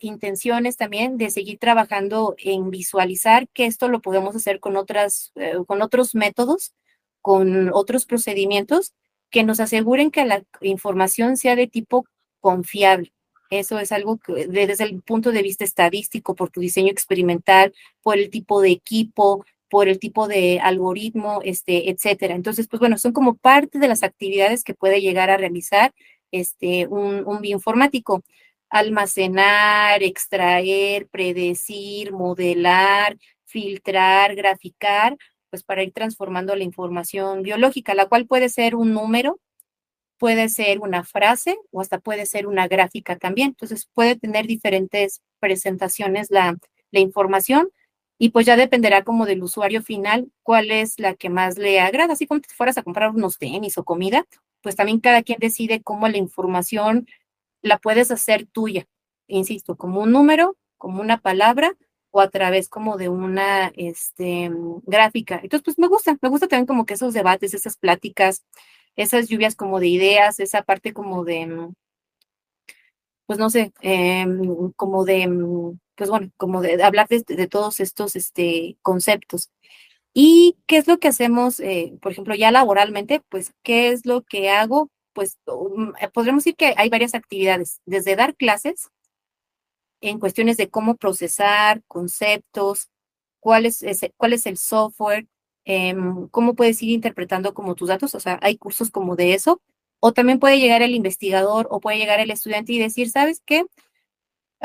intenciones también de seguir trabajando en visualizar que esto lo podemos hacer con, otras, eh, con otros métodos, con otros procedimientos que nos aseguren que la información sea de tipo confiable. Eso es algo que desde el punto de vista estadístico, por tu diseño experimental, por el tipo de equipo, por el tipo de algoritmo, este, etcétera. Entonces, pues bueno, son como parte de las actividades que puede llegar a realizar este, un, bioinformático. Almacenar, extraer, predecir, modelar, filtrar, graficar, pues para ir transformando la información biológica, la cual puede ser un número, puede ser una frase o hasta puede ser una gráfica también. Entonces puede tener diferentes presentaciones la, la información y pues ya dependerá como del usuario final cuál es la que más le agrada. Así como si fueras a comprar unos tenis o comida, pues también cada quien decide cómo la información la puedes hacer tuya, insisto, como un número, como una palabra o a través como de una este, gráfica. Entonces, pues me gusta, me gusta también como que esos debates, esas pláticas, esas lluvias como de ideas, esa parte como de, pues no sé, eh, como de, pues bueno, como de, hablar de, de, todos estos este, conceptos. ¿Y qué es lo que hacemos, eh, por ejemplo, ya laboralmente? Pues, ¿qué es lo que hago? Pues, um, podríamos decir que hay varias actividades, desde dar clases en cuestiones de cómo procesar conceptos, cuál es, cuál es el software, eh, cómo puedes ir interpretando como tus datos, o sea, hay cursos como de eso, o también puede llegar el investigador o puede llegar el estudiante y decir, ¿sabes qué?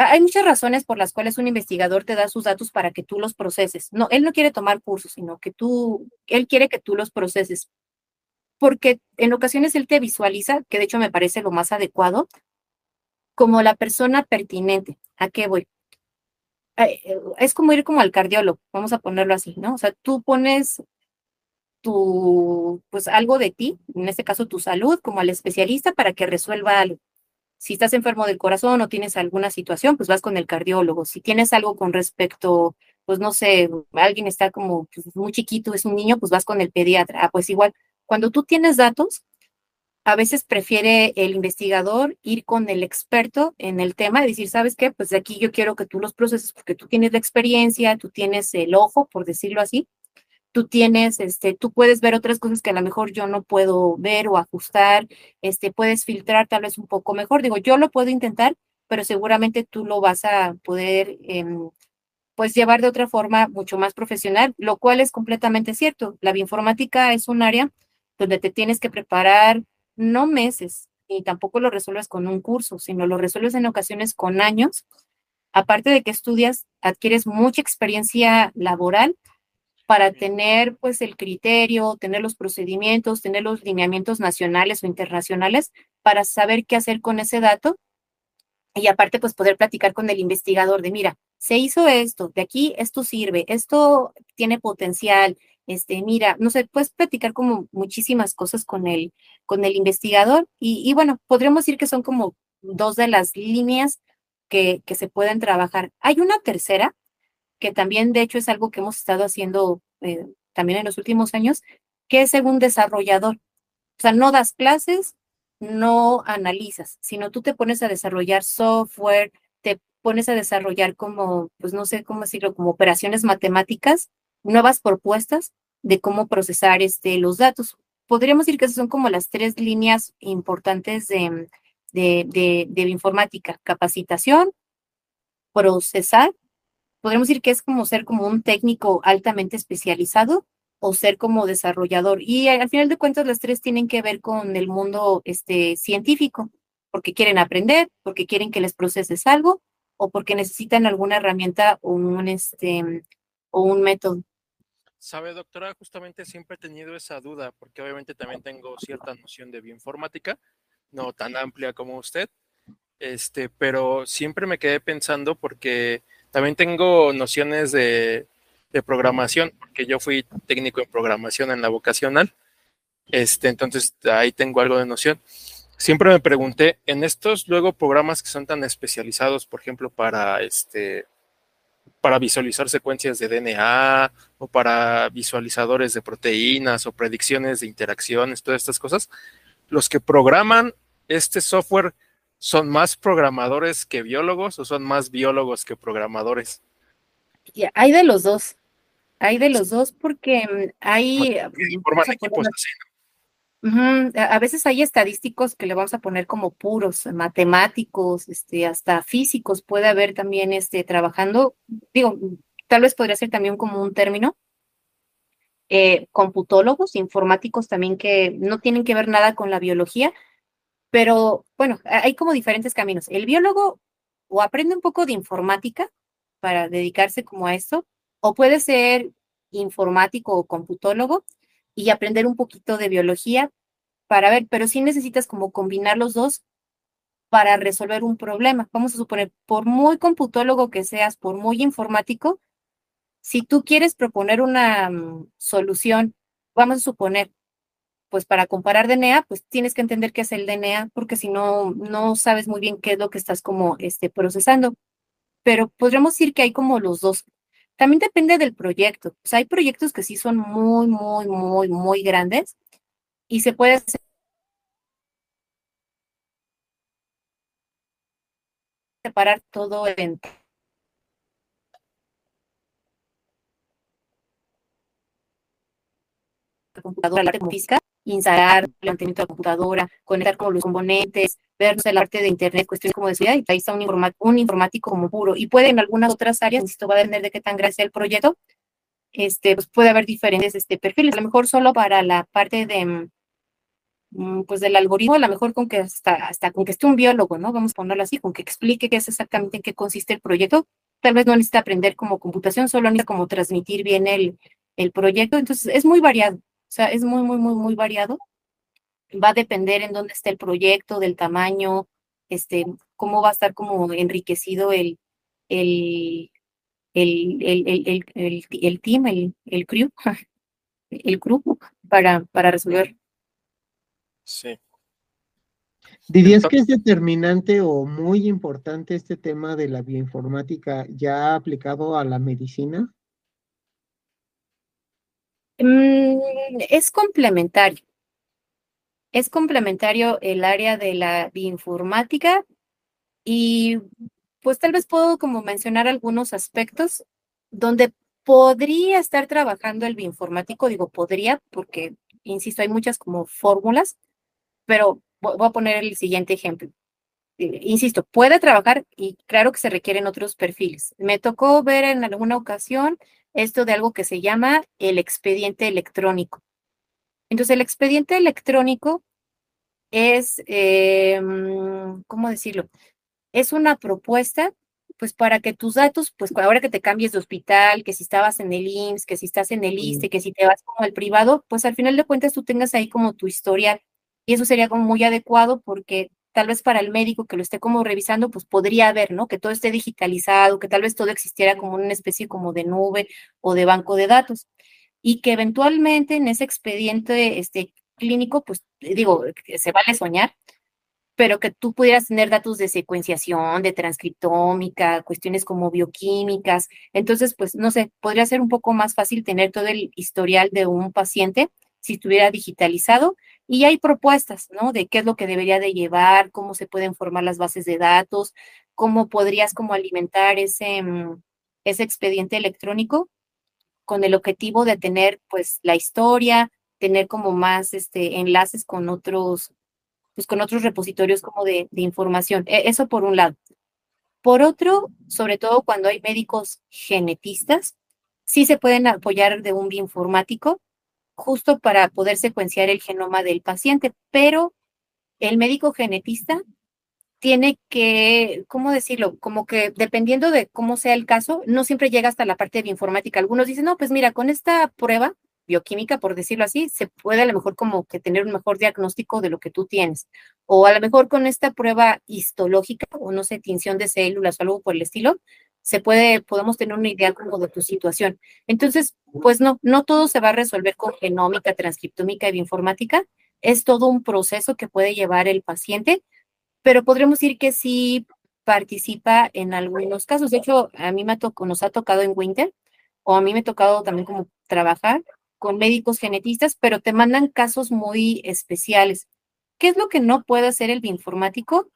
Hay muchas razones por las cuales un investigador te da sus datos para que tú los proceses. No, él no quiere tomar cursos, sino que tú, él quiere que tú los proceses. Porque en ocasiones él te visualiza, que de hecho me parece lo más adecuado, como la persona pertinente. ¿A qué voy? Eh, es como ir como al cardiólogo, vamos a ponerlo así, ¿no? O sea, tú pones tu, pues algo de ti, en este caso tu salud, como al especialista para que resuelva algo. Si estás enfermo del corazón o tienes alguna situación, pues vas con el cardiólogo. Si tienes algo con respecto, pues no sé, alguien está como pues, muy chiquito, es un niño, pues vas con el pediatra. Ah, pues igual, cuando tú tienes datos, a veces prefiere el investigador ir con el experto en el tema y decir, ¿sabes qué? Pues de aquí yo quiero que tú los proceses porque tú tienes la experiencia, tú tienes el ojo, por decirlo así, tú tienes, este, tú puedes ver otras cosas que a lo mejor yo no puedo ver o ajustar, este, puedes filtrar tal vez un poco mejor. Digo, yo lo puedo intentar, pero seguramente tú lo vas a poder, em, pues, llevar de otra forma mucho más profesional, lo cual es completamente cierto. La bioinformática es un área donde te tienes que preparar no meses, y tampoco lo resuelves con un curso, sino lo resuelves en ocasiones con años. Aparte de que estudias, adquieres mucha experiencia laboral para tener pues el criterio, tener los procedimientos, tener los lineamientos nacionales o internacionales para saber qué hacer con ese dato. Y aparte pues poder platicar con el investigador de mira, se hizo esto, de aquí esto sirve, esto tiene potencial, este, mira, no sé, puedes platicar como muchísimas cosas con el, con el investigador. Y, y bueno, podríamos decir que son como dos de las líneas que, que se pueden trabajar. Hay una tercera que también de hecho es algo que hemos estado haciendo eh, también en los últimos años, que es según desarrollador. O sea, no das clases, no analizas, sino tú te pones a desarrollar software, te pones a desarrollar como, pues no sé cómo decirlo, como operaciones matemáticas, nuevas propuestas de cómo procesar este, los datos. Podríamos decir que esas son como las tres líneas importantes de, de, de, de informática, capacitación, procesar podríamos decir que es como ser como un técnico altamente especializado o ser como desarrollador. Y al final de cuentas, las tres tienen que ver con el mundo este, científico, porque quieren aprender, porque quieren que les proceses algo o porque necesitan alguna herramienta o un, este, o un método. Sabe, doctora, justamente siempre he tenido esa duda, porque obviamente también tengo cierta noción de bioinformática, no tan amplia como usted, este, pero siempre me quedé pensando porque también tengo nociones de, programación, porque yo fui técnico en programación en la vocacional. Este, entonces ahí tengo algo de noción. Siempre me pregunté, en estos luego programas que son tan especializados, por ejemplo, para este para visualizar secuencias de DNA o para visualizadores de proteínas o predicciones de interacciones, todas estas cosas, los que programan este software ¿son más programadores que biólogos o son más biólogos que programadores? hay de los dos. Hay de los dos porque mm, hay... a veces hay estadísticos que le vamos a poner como puros, matemáticos, este, hasta físicos puede haber también este, trabajando, digo, tal vez podría ser también como un término, eh, computólogos, informáticos también que no tienen que ver nada con la biología, pero bueno, hay como diferentes caminos. El biólogo o aprende un poco de informática para dedicarse como a esto, o puede ser informático o computólogo y aprender un poquito de biología para ver, pero sí necesitas como combinar los dos para resolver un problema. Vamos a suponer, por muy computólogo que seas, por muy informático, si tú quieres proponer una mm, solución, vamos a suponer, pues para comparar DNA, pues tienes que entender qué es el DNA, porque si no, no sabes muy bien qué es lo que estás como este, procesando. Pero podríamos decir que hay como los dos. También depende del proyecto. O hay proyectos que sí son muy, muy, muy, muy grandes y se puede hacer separar todo en computadora, la física, instalar el mantenimiento de la computadora, conectar con los componentes, ver el arte de internet, cuestiones como decía, y ahí está un, un informático como puro. Y puede en algunas otras áreas, esto va a depender de qué tan grande sea el proyecto, este, pues puede haber diferentes este, perfiles. A lo mejor solo para la parte de mm, pues del algoritmo, a lo mejor con que hasta, hasta con que esté un biólogo, ¿no? Vamos a ponerlo así, con que explique qué es exactamente en qué consiste el proyecto. Tal vez no necesita aprender como computación, solo necesita como transmitir bien el, el proyecto. Entonces, es muy variado. O sea, es muy, muy, muy, muy variado. Va a depender en dónde esté el proyecto, del tamaño, este, cómo va a estar como enriquecido el, el, el, el, el, el team, el, el crew, el grupo para, para resolver. Sí. ¿Dirías que es determinante o muy importante este tema de la bioinformática ya aplicado a la medicina? Mm, es complementario. es complementario el área de la bioinformática y pues tal vez puedo como mencionar algunos aspectos donde podría estar trabajando el bioinformático, digo podría porque, insisto, hay muchas como fórmulas, pero voy a poner el siguiente ejemplo. Eh, insisto, puede trabajar y claro que se requieren otros perfiles. Me tocó ver en alguna ocasión esto de algo que se llama el expediente electrónico. Entonces, el expediente electrónico es, eh, ¿cómo decirlo? Es una propuesta, pues para que tus datos, pues ahora que te cambies de hospital, que si estabas en el IMSS, que si estás en el ISTE, que si te vas como al privado, pues al final de cuentas tú tengas ahí como tu historial. Y eso sería como muy adecuado porque tal vez para el médico que lo esté como revisando, pues podría ver, ¿no? Que todo esté digitalizado, que tal vez todo existiera como una especie como de nube o de banco de datos. Y que eventualmente en ese expediente este, clínico, pues digo, se vale soñar, pero que tú pudieras tener datos de secuenciación, de transcriptómica, cuestiones como bioquímicas. Entonces, pues no sé, podría ser un poco más fácil tener todo el historial de un paciente si estuviera digitalizado y hay propuestas, ¿no? De qué es lo que debería de llevar, cómo se pueden formar las bases de datos, cómo podrías como alimentar ese, mm, ese expediente electrónico con el objetivo de tener pues la historia, tener como más este, enlaces con otros, pues con otros repositorios como de, de información. E, eso por un lado. Por otro, sobre todo cuando hay médicos genetistas, sí se pueden apoyar de un bioinformático justo para poder secuenciar el genoma del paciente, pero el médico genetista tiene que, ¿cómo decirlo? Como que dependiendo de cómo sea el caso, no siempre llega hasta la parte de informática. Algunos dicen, no, pues mira, con esta prueba bioquímica, por decirlo así, se puede a lo mejor como que tener un mejor diagnóstico de lo que tú tienes. O a lo mejor con esta prueba histológica, o no sé, tinción de células o algo por el estilo, se puede, podemos tener una idea como de tu situación. Entonces, pues no, no todo se va a resolver con genómica, transcriptómica y bioinformática. Es todo un proceso que puede llevar el paciente, pero podremos decir que sí participa en algunos casos. De hecho, a mí me tocó, nos ha tocado en Winter, o a mí me ha tocado también como trabajar con médicos genetistas, pero te mandan casos muy especiales. ¿Qué es lo que no puede hacer el bioinformático?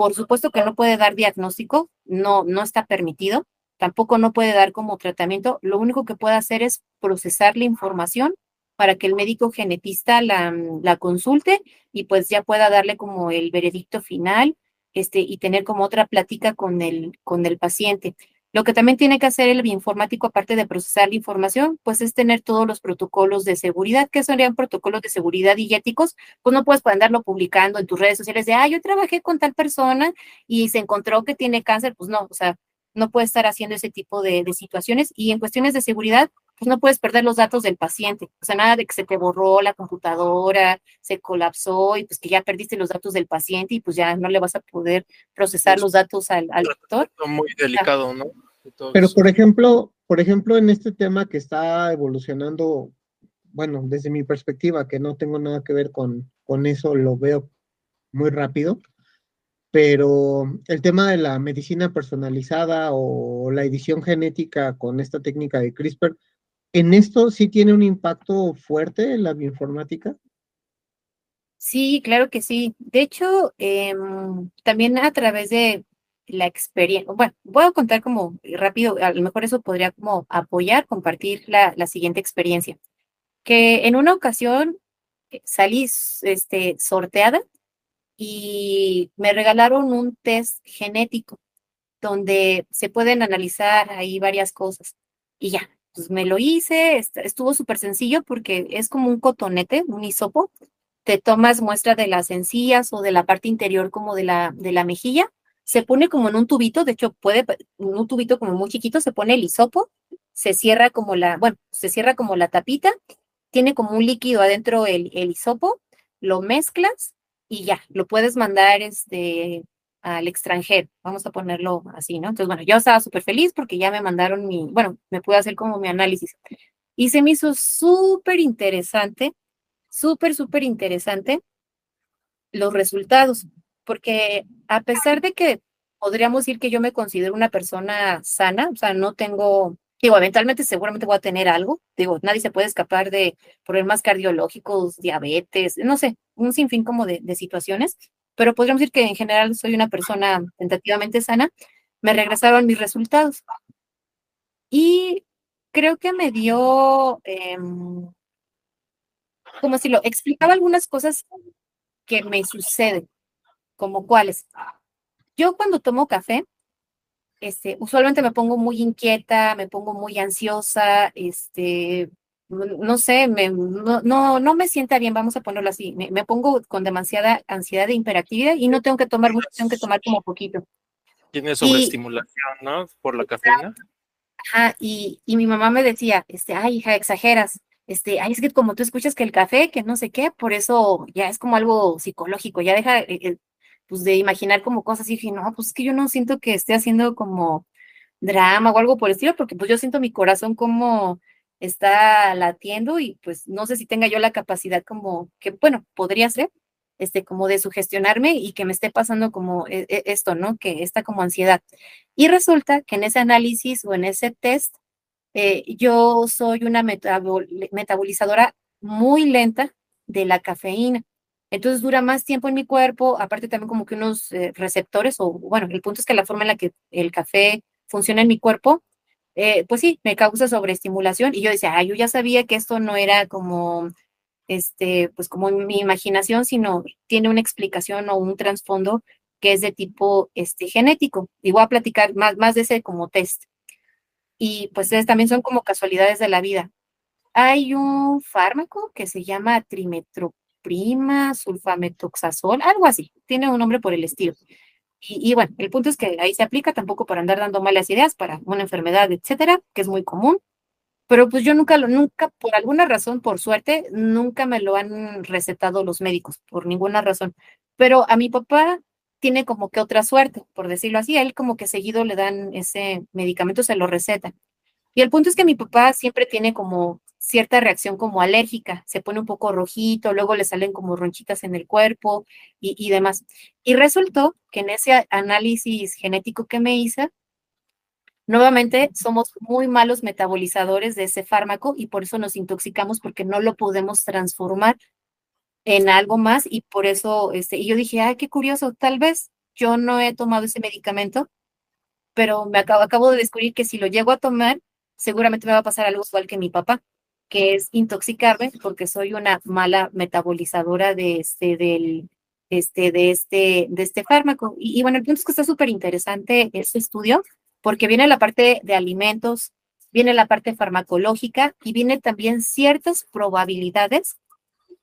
Por supuesto que no puede dar diagnóstico, no, no está permitido, tampoco no puede dar como tratamiento, lo único que puede hacer es procesar la información para que el médico genetista la, la consulte y pues ya pueda darle como el veredicto final este, y tener como otra plática con el, con el paciente. Lo que también tiene que hacer el bioinformático, aparte de procesar la información, pues es tener todos los protocolos de seguridad. ¿Qué serían protocolos de seguridad y éticos? Pues no puedes andarlo publicando en tus redes sociales de, ah, yo trabajé con tal persona y se encontró que tiene cáncer. Pues no, o sea, no puedes estar haciendo ese tipo de situaciones. Y en cuestiones de seguridad, pues no puedes perder los datos del paciente. O sea, nada de que se te borró la computadora, se colapsó y pues que ya perdiste los datos del paciente y pues ya no le vas a poder procesar los datos al, al doctor. Muy delicado, ¿no? Pero por ejemplo, por ejemplo, en este tema que está evolucionando, bueno, desde mi perspectiva, que no tengo nada que ver con, con eso, lo veo muy rápido, pero el tema de la medicina personalizada o la edición genética con esta técnica de CRISPR, ¿En esto sí tiene un impacto fuerte en la bioinformática? Sí, claro que sí. De hecho, em, también a través de la experiencia, bueno, voy a contar como rápido, a lo mejor eso podría como apoyar, compartir la, la siguiente experiencia. Que en una ocasión eh, salí este, sorteada y me regalaron un test genético donde se pueden analizar ahí varias cosas. Y ya, pues me lo hice, estuvo súper sencillo porque es como un cotonete, un hisopo. Te tomas muestra de las encías o de la parte interior como de la, de la mejilla. Se pone como en un tubito, de hecho puede, un tubito como muy chiquito, se pone el hisopo, se cierra como la, bueno, se cierra como la tapita, tiene como un líquido adentro el, el hisopo, lo mezclas y ya, lo puedes mandar este, al extranjero, vamos a ponerlo así, ¿no? Entonces, bueno, yo estaba súper feliz porque ya me mandaron mi, bueno, me pude hacer como mi análisis. Y se me hizo súper interesante, súper, súper interesante los resultados, porque a pesar de que podríamos decir que yo me considero una persona sana, o sea, no tengo Digo, eventualmente seguramente voy a tener algo. Digo, nadie se puede escapar de problemas cardiológicos, diabetes, no sé, un sinfín como de, de situaciones, pero podríamos decir que en general soy una persona tentativamente sana. Me regresaron mis resultados. Y creo que me dio, eh, como si lo explicaba algunas cosas que me suceden, como cuáles. Yo cuando tomo café, este, usualmente me pongo muy inquieta, me pongo muy ansiosa, este, no sé, me, no, no, no me sienta bien, vamos a ponerlo así, me, me, pongo con demasiada ansiedad e hiperactividad y no tengo que tomar mucho, tengo que tomar como poquito. Tiene sobreestimulación, y, ¿no? Por la cafeína. Ajá, y, y mi mamá me decía, este, ay, hija, exageras, este, ay, es que como tú escuchas que el café, que no sé qué, por eso ya es como algo psicológico, ya deja, eh, pues, de imaginar como cosas y dije, no, pues es que yo no siento que esté haciendo como drama o algo por el estilo, porque pues yo siento mi corazón como está latiendo y pues no sé si tenga yo la capacidad como que, bueno, podría ser, este, como de sugestionarme y que me esté pasando como esto, ¿no? Que está como ansiedad. Y resulta que en ese análisis o en ese test, eh, yo soy una metabol metabolizadora muy lenta de la cafeína. Entonces dura más tiempo en mi cuerpo, aparte también como que unos eh, receptores, o bueno, el punto es que la forma en la que el café funciona en mi cuerpo, eh, pues sí, me causa sobreestimulación. Y yo decía, yo ya sabía que esto no era como este, pues como mi imaginación, sino tiene una explicación o un trasfondo que es de tipo este, genético. Y voy a platicar más, más de ese como test. Y pues también son como casualidades de la vida. Hay un fármaco que se llama trimetroprima, sulfametoxazol, algo así, tiene un nombre por el estilo. Y, y, bueno, el punto es que ahí se aplica tampoco para andar dando malas ideas, para una enfermedad, etcétera, que es muy común pero pues yo nunca lo, nunca, por alguna razón, por suerte, nunca me lo han recetado los médicos, por ninguna razón. Pero a mi papá tiene como que otra suerte, por decirlo así, a él como que seguido le dan ese medicamento, se lo recetan. Y el punto es que mi papá siempre tiene como cierta reacción como alérgica, se pone un poco rojito, luego le salen como ronchitas en el cuerpo y, demás. Y resultó que en ese análisis genético que me hice, Nuevamente, somos muy malos metabolizadores de ese fármaco y por eso nos intoxicamos porque no lo podemos transformar en algo más y por eso, este, y yo dije, ay, qué curioso, tal vez yo no he tomado ese medicamento, pero me acabo, acabo de descubrir que si lo llego a tomar, seguramente me va a pasar algo igual que mi papá, que es intoxicarme porque soy una mala metabolizadora de este, del, este, de este, de este fármaco. Y, y bueno, el punto es que está súper interesante este estudio porque viene la parte de alimentos, viene la parte farmacológica y viene también ciertas probabilidades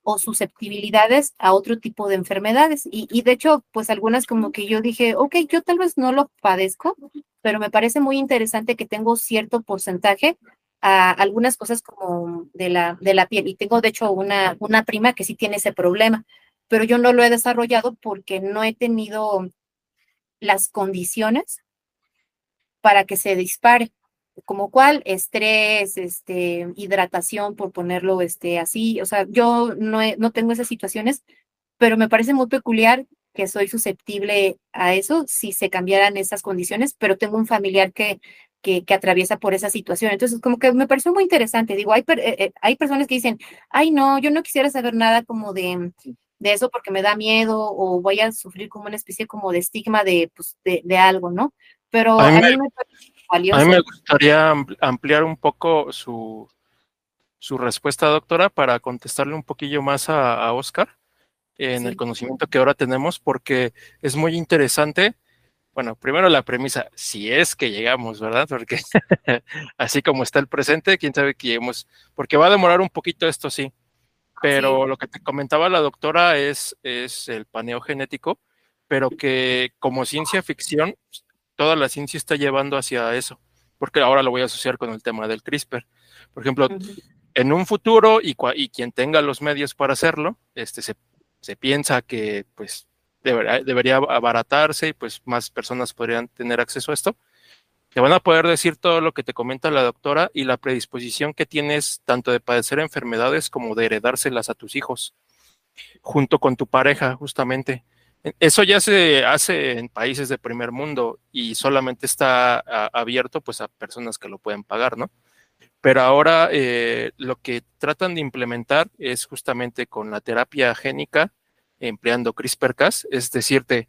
o susceptibilidades a otro tipo de enfermedades. Y, y, de hecho, pues algunas como que yo dije, ok, yo tal vez no lo padezco, pero me parece muy interesante que tengo cierto porcentaje a algunas cosas como de la, de la piel. Y tengo, de hecho, una, una prima que sí tiene ese problema, pero yo no lo he desarrollado porque no he tenido las condiciones para que se dispare. Como cual, estrés, este, hidratación, por ponerlo este, así. O sea, yo no, no tengo esas situaciones, pero me parece muy peculiar que soy susceptible a eso si se cambiaran esas condiciones, pero tengo un familiar que, que, que, atraviesa por esa situación. Entonces, como que me pareció muy interesante. Digo, hay, eh, eh, hay personas que dicen, ay, no, yo no quisiera saber nada como de, de eso porque me da miedo o voy a sufrir como una especie como de estigma de, pues, de, de algo, ¿no? Pero a mí, me, a mí me gustaría ampliar un poco su, su respuesta, doctora, para contestarle un poquillo más a, a Oscar en sí. el conocimiento que ahora tenemos, porque es muy interesante. Bueno, primero la premisa, si es que llegamos, ¿verdad? Porque así como está el presente, quién sabe que lleguemos, porque va a demorar un poquito esto, sí. Pero sí. lo que te comentaba la doctora es, es el paneo genético, pero que como ciencia ficción toda la ciencia está llevando hacia eso, porque ahora lo voy a asociar con el tema del CRISPR. Por ejemplo, uh -huh. en un futuro, y, y, quien tenga los medios para hacerlo, este, se, se piensa que pues debería, abaratarse y pues más personas podrían tener acceso a esto. Te van a poder decir todo lo que te comenta la doctora y la predisposición que tienes tanto de padecer enfermedades como de heredárselas a tus hijos, junto con tu pareja, justamente Eso ya se hace en países de primer mundo y solamente está abierto pues a personas que lo pueden pagar, ¿no? Pero ahora eh, lo que tratan de implementar es justamente con la terapia génica empleando CRISPR-Cas, es decirte,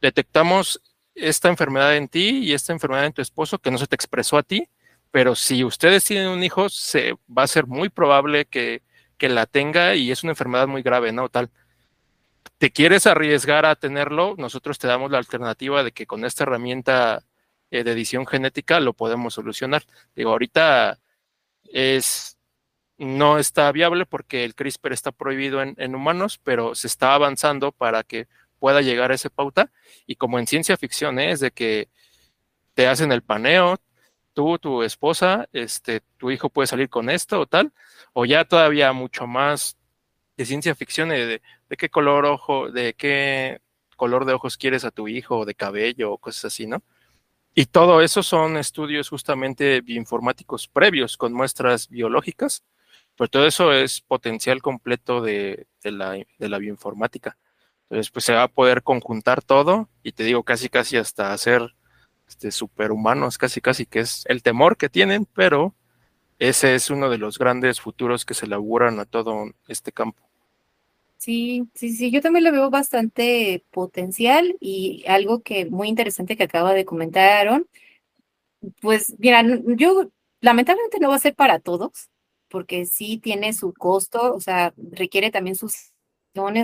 detectamos esta enfermedad en ti y esta enfermedad en tu esposo que no se te expresó a ti, pero si ustedes tienen un hijo, se, va a ser muy probable que, que la tenga y es una enfermedad muy grave, ¿no? Tal. ¿Te quieres arriesgar a tenerlo? Nosotros te damos la alternativa de que con esta herramienta eh, de edición genética lo podemos solucionar. Digo, ahorita es no está viable porque el CRISPR está prohibido en, en, humanos, pero se está avanzando para que pueda llegar a esa pauta. Y como en ciencia ficción ¿eh? es de que te hacen el paneo, tú, tu esposa, este, tu hijo puede salir con esto o tal, o ya todavía mucho más de ciencia ficción de, de qué color ojo, de qué color de ojos quieres a tu hijo, o de cabello, o cosas así, ¿no? Y todo eso son estudios justamente bioinformáticos previos con muestras biológicas, pero todo eso es potencial completo de, la, bioinformática. Entonces, pues se va a poder conjuntar todo y te digo casi, casi hasta hacer este, superhumanos, casi, casi, que es el temor que tienen, pero ese es uno de los grandes futuros que se le a todo este campo. Sí, sí, sí, yo también lo veo bastante potencial y algo que muy interesante que acaba de comentar Aaron, pues mira, yo lamentablemente no va a ser para todos, porque sí tiene su costo, o sea, requiere también sus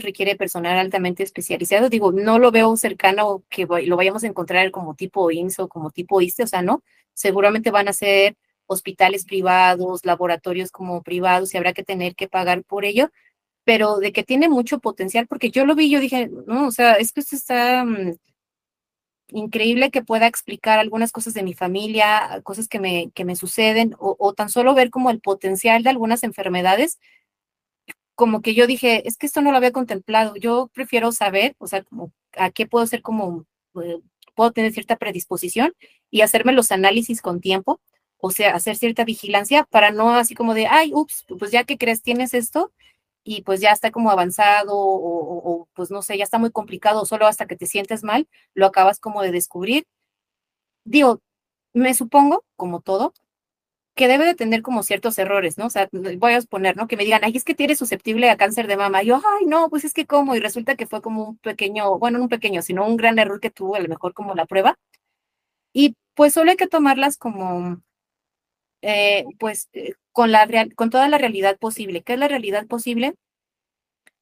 requiere personal altamente especializado. Digo, no lo veo cercano que lo vayamos a encontrar como tipo IMSS o como tipo ISTE, o sea, no. Seguramente van a ser hospitales privados, laboratorios como privados y habrá que tener que pagar por ello, pero de que tiene mucho potencial, porque yo lo vi, yo dije, no, o sea, es que esto está mm, increíble que pueda explicar algunas cosas de mi familia, cosas que me, que me suceden, o, o tan solo ver como el potencial de algunas enfermedades como que yo dije, es que esto no lo había contemplado, yo prefiero saber, o sea, como a qué puedo ser como, eh, puedo tener cierta predisposición y hacerme los análisis con tiempo, o sea, hacer cierta vigilancia para no así como de, ay, ups, pues ya que crees tienes esto y pues ya está como avanzado o, pues no sé, ya está muy complicado, solo hasta que te sientes mal, lo acabas como de descubrir. Digo, me supongo, como todo, que debe de tener como ciertos errores, ¿no? O sea, voy a exponer, ¿no? Que me digan, ay, es que eres susceptible a cáncer de mama. Y yo, ay, no, pues es que cómo. Y resulta que fue como un pequeño, bueno, no un pequeño, sino un gran error que tuvo, a lo mejor como la prueba. Y pues solo hay que tomarlas como, eh, pues, eh, con, la con toda la realidad posible. ¿Qué es la realidad posible?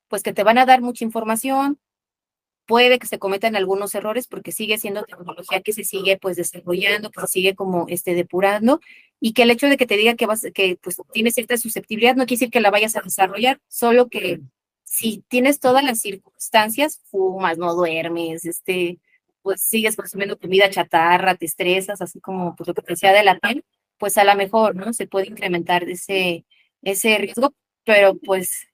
Pues que te van a dar mucha información, puede que se cometan algunos errores porque sigue siendo tecnología que se sigue pues desarrollando, que se sigue como este depurando y que el hecho de que te diga que vas que pues tienes cierta susceptibilidad no quiere decir que la vayas a desarrollar, solo que si tienes todas las circunstancias, fumas, no duermes, este pues sigues consumiendo comida chatarra, te estresas, así como pues, lo que te decía de la piel, pues a lo mejor, ¿no? Se puede incrementar ese ese riesgo, pero pues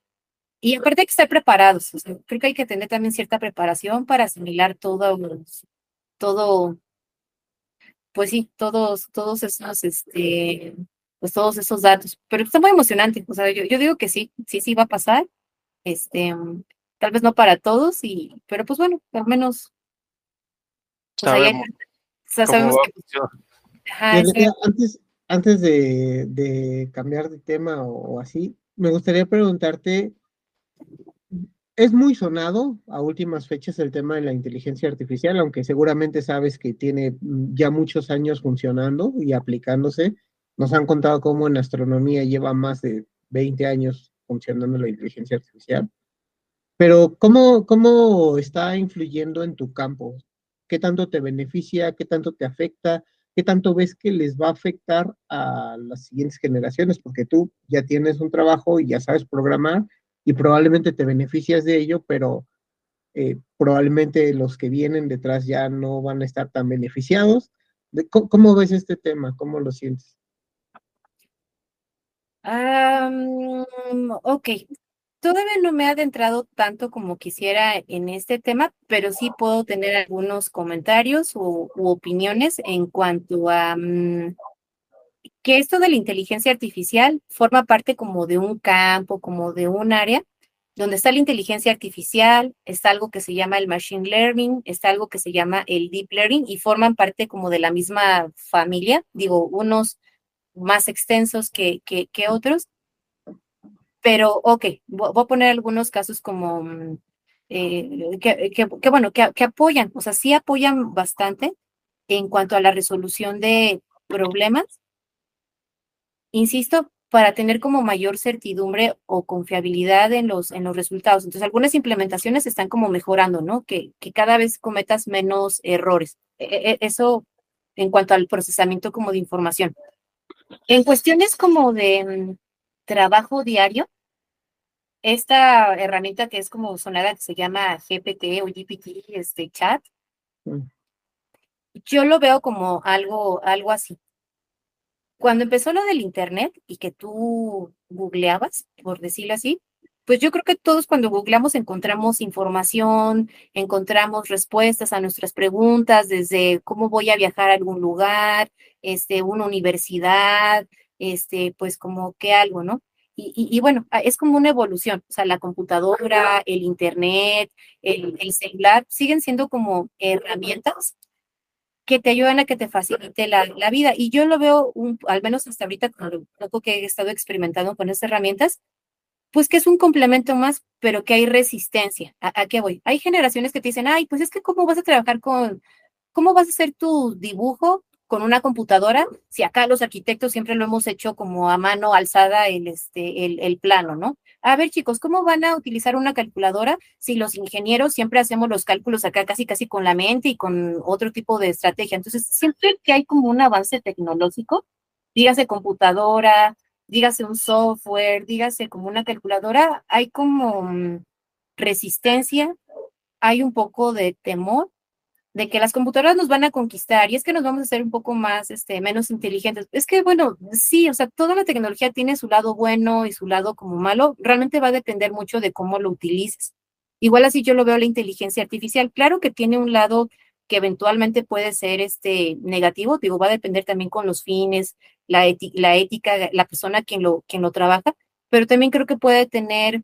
y aparte hay que estar preparados, creo que hay que tener también cierta preparación para asimilar todo, todo, pues sí, todos, todos esos, este, pues todos esos datos. Pero está muy emocionante, o sea, yo, yo digo que sí, sí, sí va a pasar, este, tal vez no para todos, y, pero pues bueno, al menos, pues sabemos, sabemos que, Antes, antes de, cambiar de tema o así, me gustaría preguntarte es muy sonado a últimas fechas el tema de la inteligencia artificial, aunque seguramente sabes que tiene ya muchos años funcionando y aplicándose. Nos han contado cómo en astronomía lleva más de 20 años funcionando la inteligencia artificial. Pero ¿cómo, cómo está influyendo en tu campo? ¿Qué tanto te beneficia? ¿Qué tanto te afecta? ¿Qué tanto ves que les va a afectar a las siguientes generaciones? Porque tú ya tienes un trabajo y ya sabes programar y probablemente te beneficias de ello, pero eh, probablemente los que vienen detrás ya no van a estar tan beneficiados. ¿Cómo, ves este tema? ¿Cómo lo sientes? ok, todavía no me he adentrado tanto como quisiera en este tema, pero sí puedo tener algunos comentarios u, opiniones en cuanto a mm, que esto de la inteligencia artificial forma parte como de un campo, como de un área donde está la inteligencia artificial, está algo que se llama el machine learning, está algo que se llama el deep learning y forman parte como de la misma familia, digo, unos más extensos que, que, que otros. Pero, ok, voy a poner algunos casos como mm, eh, que, que, bueno, que, que apoyan, o sea, sí apoyan bastante en cuanto a la resolución de problemas. Insisto, para tener como mayor certidumbre o confiabilidad en los, en los resultados. Entonces, algunas implementaciones están como mejorando, ¿no? Que, que cada vez cometas menos errores. E, e, eso en cuanto al procesamiento como de información. En cuestiones como de mm, trabajo diario, esta herramienta que es como sonada que se llama GPT o GPT, este chat, yo lo veo como algo, algo así. Cuando empezó lo del Internet y que tú googleabas, por decirlo así, pues yo creo que todos cuando googleamos encontramos información, encontramos respuestas a nuestras preguntas, desde cómo voy a viajar a algún lugar, este, una universidad, este, pues como que algo, ¿no? Y, y, bueno, es como una evolución, o sea, la computadora, el internet, el, el celular, siguen siendo como herramientas que te ayudan a que te facilite la, la vida. Y yo lo veo, al menos hasta ahorita, con lo poco que he estado experimentando con estas herramientas, pues que es un complemento más, pero que hay resistencia. ¿A, ¿A, qué voy? Hay generaciones que te dicen, ay, pues es que cómo vas a trabajar con, cómo vas a hacer tu dibujo con una computadora, si acá los arquitectos siempre lo hemos hecho como a mano alzada el, este, el, el plano, ¿no? A ver, chicos, ¿cómo van a utilizar una calculadora si los ingenieros siempre hacemos los cálculos acá casi casi con la mente y con otro tipo de estrategia? Entonces, siempre que hay como un avance tecnológico, dígase computadora, dígase un software, dígase como una calculadora, hay como mm, resistencia, hay un poco de temor de que las computadoras nos van a conquistar y es que nos vamos a hacer un poco más, este, menos inteligentes. Es que, bueno, sí, o sea, toda la tecnología tiene su lado bueno y su lado como malo. Realmente va a depender mucho de cómo lo utilices. Igual así yo lo veo la inteligencia artificial. Claro que tiene un lado que eventualmente puede ser este negativo, digo, va a depender también con los fines, la, la ética, la persona quien lo, quien lo trabaja, pero también creo que puede tener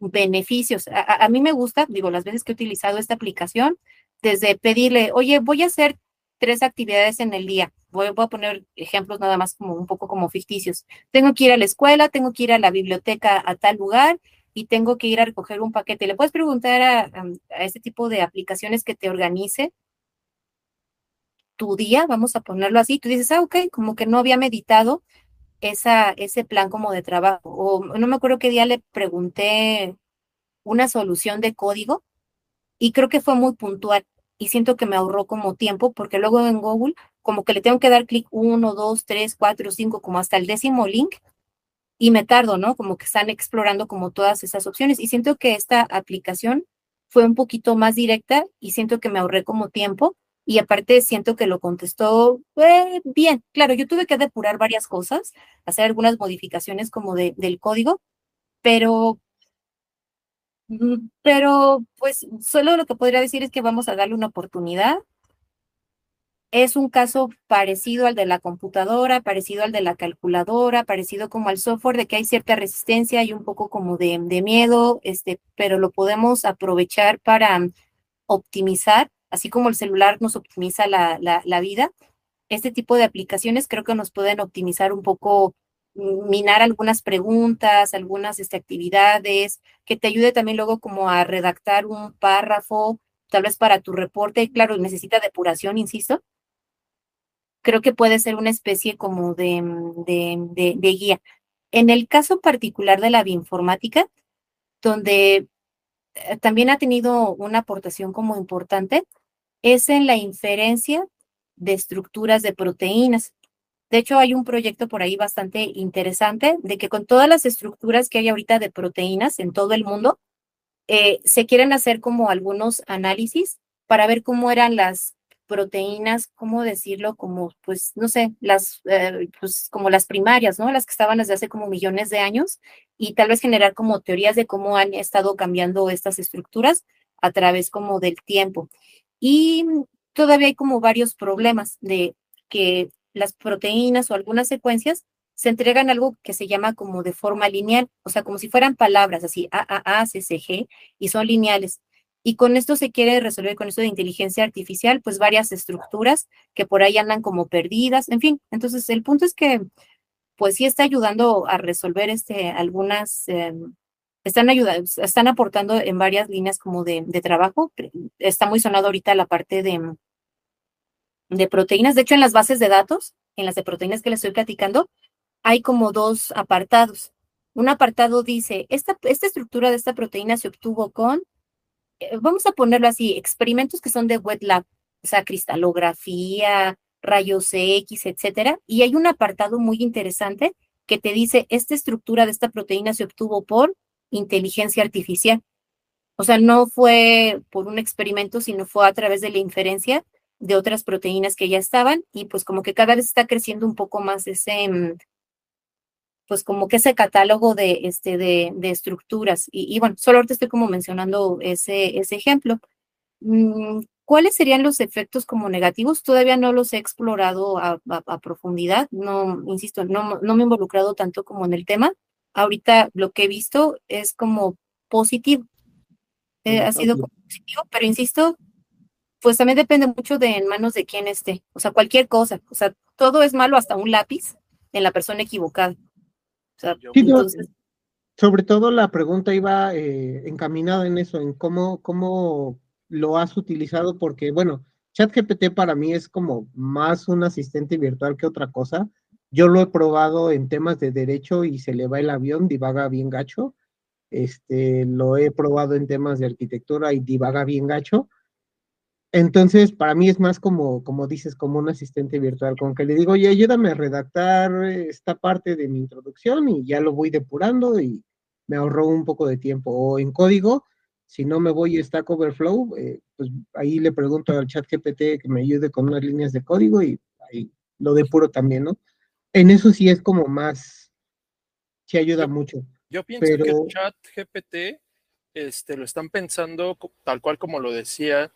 beneficios. A, a, mí me gusta, digo, las veces que he utilizado esta aplicación, desde pedirle, oye, voy a hacer tres actividades en el día. Voy, a poner ejemplos nada más como un poco como ficticios. Tengo que ir a la escuela, tengo que ir a la biblioteca a tal lugar y tengo que ir a recoger un paquete. Le puedes preguntar a, a, a este tipo de aplicaciones que te organice tu día, vamos a ponerlo así. Tú dices, ah, ok, como que no había meditado esa, ese plan como de trabajo. O no me acuerdo qué día le pregunté una solución de código y creo que fue muy puntual y siento que me ahorró como tiempo porque luego en Google como que le tengo que dar clic uno, dos, tres, cuatro, cinco, como hasta el décimo link y me tardo, ¿no? Como que están explorando como todas esas opciones y siento que esta aplicación fue un poquito más directa y siento que me ahorré como tiempo y aparte siento que lo contestó eh, bien. Claro, yo tuve que depurar varias cosas, hacer algunas modificaciones como de, del código, pero pero pues solo lo que podría decir es que vamos a darle una oportunidad. Es un caso parecido al de la computadora, parecido al de la calculadora, parecido como al software, de que hay cierta resistencia y un poco como de, miedo, este, pero lo podemos aprovechar para optimizar, así como el celular nos optimiza la, la vida. Este tipo de aplicaciones creo que nos pueden optimizar un poco minar algunas preguntas, algunas este, actividades, que te ayude también luego como a redactar un párrafo, tal vez para tu reporte, claro, necesita depuración, insisto. Creo que puede ser una especie como de, de, de, de guía. En el caso particular de la bioinformática, donde eh, también ha tenido una aportación como importante, es en la inferencia de estructuras de proteínas. De hecho, hay un proyecto por ahí bastante interesante de que con todas las estructuras que hay ahorita de proteínas en todo el mundo, eh, se quieren hacer como algunos análisis para ver cómo eran las proteínas, cómo decirlo, como, pues, no sé, las, eh, pues, como las primarias, ¿no? Las que estaban desde hace como millones de años y tal vez generar como teorías de cómo han estado cambiando estas estructuras a través como del tiempo. Y todavía hay como varios problemas de que las proteínas o algunas secuencias se entregan algo que se llama como de forma lineal, o sea, como si fueran palabras así, A, A, A, C, C, G, y son lineales. Y con esto se quiere resolver, con esto de inteligencia artificial, pues varias estructuras que por ahí andan como perdidas, en fin. Entonces, el punto es que, pues sí está ayudando a resolver este, algunas, em, están ayudando, están aportando en varias líneas como de, de trabajo. Está muy sonado ahorita la parte de, de proteínas. De hecho, en las bases de datos, en las de proteínas que les estoy platicando, hay como dos apartados. Un apartado dice, esta, esta estructura de esta proteína se obtuvo con eh, vamos a ponerlo así, experimentos que son de wet lab, o sea, cristalografía, rayos X, etcétera. Y hay un apartado muy interesante que te dice, esta estructura de esta proteína se obtuvo por inteligencia artificial. O sea, no fue por un experimento, sino fue a través de la inferencia de otras proteínas que ya estaban y pues como que cada vez está creciendo un poco más ese, mm, pues como que ese catálogo de, este, de, de estructuras. Y, y, bueno, solo ahorita estoy como mencionando ese, ese ejemplo. Mm, ¿Cuáles serían los efectos como negativos? Todavía no los he explorado a, a, a profundidad, no, insisto, no, no me he involucrado tanto como en el tema. Ahorita lo que he visto es como positivo. Eh, ha sido como positivo, pero insisto, pues también depende mucho de en manos de quién esté. O sea, cualquier cosa. O sea, todo es malo hasta un lápiz en la persona equivocada. O sea, sí, entonces... Sobre todo la pregunta iba eh, encaminada en eso, en cómo, cómo lo has utilizado, porque bueno, ChatGPT para mí es como más un asistente virtual que otra cosa. Yo lo he probado en temas de derecho y se le va el avión, divaga bien gacho. Este, lo he probado en temas de arquitectura y divaga bien gacho. Entonces, para mí es más como, como dices, como un asistente virtual, con que le digo, oye, ayúdame a redactar esta parte de mi introducción y ya lo voy depurando y me ahorró un poco de tiempo. O en código, si no me voy a Stack Overflow, eh, pues ahí le pregunto al chat GPT que me ayude con unas líneas de código y ahí lo depuro también, ¿no? En eso sí es como más, sí ayuda mucho. Yo pienso pero... que el chat GPT este, lo están pensando tal cual como lo decía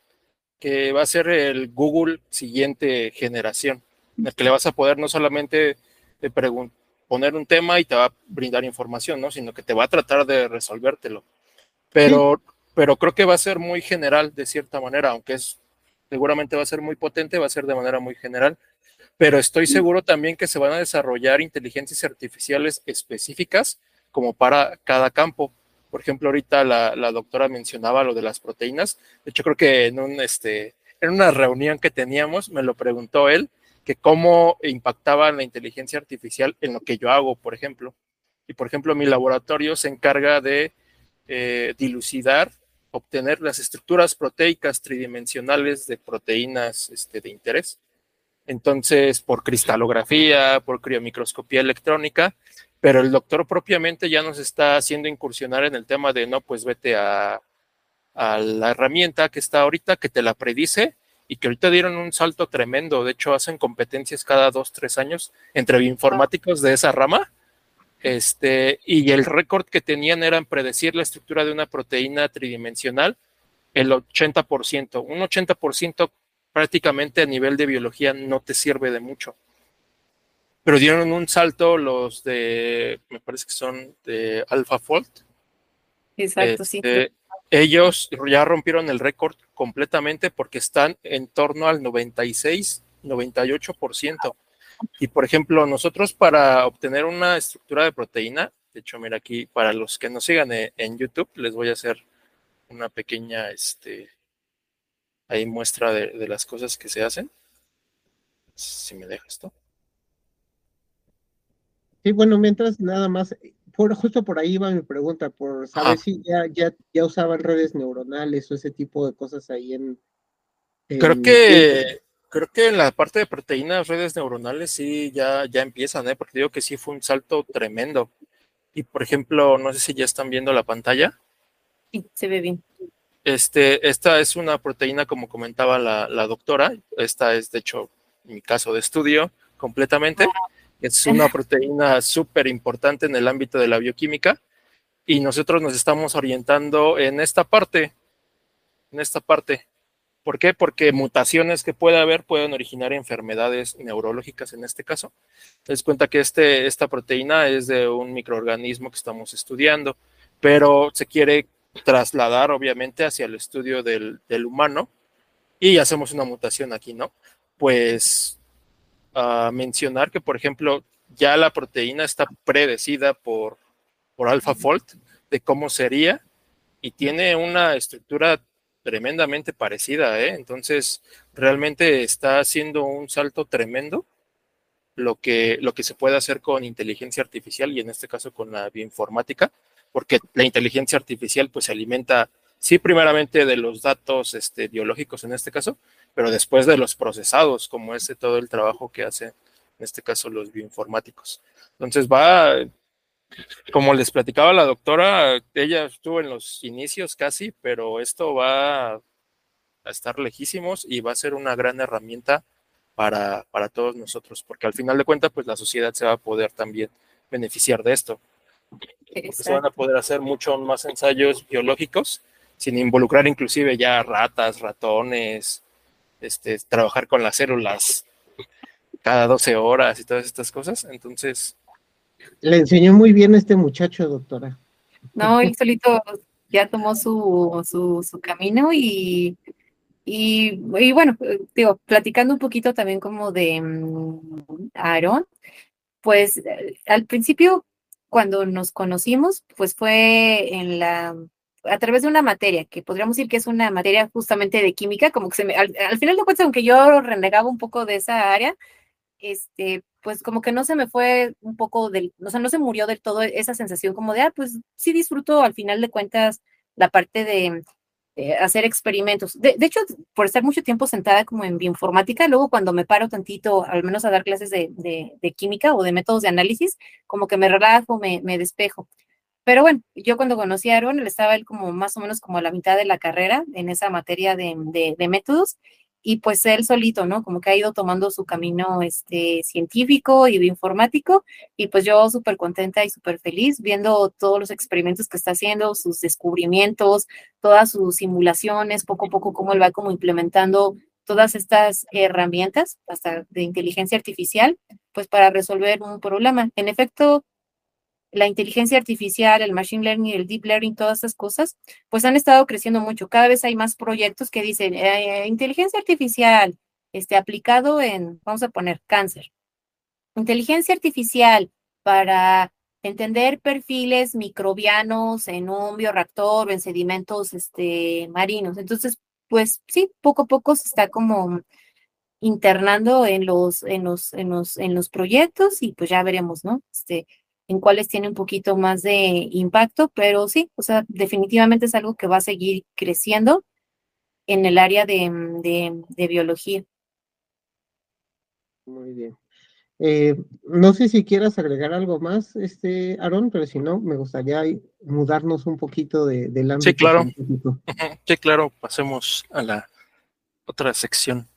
que va a ser el Google siguiente generación, en el que le vas a poder no solamente poner un tema y te va a brindar información, ¿no? sino que te va a tratar de resolvértelo. Pero, sí. pero creo que va a ser muy general de cierta manera, aunque es seguramente va a ser muy potente, va a ser de manera muy general. Pero estoy seguro también que se van a desarrollar inteligencias artificiales específicas como para cada campo por ejemplo, ahorita la, la, doctora mencionaba lo de las proteínas. De hecho, creo que en, un, este, en una reunión que teníamos me lo preguntó él, que cómo impactaba la inteligencia artificial en lo que yo hago, por ejemplo. Y, por ejemplo, mi laboratorio se encarga de eh, dilucidar, obtener las estructuras proteicas tridimensionales de proteínas este, de interés. Entonces, por cristalografía, por criomicroscopía electrónica, pero el doctor propiamente ya nos está haciendo incursionar en el tema de, no, pues vete a, la herramienta que está ahorita, que te la predice y que ahorita dieron un salto tremendo. De hecho, hacen competencias cada dos, tres años entre bioinformáticos de esa rama. Este, y el récord que tenían era predecir la estructura de una proteína tridimensional el 80%. Un 80% prácticamente a nivel de biología no te sirve de mucho pero dieron un salto los de, me parece que son de AlphaFold. Exacto, este, sí. Ellos ya rompieron el récord completamente porque están en torno al 96, 98%. Y por ejemplo, nosotros para obtener una estructura de proteína, de hecho, mira aquí, para los que nos sigan en YouTube, les voy a hacer una pequeña, este, ahí muestra de, de las cosas que se hacen. Si me deja esto. Sí, bueno, mientras nada más, por, justo por ahí iba mi pregunta, por saber ah. si ya, ya, ya usaban redes neuronales o ese tipo de cosas ahí en... en creo que, en... creo que en la parte de proteínas, redes neuronales sí ya, ya empiezan, ¿eh? porque digo que sí fue un salto tremendo. Y por ejemplo, no sé si ya están viendo la pantalla. Sí, se ve bien. Este, esta es una proteína, como comentaba la, la doctora. Esta es, de hecho, mi caso de estudio completamente. Ah es una proteína súper importante en el ámbito de la bioquímica y nosotros nos estamos orientando en esta parte, en esta parte, ¿Por qué? Porque mutaciones que puede haber pueden originar enfermedades neurológicas en este caso. Te cuenta que este, esta proteína es de un microorganismo que estamos estudiando, pero se quiere trasladar obviamente hacia el estudio del, del humano y hacemos una mutación aquí, ¿no? Pues a mencionar que, por ejemplo, ya la proteína está predecida por, por AlphaFold de cómo sería y tiene una estructura tremendamente parecida, ¿eh? Entonces, realmente está haciendo un salto tremendo lo que, lo que se puede hacer con inteligencia artificial y en este caso con la bioinformática, porque la inteligencia artificial pues se alimenta, sí, primeramente de los datos este, biológicos en este caso, pero después de los procesados, como ese todo el trabajo que hacen, en este caso, los bioinformáticos. Entonces va, como les platicaba la doctora, ella estuvo en los inicios casi, pero esto va a estar lejísimos y va a ser una gran herramienta para, para todos nosotros, porque al final de cuentas, pues la sociedad se va a poder también beneficiar de esto. Porque se van a poder hacer mucho más ensayos biológicos sin involucrar inclusive ya ratas, ratones, este, trabajar con las células cada 12 horas y todas estas cosas. Entonces, le enseñó muy bien este muchacho, doctora. No, él solito ya tomó su, su, su camino y, y, y, bueno, digo, platicando un poquito también como de um, Aaron, pues al principio cuando nos conocimos, pues fue en la a través de una materia, que podríamos decir que es una materia justamente de química, como que se me, al, al final de cuentas, aunque yo renegaba un poco de esa área, este, pues como que no se me fue un poco del, o sea, no se murió del todo esa sensación como de, ah, pues sí disfruto al final de cuentas la parte de eh, hacer experimentos. De, de, hecho, por estar mucho tiempo sentada como en bioinformática, luego cuando me paro tantito, al menos a dar clases de, de, de química o de métodos de análisis, como que me relajo, me, me despejo. Pero bueno, yo cuando conocí a Aaron, él estaba él como más o menos como a la mitad de la carrera en esa materia de, de, de métodos y pues él solito, ¿no? Como que ha ido tomando su camino este, científico y bioinformático y pues yo súper contenta y súper feliz viendo todos los experimentos que está haciendo, sus descubrimientos, todas sus simulaciones, poco a poco cómo él va como implementando todas estas herramientas, hasta de inteligencia artificial, pues para resolver un problema. En efecto, la inteligencia artificial, el machine learning, el deep learning, todas esas cosas, pues han estado creciendo mucho. Cada vez hay más proyectos que dicen eh, inteligencia artificial, este, aplicado en, vamos a poner, cáncer. Inteligencia artificial para entender perfiles microbianos en un bioreactor o en sedimentos este, marinos. Entonces, pues sí, poco a poco se está como internando en los, en los, en los, en los proyectos y pues ya veremos, ¿no? Este, en cuáles tiene un poquito más de impacto, pero sí, o sea, definitivamente es algo que va a seguir creciendo en el área de, de, de biología. Muy bien. Eh, no sé si quieras agregar algo más, este Aaron, pero si no, me gustaría mudarnos un poquito de, del ámbito. Sí, claro. Sí, claro, pasemos a la otra sección.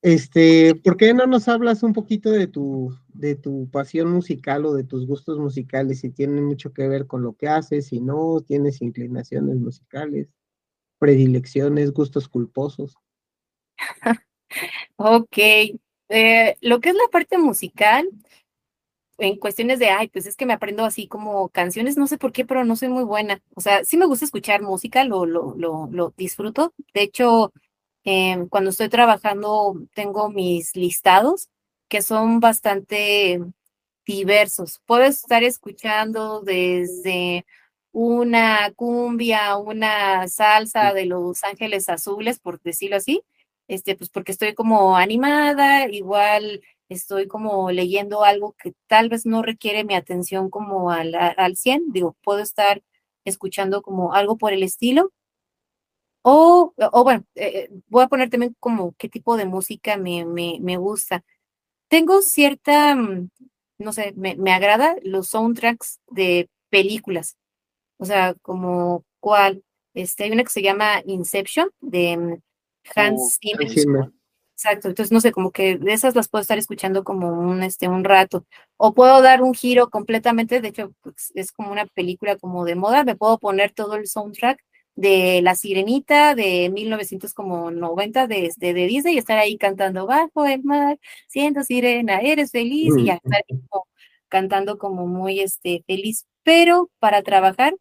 Este, ¿por qué no nos hablas un poquito de tu, de tu pasión musical o de tus gustos musicales? Si tienen mucho que ver con lo que haces, si no, tienes inclinaciones musicales, predilecciones, gustos culposos. ok, eh, lo que es la parte musical, en cuestiones de, ay, pues es que me aprendo así como canciones, no sé por qué, pero no soy muy buena. O sea, sí me gusta escuchar música, lo, lo, lo, lo disfruto. De hecho, eh, cuando estoy trabajando tengo mis listados que son bastante diversos. Puedo estar escuchando desde una cumbia, una salsa de Los Ángeles Azules, por decirlo así, este, pues porque estoy como animada, igual estoy como leyendo algo que tal vez no requiere mi atención como al, al 100, digo, puedo estar escuchando como algo por el estilo, o, o bueno, eh, voy a poner también como qué tipo de música me, me, me gusta. Tengo cierta, mm, no sé, me, me, agrada los soundtracks de películas. O sea, como cuál. Este, hay una que se llama Inception de mm, Hans Zimmer. Zimmer. Exacto, entonces no sé, como que de esas las puedo estar escuchando como un, este, un rato. O puedo dar un giro completamente, de hecho, pues, es como una película como de moda, me puedo poner todo el soundtrack de La Sirenita de 1990 de, de, de Disney y estar ahí cantando bajo el mar, siento sirena, eres feliz y ya estar como, cantando como muy este, feliz. Pero para trabajar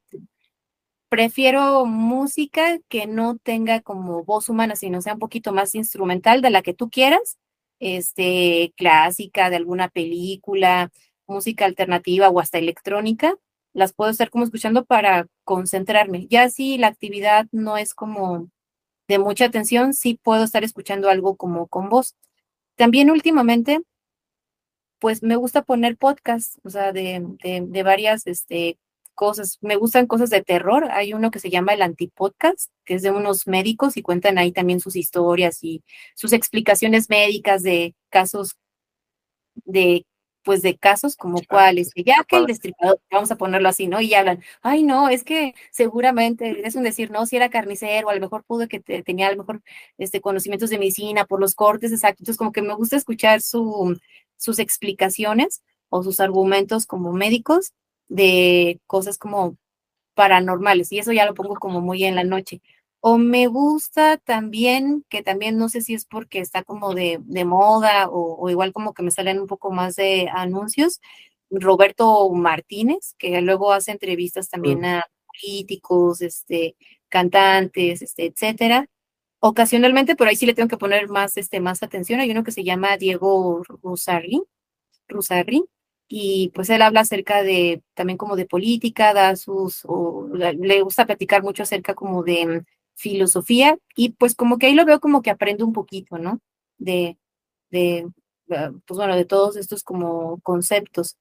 prefiero música que no tenga como voz humana, sino sea un poquito más instrumental de la que tú quieras, este, clásica de alguna película, música alternativa o hasta electrónica, las puedo estar como escuchando para concentrarme. Ya si la actividad no es como de mucha atención, sí puedo estar escuchando algo como con voz. También últimamente, pues me gusta poner podcasts, o sea, de, de, de varias este, cosas. Me gustan cosas de terror. Hay uno que se llama el Antipodcast, que es de unos médicos y cuentan ahí también sus historias y sus explicaciones médicas de casos de pues de casos como cuáles, ya que el destripador, vamos a ponerlo así, ¿no? Y hablan, ay, no, es que seguramente, es un decir, no, si era carnicero, a lo mejor pudo que tenía a lo mejor este, conocimientos de medicina por los cortes exactos, como que me gusta escuchar su, sus explicaciones o sus argumentos como médicos de cosas como paranormales, y eso ya lo pongo como muy en la noche. O me gusta también, que también no sé si es porque está como de, de moda o, o, igual como que me salen un poco más de anuncios, Roberto Martínez, que luego hace entrevistas también a políticos, este, cantantes, este, etcétera. Ocasionalmente, pero ahí sí le tengo que poner más, este, más atención. Hay uno que se llama Diego Rusarri, Rusarri y pues él habla acerca de también como de política, da sus, o, le gusta platicar mucho acerca como de filosofía y pues como que ahí lo veo como que aprendo un poquito, ¿no? De, de, pues bueno, de todos estos como conceptos.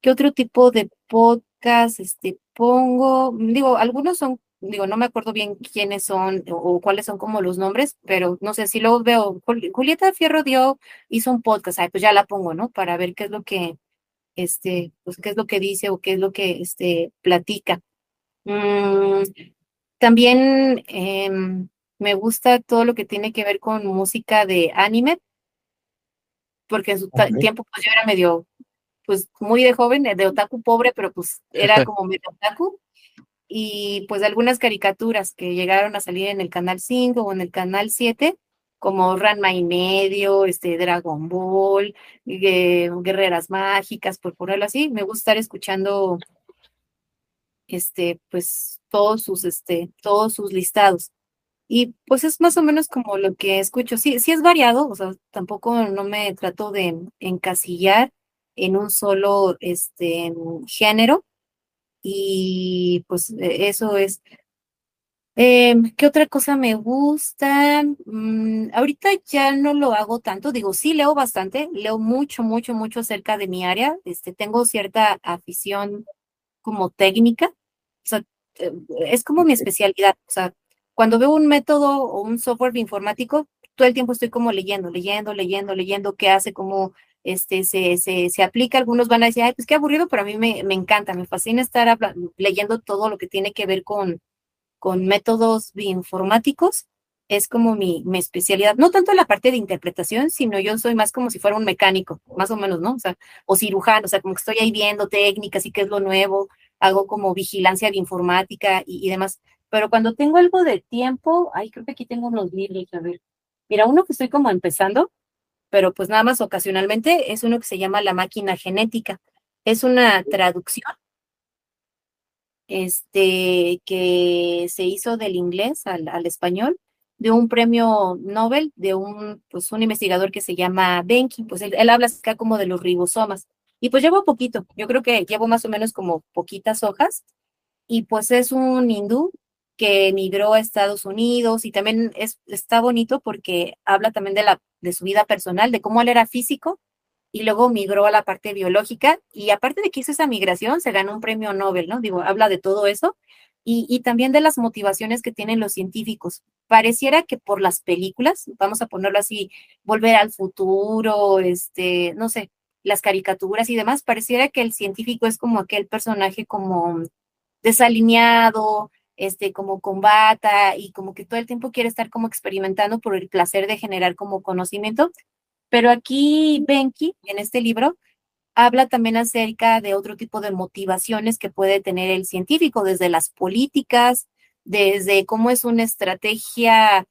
¿Qué otro tipo de podcast este, pongo? Digo, algunos son, digo, no me acuerdo bien quiénes son o, o cuáles son como los nombres, pero no sé si luego veo, Julieta Fierro dio, hizo un podcast, ay, pues ya la pongo, ¿no? Para ver qué es lo que, este, pues qué es lo que dice o qué es lo que este, platica. Mm, también eh, me gusta todo lo que tiene que ver con música de anime, porque en su okay. tiempo pues yo era medio, pues muy de joven, de otaku pobre, pero pues era como medio otaku. Y pues algunas caricaturas que llegaron a salir en el canal 5 o en el canal 7, como Ranma y medio, este Dragon Ball, eh, Guerreras Mágicas, por ponerlo así, me gusta estar escuchando este, pues todos sus, este, todos sus listados. Y pues es más o menos como lo que escucho. Sí, sí es variado, o sea, tampoco no me trato de encasillar en un solo este, género. Y pues eso es. Eh, ¿Qué otra cosa me gusta? Mm, ahorita ya no lo hago tanto, digo, sí leo bastante, leo mucho, mucho, mucho acerca de mi área. Este, tengo cierta afición como técnica, o sea, es como mi especialidad. O sea, cuando veo un método o un software informático, todo el tiempo estoy como leyendo, leyendo, leyendo, leyendo qué hace, cómo este, se, se, se aplica. Algunos van a decir, ay, pues qué aburrido, pero a mí me, me encanta, me fascina estar leyendo todo lo que tiene que ver con, con métodos informáticos. Es como mi, mi especialidad, no tanto la parte de interpretación, sino yo soy más como si fuera un mecánico, más o menos, ¿no? O sea, o cirujano, o sea, como que estoy ahí viendo técnicas y qué es lo nuevo, hago como vigilancia de informática y, y, demás. Pero cuando tengo algo de tiempo, ay, creo que aquí tengo unos libros, a ver. Mira, uno que estoy como empezando, pero pues nada más ocasionalmente, es uno que se llama La máquina genética. Es una traducción este, que se hizo del inglés al, al español de un premio Nobel de un, pues, un investigador que se llama Benki, pues él, él habla acá como de los ribosomas. Y pues llevo poquito, yo creo que llevo más o menos como poquitas hojas. Y pues es un hindú que emigró a Estados Unidos y también es, está bonito porque habla también de, la, de su vida personal, de cómo él era físico y luego migró a la parte biológica. Y aparte de que hizo esa migración, se ganó un premio Nobel, ¿no? Digo, habla de todo eso. Y, y, también de las motivaciones que tienen los científicos. Pareciera que por las películas, vamos a ponerlo así, volver al futuro, este, no sé, las caricaturas y demás, pareciera que el científico es como aquel personaje como desalineado, este, como combata y como que todo el tiempo quiere estar como experimentando por el placer de generar como conocimiento. Pero aquí Benki, en este libro, habla también acerca de otro tipo de motivaciones que puede tener el científico, desde las políticas, desde cómo es una estrategia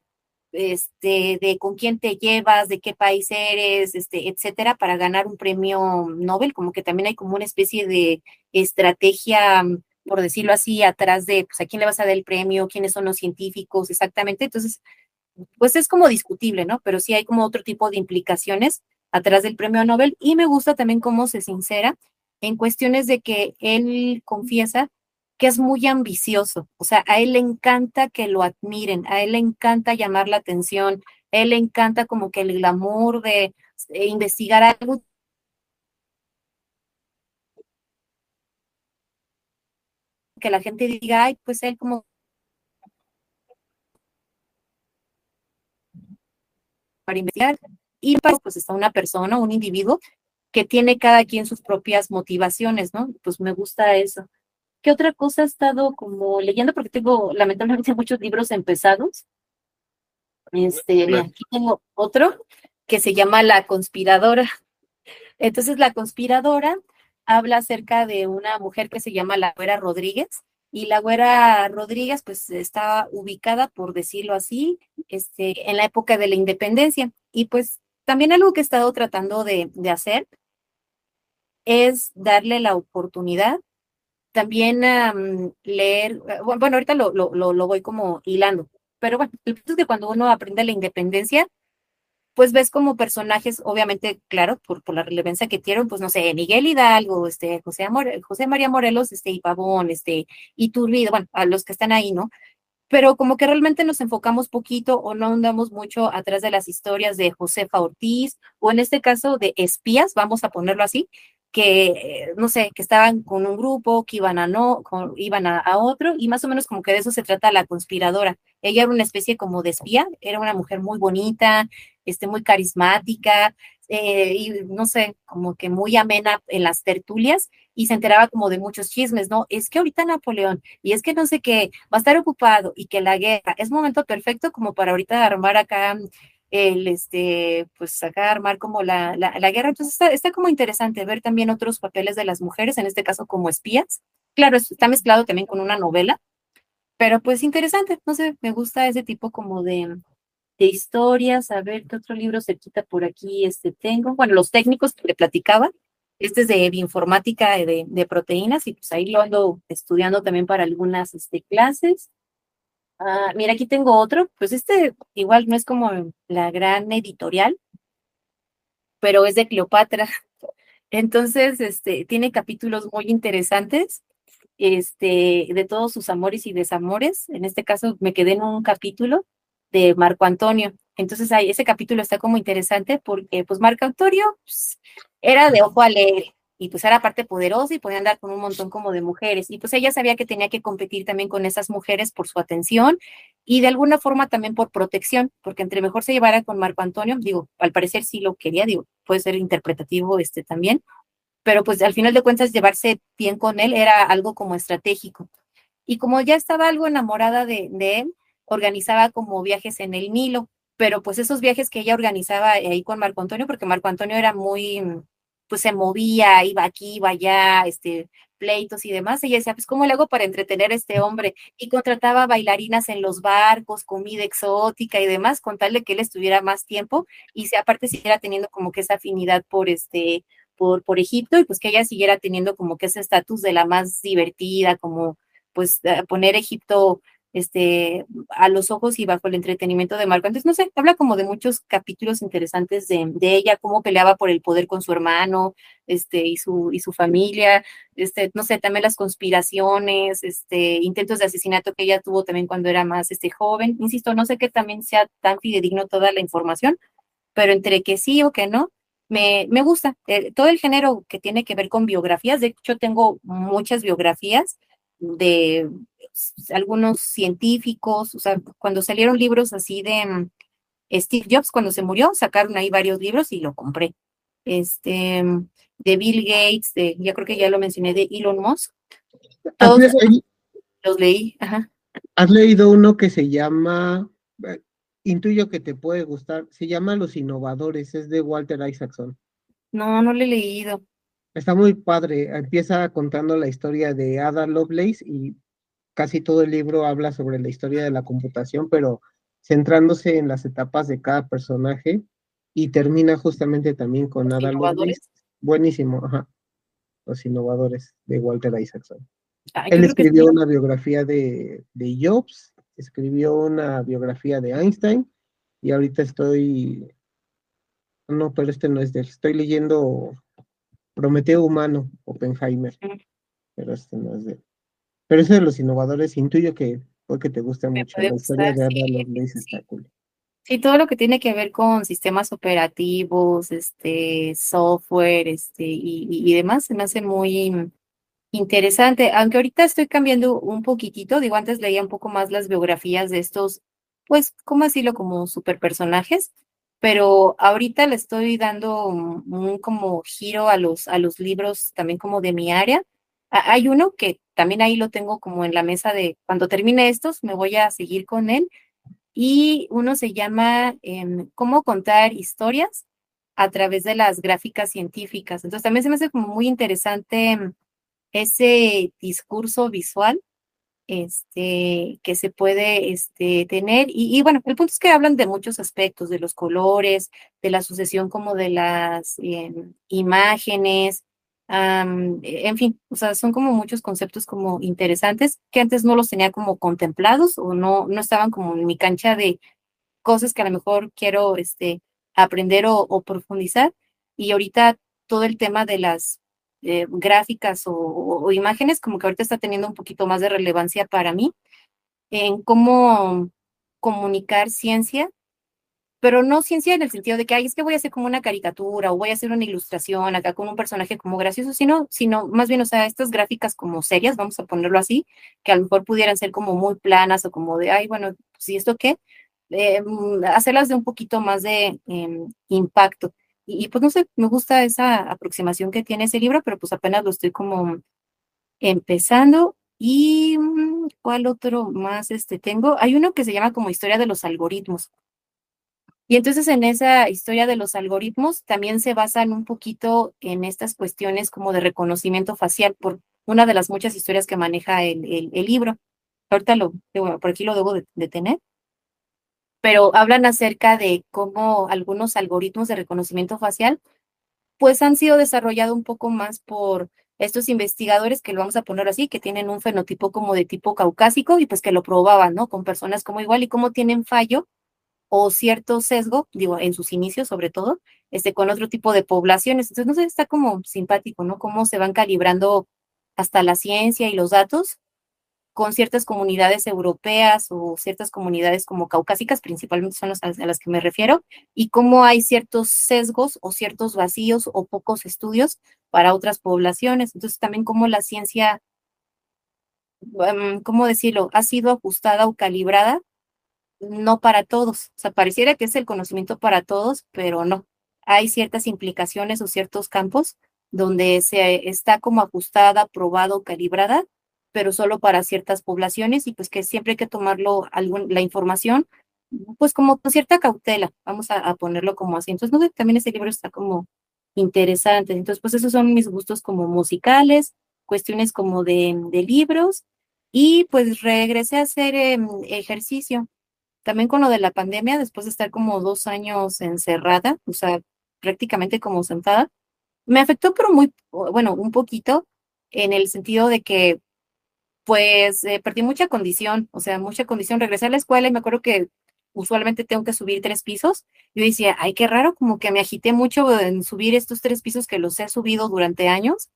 este, de con quién te llevas, de qué país eres, este, etcétera, para ganar un premio Nobel, como que también hay como una especie de estrategia, por decirlo así, atrás de, pues, a quién le vas a dar el premio, quiénes son los científicos, exactamente. Entonces, pues es como discutible, ¿no? Pero sí hay como otro tipo de implicaciones atrás del premio Nobel y me gusta también cómo se sincera en cuestiones de que él confiesa que es muy ambicioso, o sea, a él le encanta que lo admiren, a él le encanta llamar la atención, a él le encanta como que el glamour de, investigar algo que la gente diga, ay, pues él como para investigar. Y pues está una persona, un individuo que tiene cada quien sus propias motivaciones, ¿no? Pues me gusta eso. ¿Qué otra cosa he estado como leyendo? Porque tengo lamentablemente muchos libros empezados. Este, aquí tengo otro que se llama La conspiradora. Entonces, La conspiradora habla acerca de una mujer que se llama La Güera Rodríguez. Y la Güera Rodríguez, pues, está ubicada, por decirlo así, este, en la época de la independencia. Y pues, también algo que he estado tratando de, de hacer es darle la oportunidad también leer, bueno, ahorita lo, lo, lo, voy como hilando, pero bueno, el punto es que cuando uno aprende la independencia, pues ves como personajes, obviamente, claro, por, por la relevancia que tienen, pues no sé, Miguel Hidalgo, este, José, José María Morelos, este, y Pavón, este, Iturbide, bueno, a los que están ahí, ¿no? Pero como que realmente nos enfocamos poquito o no andamos mucho atrás de las historias de Josefa Ortiz, o en este caso de espías, vamos a ponerlo así, que, no sé, que estaban con un grupo, que iban a no, iban a, otro, y más o menos como que de eso se trata la conspiradora. Ella era una especie como de espía, era una mujer muy bonita, este, muy carismática, eh, y no sé, como que muy amena en las tertulias, y se enteraba como de muchos chismes, ¿no? Es que ahorita Napoleón, y es que no sé qué, va a estar ocupado, y que la guerra es momento perfecto como para ahorita armar acá el, este, pues sacar, armar como la, la, guerra. Entonces está, como interesante ver también otros papeles de las mujeres, en este caso como espías. Claro, está mezclado también con una novela, pero pues interesante, no sé, me gusta ese tipo como de, de historias. A ver, ¿qué otro libro se quita por aquí? Este tengo, bueno, los técnicos que le platicaba. Este es de bioinformática de, de proteínas y pues ahí lo ando estudiando también para algunas este, clases. Ah, mira, aquí tengo otro. Pues este igual no es como la gran editorial, pero es de Cleopatra. Entonces, este, tiene capítulos muy interesantes, este, de todos sus amores y desamores. En este caso, me quedé en un capítulo de Marco Antonio. Entonces, ahí ese capítulo está como interesante porque, pues, Marco Antonio pues, era de ojo alegre, y pues era parte poderosa y podía andar con un montón como de mujeres. Y pues ella sabía que tenía que competir también con esas mujeres por su atención y de alguna forma también por protección, porque entre mejor se llevara con Marco Antonio, digo, al parecer sí lo quería, digo, puede ser interpretativo este también, pero pues al final de cuentas llevarse bien con él era algo como estratégico. Y como ya estaba algo enamorada de, de él, organizaba como viajes en el Nilo, pero pues esos viajes que ella organizaba ahí con Marco Antonio, porque Marco Antonio era muy pues se movía, iba aquí, iba allá, este, pleitos y demás. Ella decía, pues, ¿cómo le hago para entretener a este hombre? Y contrataba bailarinas en los barcos, comida exótica y demás, con tal de que él estuviera más tiempo y se, aparte siguiera teniendo como que esa afinidad por este, por, por Egipto y pues que ella siguiera teniendo como que ese estatus de la más divertida, como pues eh, poner Egipto este, a los ojos y bajo el entretenimiento de Marco. Entonces, no sé, habla como de muchos capítulos interesantes de, de, ella, cómo peleaba por el poder con su hermano, este, y su, y su familia, este, no sé, también las conspiraciones, este, intentos de asesinato que ella tuvo también cuando era más, este, joven. Insisto, no sé que también sea tan fidedigno toda la información, pero entre que sí o que no, me, me gusta. Eh, todo el género que tiene que ver con biografías, de hecho, tengo muchas biografías de algunos científicos, o sea, cuando salieron libros así de mm, Steve Jobs, cuando se murió, sacaron ahí varios libros y lo compré. Este, de Bill Gates, de, ya creo que ya lo mencioné, de Elon Musk. Todos los leí, ajá. ¿Has leído uno que se llama, eh, intuyo que te puede gustar, se llama Los Innovadores, es de Walter Isaacson. No, no lo he leído. Está muy padre, empieza contando la historia de Ada Lovelace y casi todo el libro habla sobre la historia de la computación, pero centrándose en las etapas de cada personaje y termina justamente también con Ada Lovelace. Buenísimo, ajá. Los innovadores de Walter Isaacson. Él escribió una biografía de, de Jobs, escribió una biografía de Einstein y ahorita estoy, no, pero este no es de él, estoy leyendo Prometeo Humano, Oppenheimer, pero este no es de él. Pero ese de los innovadores, intuyo que porque te gusta mucho la historia de Ada Lovelace está cool. Sí, todo lo que tiene que ver con sistemas operativos, este, software, este, y, y, demás, se me hace muy interesante. Aunque ahorita estoy cambiando un poquitito, digo, antes leía un poco más las biografías de estos, pues, ¿cómo decirlo? Como super personajes, pero ahorita le estoy dando un, un como giro a los, a los libros también como de mi área. Hay uno que también ahí lo tengo como en la mesa de cuando termine estos, me voy a seguir con él y uno se llama em, Cómo contar historias a través de las gráficas científicas. Entonces también se me hace como muy interesante em, ese discurso visual este, que se puede este, tener. Y, bueno, el punto es que hablan de muchos aspectos, de los colores, de la sucesión como de las em, imágenes, en fin, o sea, son como muchos conceptos como interesantes que antes no los tenía como contemplados o no, no estaban como en mi cancha de cosas que a lo mejor quiero este, aprender o, profundizar. Y ahorita todo el tema de las eh, gráficas o, imágenes como que ahorita está teniendo un poquito más de relevancia para mí en cómo comunicar ciencia pero no ciencia en el sentido de que, ay, es que voy a hacer como una caricatura o voy a hacer una ilustración acá con un personaje como gracioso, sino, sino más bien, o sea, estas gráficas como serias, vamos a ponerlo así, que a lo mejor pudieran ser como muy planas o como de, ay, bueno, si esto qué, eh, mm, hacerlas de un poquito más de em, impacto. Y, pues no sé, me gusta esa aproximación que tiene ese libro, pero pues apenas lo estoy como empezando. ¿Y mm, cuál otro más este tengo? Hay uno que se llama como Historia de los algoritmos. Y entonces en esa historia de los algoritmos también se basan un poquito en estas cuestiones como de reconocimiento facial por una de las muchas historias que maneja el, el, libro. Ahorita lo, por aquí lo debo de, tener. Pero hablan acerca de cómo algunos algoritmos de reconocimiento facial pues han sido desarrollados un poco más por estos investigadores que lo vamos a poner así, que tienen un fenotipo como de tipo caucásico y pues que lo probaban, ¿no? Con personas como igual y cómo tienen fallo o cierto sesgo, digo, en sus inicios sobre todo, este, con otro tipo de poblaciones. Entonces, no sé, está como simpático, ¿no? Cómo se van calibrando hasta la ciencia y los datos con ciertas comunidades europeas o ciertas comunidades como caucásicas, principalmente son las a las que me refiero, y cómo hay ciertos sesgos o ciertos vacíos o pocos estudios para otras poblaciones. Entonces, también cómo la ciencia, em, ¿cómo decirlo?, ha sido ajustada o calibrada no para todos. O sea, pareciera que es el conocimiento para todos, pero no. Hay ciertas implicaciones o ciertos campos donde se está como ajustada, probado, calibrada, pero solo para ciertas poblaciones y pues que siempre hay que tomarlo algún, la información, pues como con cierta cautela, vamos a, ponerlo como así. Entonces, no, también ese libro está como interesante. Entonces, pues esos son mis gustos como musicales, cuestiones como de, libros y pues regresé a hacer em, ejercicio también con lo de la pandemia, después de estar como dos años encerrada, o sea, prácticamente como sentada, me afectó, pero muy, bueno, un poquito, en el sentido de que, pues, eh, perdí mucha condición, o sea, mucha condición. Regresé a la escuela y me acuerdo que usualmente tengo que subir tres pisos. Yo decía, ay, qué raro, como que me agité mucho en subir estos tres pisos que los he subido durante años.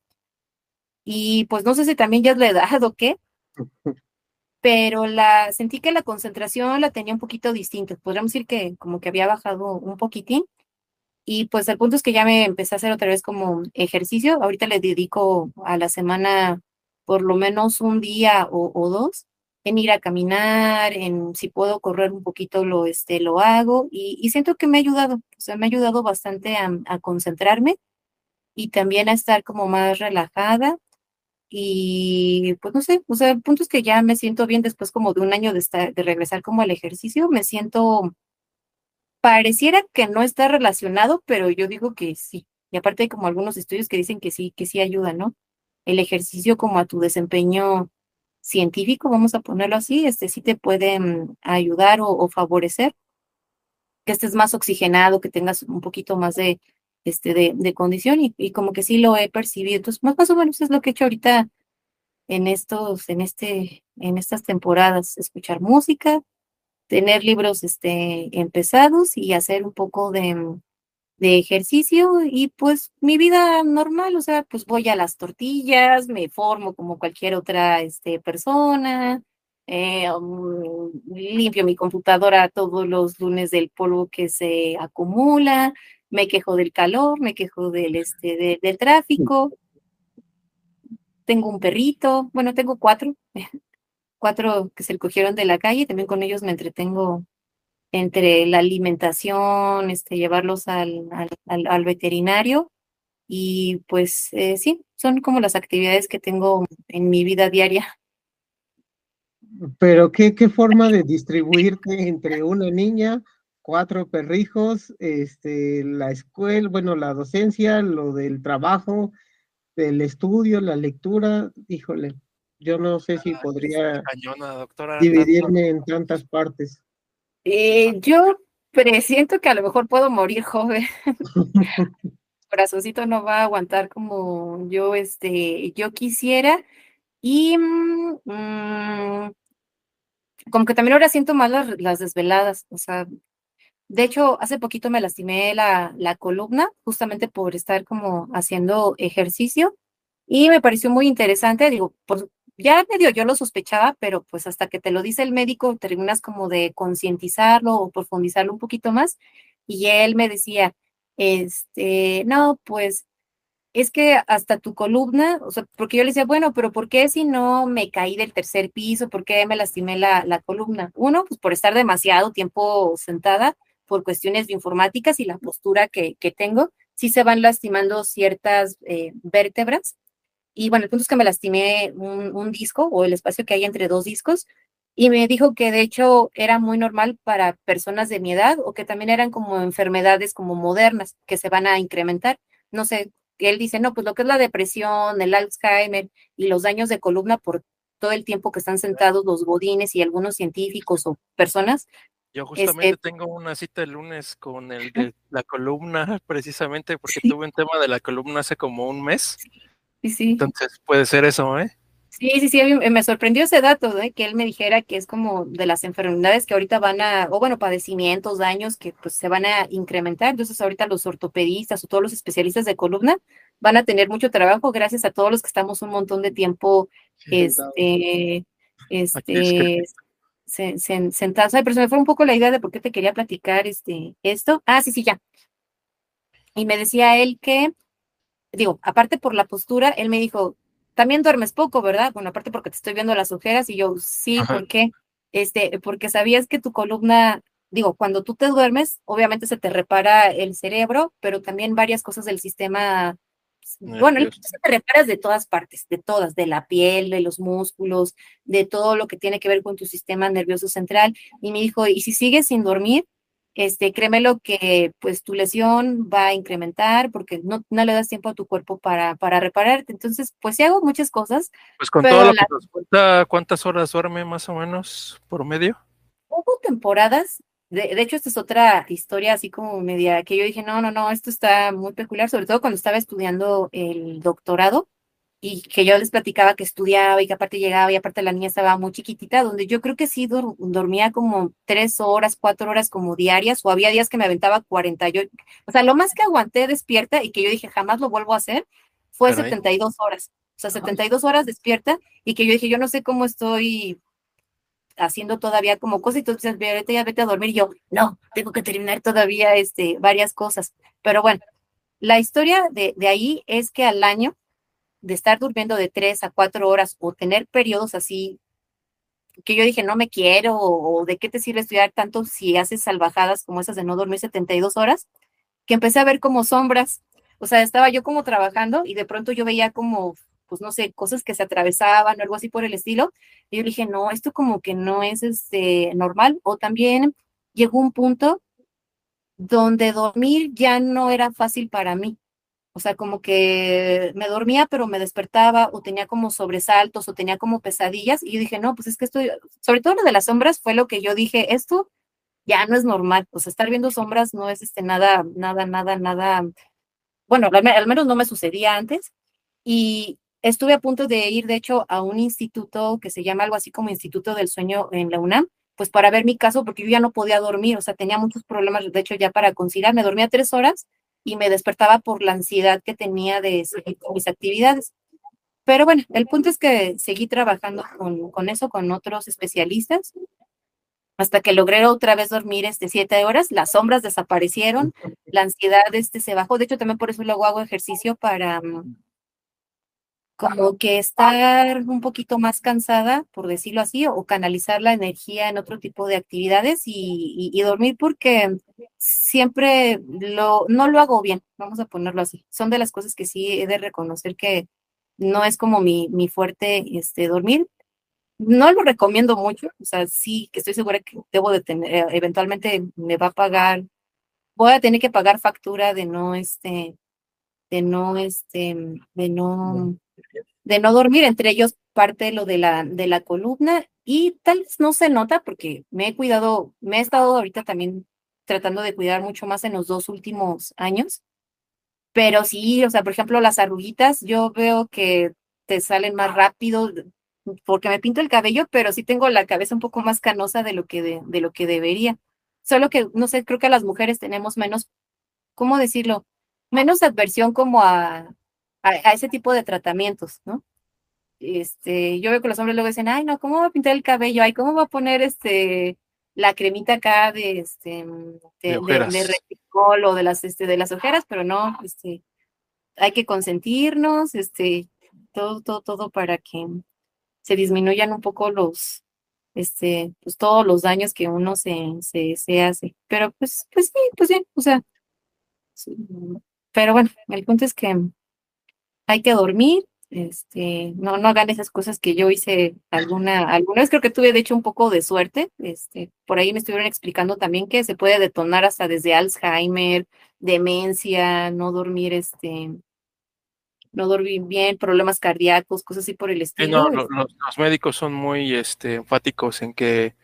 Y pues no sé si también ya es la edad o qué, pero la sentí que la concentración la tenía un poquito distinta. Podríamos decir que como que había bajado un poquitín. Y pues el punto es que ya me empecé a hacer otra vez como ejercicio. Ahorita le dedico a la semana por lo menos un día o, dos en ir a caminar, en si puedo correr un poquito lo, este, lo hago y, siento que me ha ayudado, o sea, me ha ayudado bastante a, a concentrarme y también a estar como más relajada y pues no sé, o sea, el punto es que ya me siento bien después como de un año de, estar, de regresar como al ejercicio, me siento, pareciera que no está relacionado, pero yo digo que sí. Y aparte hay como algunos estudios que dicen que sí, que sí ayuda, ¿no? El ejercicio como a tu desempeño científico, vamos a ponerlo así, este sí te puede mm, ayudar o, favorecer que estés más oxigenado, que tengas un poquito más de, este, de, de condición y, y, como que sí lo he percibido. Entonces, más, más o menos es lo que he hecho ahorita en estos, en este, en estas temporadas, escuchar música, tener libros este, empezados y hacer un poco de, de ejercicio y pues mi vida normal, o sea, pues voy a las tortillas, me formo como cualquier otra este, persona, eh, um, limpio mi computadora todos los lunes del polvo que se acumula, me quejo del calor, me quejo del, este, del tráfico, tengo un perrito, bueno, tengo cuatro, cuatro que se cogieron de la calle, también con ellos me entretengo entre la alimentación, este, llevarlos al, al, al veterinario y pues eh, sí, son como las actividades que tengo en mi vida diaria. Pero qué, qué forma de distribuirte entre una niña, cuatro perrijos, este, la escuela, bueno, la docencia, lo del trabajo, el estudio, la lectura, híjole, yo no sé si podría dividirme en tantas partes. Eh, yo presiento que a lo mejor puedo morir joven. corazoncito no va a aguantar como yo, este, yo quisiera. Y mm, mm, como que también ahora siento más las, desveladas. O sea, de hecho, hace poquito me lastimé la, la columna justamente por estar como haciendo ejercicio y me pareció muy interesante. Digo, por, ya medio yo lo sospechaba, pero pues hasta que te lo dice el médico terminas como de concientizarlo o profundizarlo un poquito más. Y él me decía, este, no, pues es que hasta tu columna, o sea, porque yo le decía, bueno, pero ¿por qué si no me caí del tercer piso? ¿Por qué me lastimé la, la columna? Uno, pues por estar demasiado tiempo sentada, por cuestiones informáticas y la postura que, tengo, sí se van lastimando ciertas eh, vértebras y bueno, el punto es que me lastimé un, disco o el espacio que hay entre dos discos y me dijo que de hecho era muy normal para personas de mi edad o que también eran como enfermedades como modernas que se van a incrementar. No sé, él dice, no, pues lo que es la depresión, el Alzheimer y los daños de columna por todo el tiempo que están sentados los godines y algunos científicos o personas. Yo justamente este tengo una cita el lunes con el de la columna, precisamente porque tuve un tema de la columna hace como un mes. Sí, Entonces puede ser eso, ¿eh? Sí, sí, sí, me sorprendió ese dato, ¿eh? que él me dijera que es como de las enfermedades que ahorita van a, o bueno, padecimientos, daños que pues se van a incrementar. Entonces ahorita los ortopedistas o todos los especialistas de columna van a tener mucho trabajo gracias a todos los que estamos un montón de tiempo este, este, sentados. Ay, pero se me fue un poco la idea de por qué te quería platicar este, esto. Ah, sí, sí, ya. Y me decía él que digo, aparte por la postura, él me dijo, también duermes poco, ¿verdad? Bueno, aparte porque te estoy viendo las ojeras y yo, sí, ¿por qué? Este, porque sabías que tu columna, digo, cuando tú te duermes, obviamente se te repara el cerebro, pero también varias cosas del sistema, bueno, se te reparas de todas partes, de todas, de la piel, de los músculos, de todo lo que tiene que ver con tu sistema nervioso central. Y me dijo, y si sigues sin dormir, este, créemelo que pues tu lesión va a incrementar porque no, no le das tiempo a tu cuerpo para, para repararte. Entonces, pues sí hago muchas cosas. Pues con todo lo que nos cuenta, ¿cuántas horas duerme más o menos por medio? Hubo temporadas, de, de, hecho esta es otra historia así como media, que yo dije, no, no, no, esto está muy peculiar, sobre todo cuando estaba estudiando el doctorado y que yo les platicaba que estudiaba y que aparte llegaba y aparte la niña estaba muy chiquitita, donde yo creo que sí dormía como tres horas, cuatro horas como diarias, o había días que me aventaba 48, o sea, lo más que aguanté despierta y que yo dije jamás lo vuelvo a hacer, fue 72 horas, o sea, 72 horas despierta y que yo dije, yo no sé cómo estoy haciendo todavía como cosas y tú dices, ahorita ya vete a dormir, y yo, no, tengo que terminar todavía este, varias cosas, pero bueno, la historia de, de ahí es que al año de estar durmiendo de tres a cuatro horas o tener periodos así que yo dije, no me quiero, o, de qué te sirve estudiar tanto si haces salvajadas como esas de no dormir 72 horas, que empecé a ver como sombras. O sea, estaba yo como trabajando y de pronto yo veía como, pues no sé, cosas que se atravesaban o algo así por el estilo. Y yo dije, no, esto como que no es este, normal. O también llegó un punto donde dormir ya no era fácil para mí O sea, como que me dormía, pero me despertaba o tenía como sobresaltos o tenía como pesadillas. Y yo dije, no, pues es que esto, sobre todo lo de las sombras fue lo que yo dije, esto ya no es normal. O sea, estar viendo sombras no es este nada, nada, nada, nada. Bueno, al, menos no me sucedía antes. Y estuve a punto de ir, de hecho, a un instituto que se llama algo así como Instituto del Sueño en la UNAM, pues para ver mi caso, porque yo ya no podía dormir, o sea, tenía muchos problemas, de hecho, ya para conciliar, me dormía tres horas y me despertaba por la ansiedad que tenía de seguir con mis actividades. Pero bueno, el punto es que seguí trabajando con, con eso, con otros especialistas, hasta que logré otra vez dormir este siete horas, las sombras desaparecieron, la ansiedad este se bajó, de hecho también por eso luego hago ejercicio para mm, como que estar un poquito más cansada, por decirlo así, o canalizar la energía en otro tipo de actividades y, y, dormir porque siempre lo, no lo hago bien, vamos a ponerlo así. Son de las cosas que sí he de reconocer que no es como mi, mi fuerte este, dormir. No lo recomiendo mucho, o sea, sí que estoy segura que debo de tener, eh, eventualmente me va a pagar, voy a tener que pagar factura de no, este, de no, este, de no de no dormir, entre ellos parte lo de la, de la columna y tal vez no se nota porque me he cuidado, me he estado ahorita también tratando de cuidar mucho más en los dos últimos años, pero sí, o sea, por ejemplo, las arruguitas, yo veo que te salen más rápido porque me pinto el cabello, pero sí tengo la cabeza un poco más canosa de lo que, de, de lo que debería. Solo que, no sé, creo que las mujeres tenemos menos, ¿cómo decirlo? Menos adversión como a, a, ese tipo de tratamientos, ¿no? Este, yo veo que los hombres luego dicen, ay, no, ¿cómo va a pintar el cabello? Ay, ¿cómo va a poner este la cremita acá de este de, de, o de las este de las ojeras, pero no, este, hay que consentirnos, este, todo, todo, todo para que se disminuyan un poco los, este, pues todos los daños que uno se, se, se hace. Pero pues, pues sí, pues bien, o sea, pero bueno, el punto es que hay que dormir, este, no, no hagan esas cosas que yo hice alguna, alguna vez creo que tuve de hecho un poco de suerte, este, por ahí me estuvieron explicando también que se puede detonar hasta desde Alzheimer, demencia, no dormir, este, no dormir bien, problemas cardíacos, cosas así por el estilo. no, los, médicos son muy este, enfáticos en que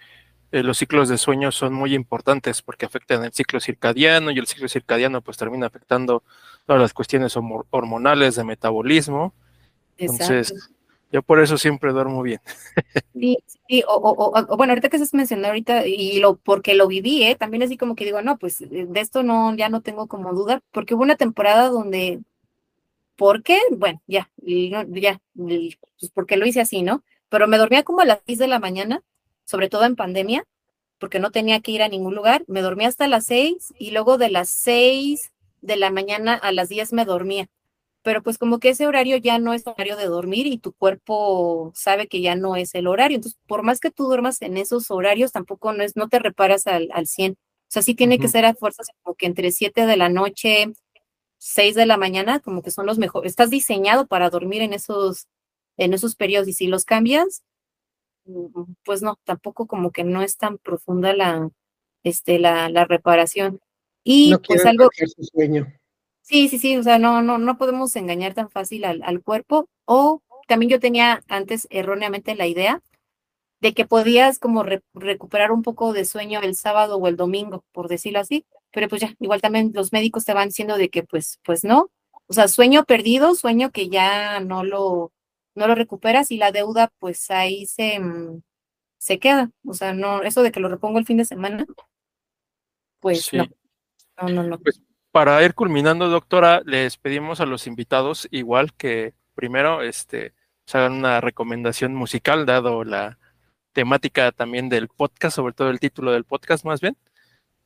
eh, los ciclos de sueño son muy importantes porque afectan el ciclo circadiano y el ciclo circadiano pues termina afectando todas las cuestiones hormonales de metabolismo. Entonces, yo por eso siempre duermo bien. Sí, sí o, bueno, ahorita que estás mencionando ahorita, y lo porque lo viví, ¿eh? también así como que digo, no, pues eh, de esto no, ya no tengo como duda, porque hubo una temporada donde, ¿por qué? Bueno, ya, ya, pues porque lo hice así, ¿no? Pero me dormía como a las 6 de la mañana sobre todo en pandemia, porque no tenía que ir a ningún lugar. Me dormía hasta las seis y luego de las seis de la mañana a las diez me dormía. Pero pues como que ese horario ya no es horario de dormir y tu cuerpo sabe que ya no es el horario. Entonces, por más que tú duermas en esos horarios, tampoco no es, no te reparas al, al 100. O sea, sí tiene que ser a fuerzas como que entre 7 de la noche, 6 de la mañana, como que son los mejores. Estás diseñado para dormir en esos, en esos periodos y si los cambias, pues no, tampoco como que no es tan profunda la, este, la, la reparación. Y pues algo... Su sueño. Sí, sí, sí, o sea, no, no, no podemos engañar tan fácil al, al cuerpo. O también yo tenía antes erróneamente la idea de que podías como recuperar un poco de sueño el sábado o el domingo, por decirlo así, pero pues ya, igual también los médicos te van diciendo de que pues, pues no, o sea, sueño perdido, sueño que ya no lo, no lo recuperas y la deuda pues ahí se, mm, se queda. O sea, no, eso de que lo repongo el fin de semana, pues no. No, no, no. Pues para ir culminando, doctora, les pedimos a los invitados, igual que primero, este, se hagan una recomendación musical, dado la temática también del podcast, sobre todo el título del podcast más bien.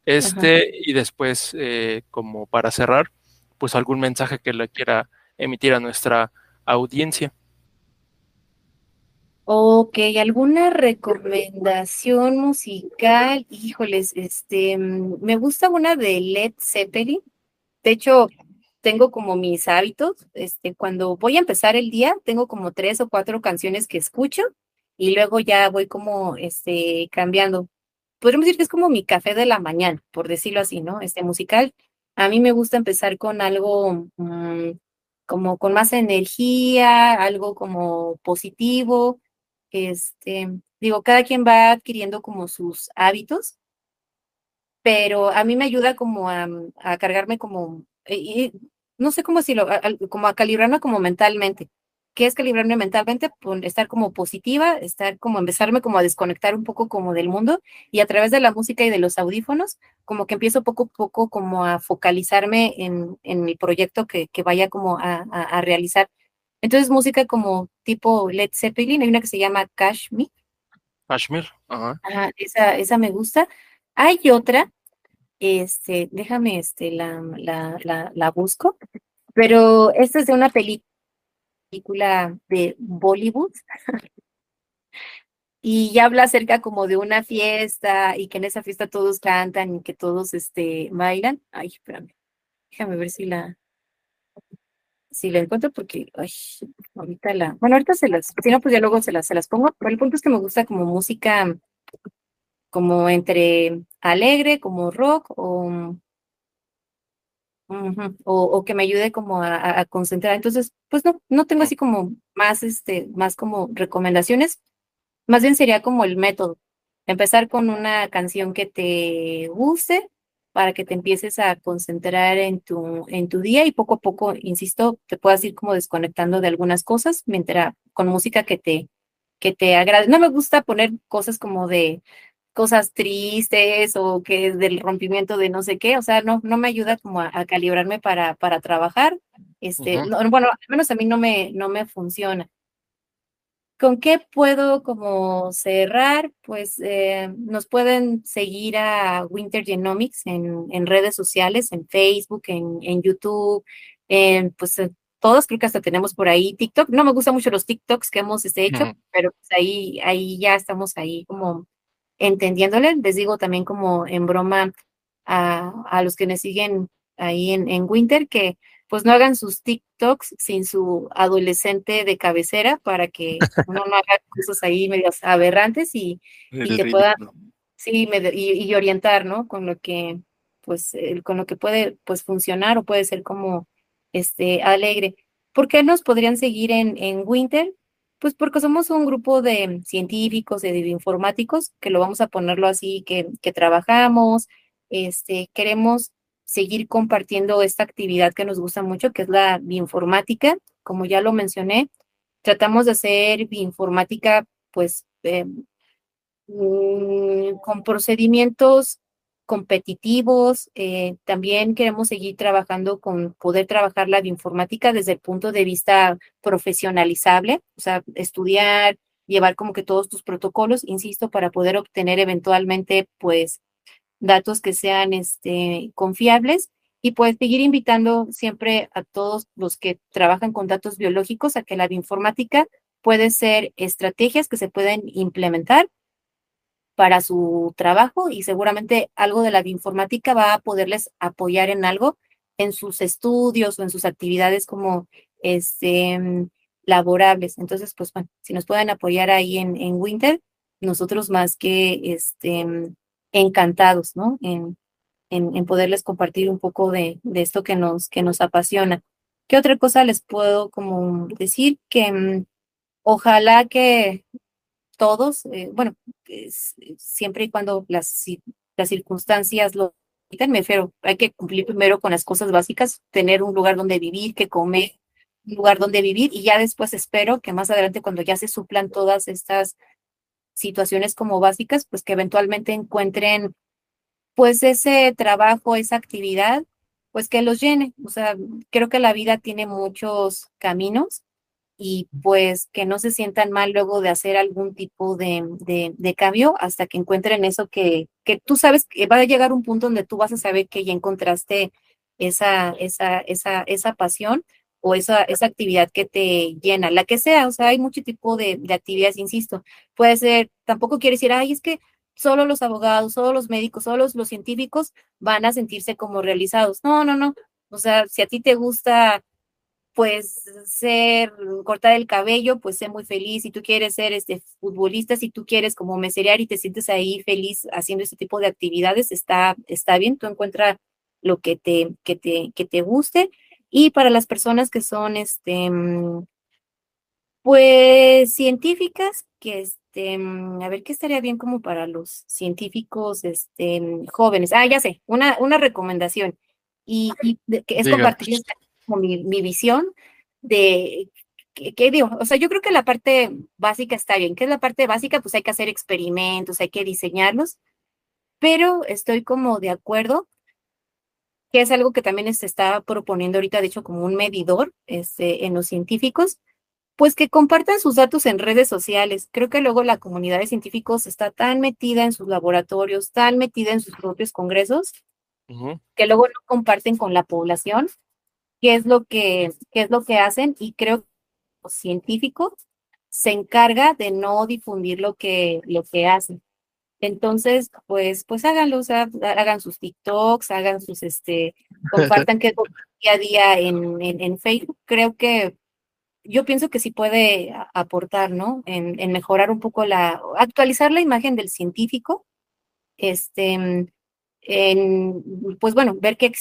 Este, y después, eh, como para cerrar, pues algún mensaje que le quiera emitir a nuestra audiencia. Ok, ¿alguna recomendación musical? Híjoles, este, mm, me gusta una de Led Zeppelin. De hecho, tengo como mis hábitos, este, cuando voy a empezar el día, tengo como tres o cuatro canciones que escucho y luego ya voy como, este, cambiando. Podríamos decir que es como mi café de la mañana, por decirlo así, ¿no? Este musical. A mí me gusta empezar con algo mm, como con más energía, algo como positivo. Este, digo, cada quien va adquiriendo como sus hábitos, pero a mí me ayuda como a, a cargarme como, eh, no sé cómo decirlo, como a calibrarme como mentalmente. ¿Qué es calibrarme mentalmente? Estar como positiva, estar como empezarme como a desconectar un poco como del mundo y a través de la música y de los audífonos, como que empiezo poco a poco como a focalizarme en, en el proyecto que, que vaya como a, a, realizar. Entonces música como tipo Led Zeppelin, hay una que se llama Kashmir. Kashmir, ajá. Ajá, esa, esa me gusta. Hay otra, este, déjame, este, la, la, la, la busco, pero esta es de una película de Bollywood. y ya habla acerca como de una fiesta y que en esa fiesta todos cantan y que todos este, bailan. Ay, espérame. Déjame ver si la si la encuentro porque ay, ahorita la, bueno, ahorita se las, si no, pues ya luego se las, se las pongo, pero el punto es que me gusta como música como entre alegre, como rock o o, que me ayude como a, concentrar. Entonces, pues no, no tengo así como más, este, más como recomendaciones. Más bien sería como el método. Empezar con una canción que te guste para que te empieces a concentrar en tu, en tu día y poco a poco, insisto, te puedas ir como desconectando de algunas cosas mientras con música que te, que te agrade. No me gusta poner cosas como de cosas tristes o que es del rompimiento de no sé qué, o sea, no, no me ayuda como a, calibrarme para, para trabajar. Este, bueno, al menos a mí no me, no me funciona. ¿Con qué puedo como cerrar? Pues eh, nos pueden seguir a Winter Genomics en, en redes sociales, en Facebook, en, en YouTube, en, pues todos, creo que hasta tenemos por ahí TikTok. No me gustan mucho los TikToks que hemos este, hecho, pero pues ahí, ahí ya estamos ahí como entendiéndole. Les digo también como en broma a, a los que me siguen ahí en, en, Winter que pues no hagan sus TikToks sin su adolescente de cabecera para que uno no haga cosas ahí medias aberrantes y, y que pueda sí y, y, orientar no con lo que pues con lo que puede pues funcionar o puede ser como este alegre. ¿por qué nos podrían seguir en, en Winter? Pues porque somos un grupo de científicos, de bioinformáticos, que lo vamos a ponerlo así, que, que trabajamos, este, queremos seguir compartiendo esta actividad que nos gusta mucho, que es la bioinformática. Como ya lo mencioné, tratamos de hacer bioinformática, pues, eh, mm, con procedimientos competitivos. Eh, también queremos seguir trabajando con poder trabajar la bioinformática desde el punto de vista profesionalizable, o sea, estudiar, llevar como que todos tus protocolos, insisto, para poder obtener eventualmente, pues, datos que sean este, confiables y pues seguir invitando siempre a todos los que trabajan con datos biológicos a que la bioinformática puede ser estrategias que se pueden implementar para su trabajo y seguramente algo de la bioinformática va a poderles apoyar en algo en sus estudios o en sus actividades como este, laborables. Entonces, pues si nos pueden apoyar ahí en, en Winter, nosotros más que este, encantados, ¿no? En, en, en poderles compartir un poco de, de, esto que nos, que nos apasiona. ¿Qué otra cosa les puedo como decir? Que mm, ojalá que todos, eh, bueno, siempre y cuando las, las circunstancias lo me refiero, hay que cumplir primero con las cosas básicas, tener un lugar donde vivir, que comer, un lugar donde vivir y ya después espero que más adelante cuando ya se suplan todas estas situaciones como básicas, pues que eventualmente encuentren pues ese trabajo, esa actividad, pues que los llene. O sea, creo que la vida tiene muchos caminos y pues que no se sientan mal luego de hacer algún tipo de, de, cambio hasta que encuentren eso que, que tú sabes que va a llegar un punto donde tú vas a saber que ya encontraste esa, esa, esa, esa pasión o esa, esa actividad que te llena, la que sea, o sea, hay mucho tipo de, de actividades, insisto, puede ser, tampoco quiere decir, ay, es que solo los abogados, solo los médicos, solo los, los científicos van a sentirse como realizados. No, no, no. O sea, si a ti te gusta pues ser, cortar el cabello, pues sé muy feliz. Si tú quieres ser este futbolista, si tú quieres como meserear y te sientes ahí feliz haciendo ese tipo de actividades, está, está bien, tú encuentras lo que te, que te, que te guste. Y para las personas que son, este, mm, pues, científicas, que este, mm, a ver, ¿qué estaría bien como para los científicos, este, mm, jóvenes? Ah, ya sé, una, una recomendación. Y, y que es Diga. compartir como mi, mi visión de ¿qué, qué digo? O sea, yo creo que la parte básica está bien. ¿Qué es la parte básica? Pues hay que hacer experimentos, hay que diseñarlos, pero estoy como de acuerdo que es algo que también se está proponiendo ahorita, de hecho, como un medidor este, en los científicos, pues que compartan sus datos en redes sociales. Creo que luego la comunidad de científicos está tan metida en sus laboratorios, tan metida en sus propios congresos, que luego no comparten con la población qué es lo que, qué es lo que hacen y creo que el científico se encarga de no difundir lo que, lo que hacen. Entonces, pues, pues háganlo, o sea, hagan sus TikToks, hagan sus, este, compartan que día a día en, en, en Facebook. Creo que yo pienso que sí puede aportar, ¿no? En, en mejorar un poco la, actualizar la imagen del científico, este, en, pues bueno, ver que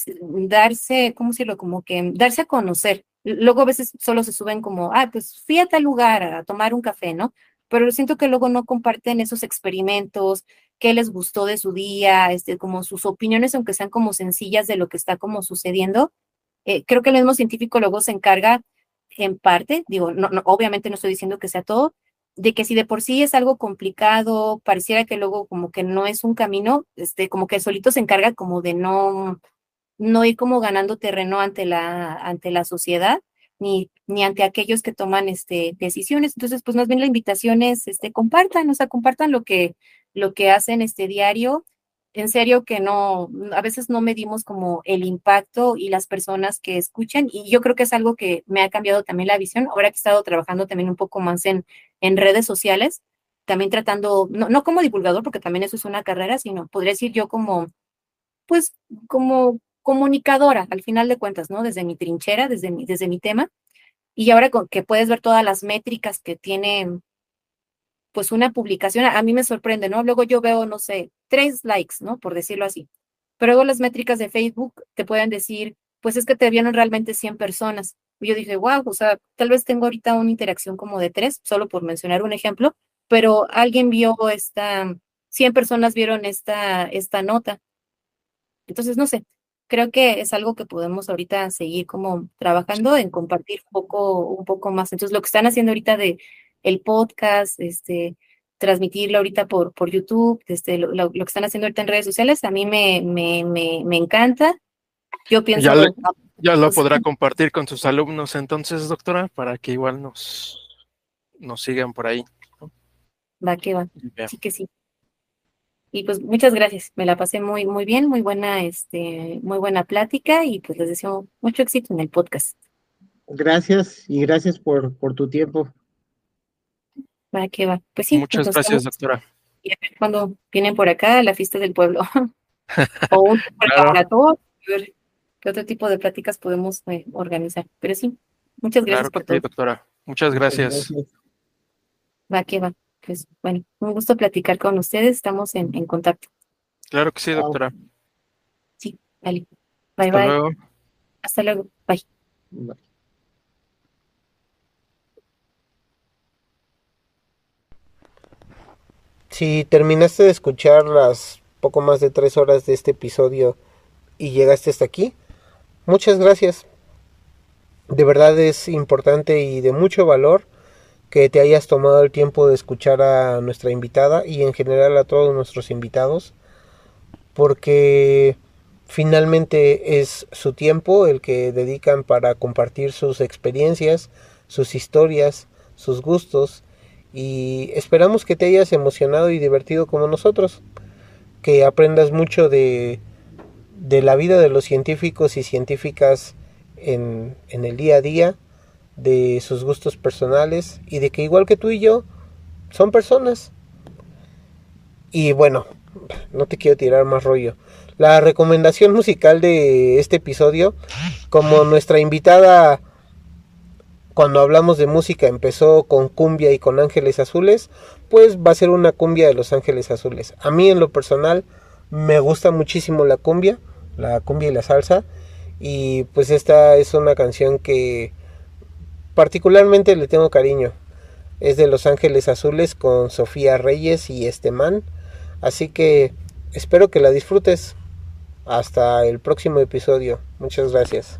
darse, ¿cómo decirlo? Como que darse a conocer. Luego a veces solo se suben como, ah, pues fui a tal lugar a tomar un café, ¿no? Pero siento que luego no comparten esos experimentos, qué les gustó de su día, este, como sus opiniones, aunque sean como sencillas de lo que está como sucediendo. Eh, creo que el mismo científico luego se encarga en parte, digo, no, no, obviamente no estoy diciendo que sea todo, de que si de por sí es algo complicado, pareciera que luego como que no es un camino, este, como que solito se encarga como de no, no ir como ganando terreno ante la, ante la sociedad, ni, ni ante aquellos que toman este, decisiones. Entonces, pues más bien la invitación es, este, compartan, o sea, compartan lo que, lo que hacen este diario. En serio que no, a veces no medimos como el impacto y las personas que escuchan, y yo creo que es algo que me ha cambiado también la visión, ahora que he estado trabajando también un poco más en, en redes sociales, también tratando, no, no como divulgador, porque también eso es una carrera, sino podría decir yo como, pues, como comunicadora, al final de cuentas, ¿no? Desde mi trinchera, desde mi, desde mi tema, y ahora que puedes ver todas las métricas que tiene, pues, una publicación, a, a mí me sorprende, ¿no? Luego yo veo, no sé, tres likes, ¿no? Por decirlo así, pero luego las métricas de Facebook te pueden decir, pues es que te vieron realmente 100 personas. Y yo dije, wow, o sea, tal vez tengo ahorita una interacción como de tres, solo por mencionar un ejemplo, pero alguien vio esta, 100 personas vieron esta, esta nota. Entonces, no sé, creo que es algo que podemos ahorita seguir como trabajando en compartir un poco, un poco más. Entonces, lo que están haciendo ahorita de el podcast, este, transmitirlo ahorita por, por YouTube, este, lo, lo, lo que están haciendo ahorita en redes sociales, a mí me, me, me, me encanta. Yo pienso Ya, le- que- ya lo podrá compartir con sus alumnos entonces, doctora, para que igual nos, nos sigan por ahí. Va que va. Bien. Sí que sí. Y pues muchas gracias. Me la pasé muy, muy bien, muy buena, este, muy buena plática y pues les deseo mucho éxito en el podcast. Gracias y gracias por, por tu tiempo. Va que va. Pues sí. Muchas gracias, doctora. y a ver Cuando vienen por acá a la fiesta del pueblo. o un Claro. laboratorio, a ver qué otro tipo de pláticas podemos eh, organizar. Pero sí, muchas gracias Claro por que todo. sí, doctora. Muchas gracias. Va que va. Pues bueno, un gusto platicar con ustedes. Estamos en, en contacto. Claro que sí, doctora. Sí, vale. Bye, Hasta bye. luego. Hasta luego. Bye. Si terminaste de escuchar las poco más de tres horas de este episodio y llegaste hasta aquí, muchas gracias. De verdad es importante y de mucho valor que te hayas tomado el tiempo de escuchar a nuestra invitada y en general a todos nuestros invitados, porque finalmente es su tiempo el que dedican para compartir sus experiencias, sus historias, sus gustos y esperamos que te hayas emocionado y divertido como nosotros, que aprendas mucho de, de la vida de los científicos y científicas en, en el día a día, de sus gustos personales y de que igual que tú y yo son personas. Y bueno, no te quiero tirar más rollo. La recomendación musical de este episodio, como nuestra invitada cuando hablamos de música empezó con cumbia y con ángeles azules, pues va a ser una cumbia de los ángeles azules. A mí en lo personal me gusta muchísimo la cumbia, la cumbia y la salsa. Y pues esta es una canción que particularmente le tengo cariño. Es de Los Ángeles Azules con Sofía Reyes y Estemán. Así que espero que la disfrutes. Hasta el próximo episodio. Muchas gracias.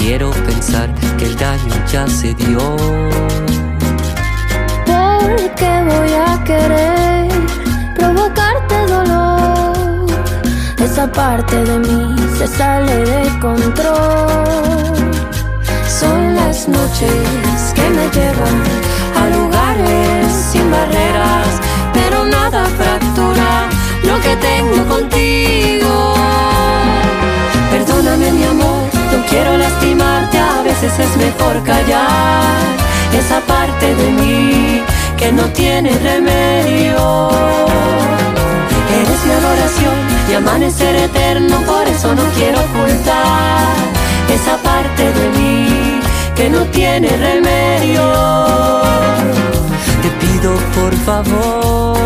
Quiero pensar que el daño ya se dio. ¿Por qué voy a querer provocarte dolor? Esa parte de mí se sale de control. Son las noches que me llevan a lugares sin barreras, pero nada fractura lo que tengo contigo. Es mejor callar esa parte de mí que no tiene remedio. Eres mi adoración, mi amanecer eterno, por eso no quiero ocultar esa parte de mí que no tiene remedio. Te pido por favor,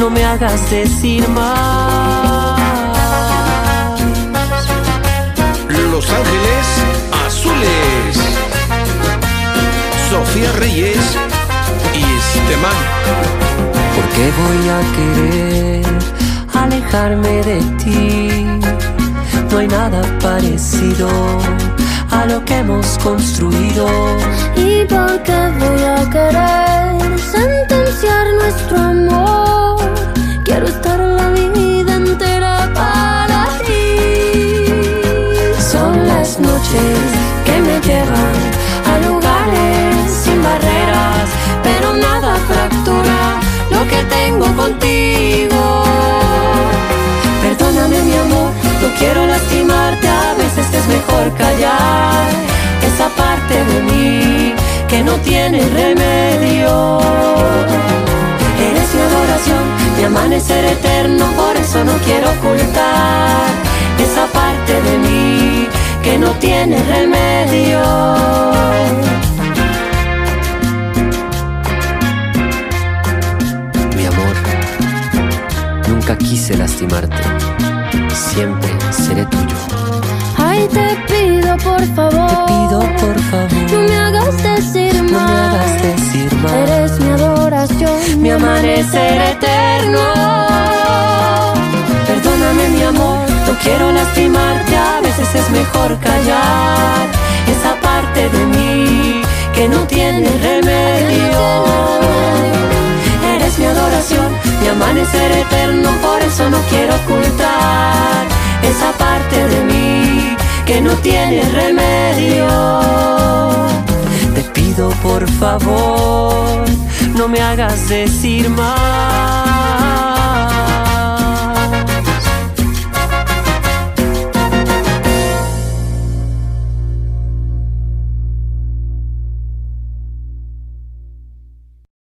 no me hagas decir más. Los Ángeles Azules. Sofía Reyes y Estemán. ¿Por qué voy a querer alejarme de ti? No hay nada parecido a lo que hemos construido. ¿Y por qué voy a querer sentenciar nuestro amor? Quiero estar la vida entera para ti. Son las noches a lugares sin barreras, pero nada fractura lo que tengo contigo. Perdóname mi amor, no quiero lastimarte, a veces es mejor callar esa parte de mí que no tiene remedio. Eres mi adoración, mi amanecer eterno, por eso no quiero ocultar esa parte de mí que no tiene remedio. Mi amor, nunca quise lastimarte, siempre seré tuyo. Ay, te pido por favor. Te pido por favor. No me hagas decir No me hagas decir más. Eres mi adoración, mi amanecer eterno. Perdóname mi amor, no quiero lastimarte, a veces es mejor callar esa parte de mí que no tiene remedio. Eres mi adoración, mi amanecer eterno, por eso no quiero ocultar esa parte de mí que no tiene remedio. Te pido por favor, no me hagas decir más.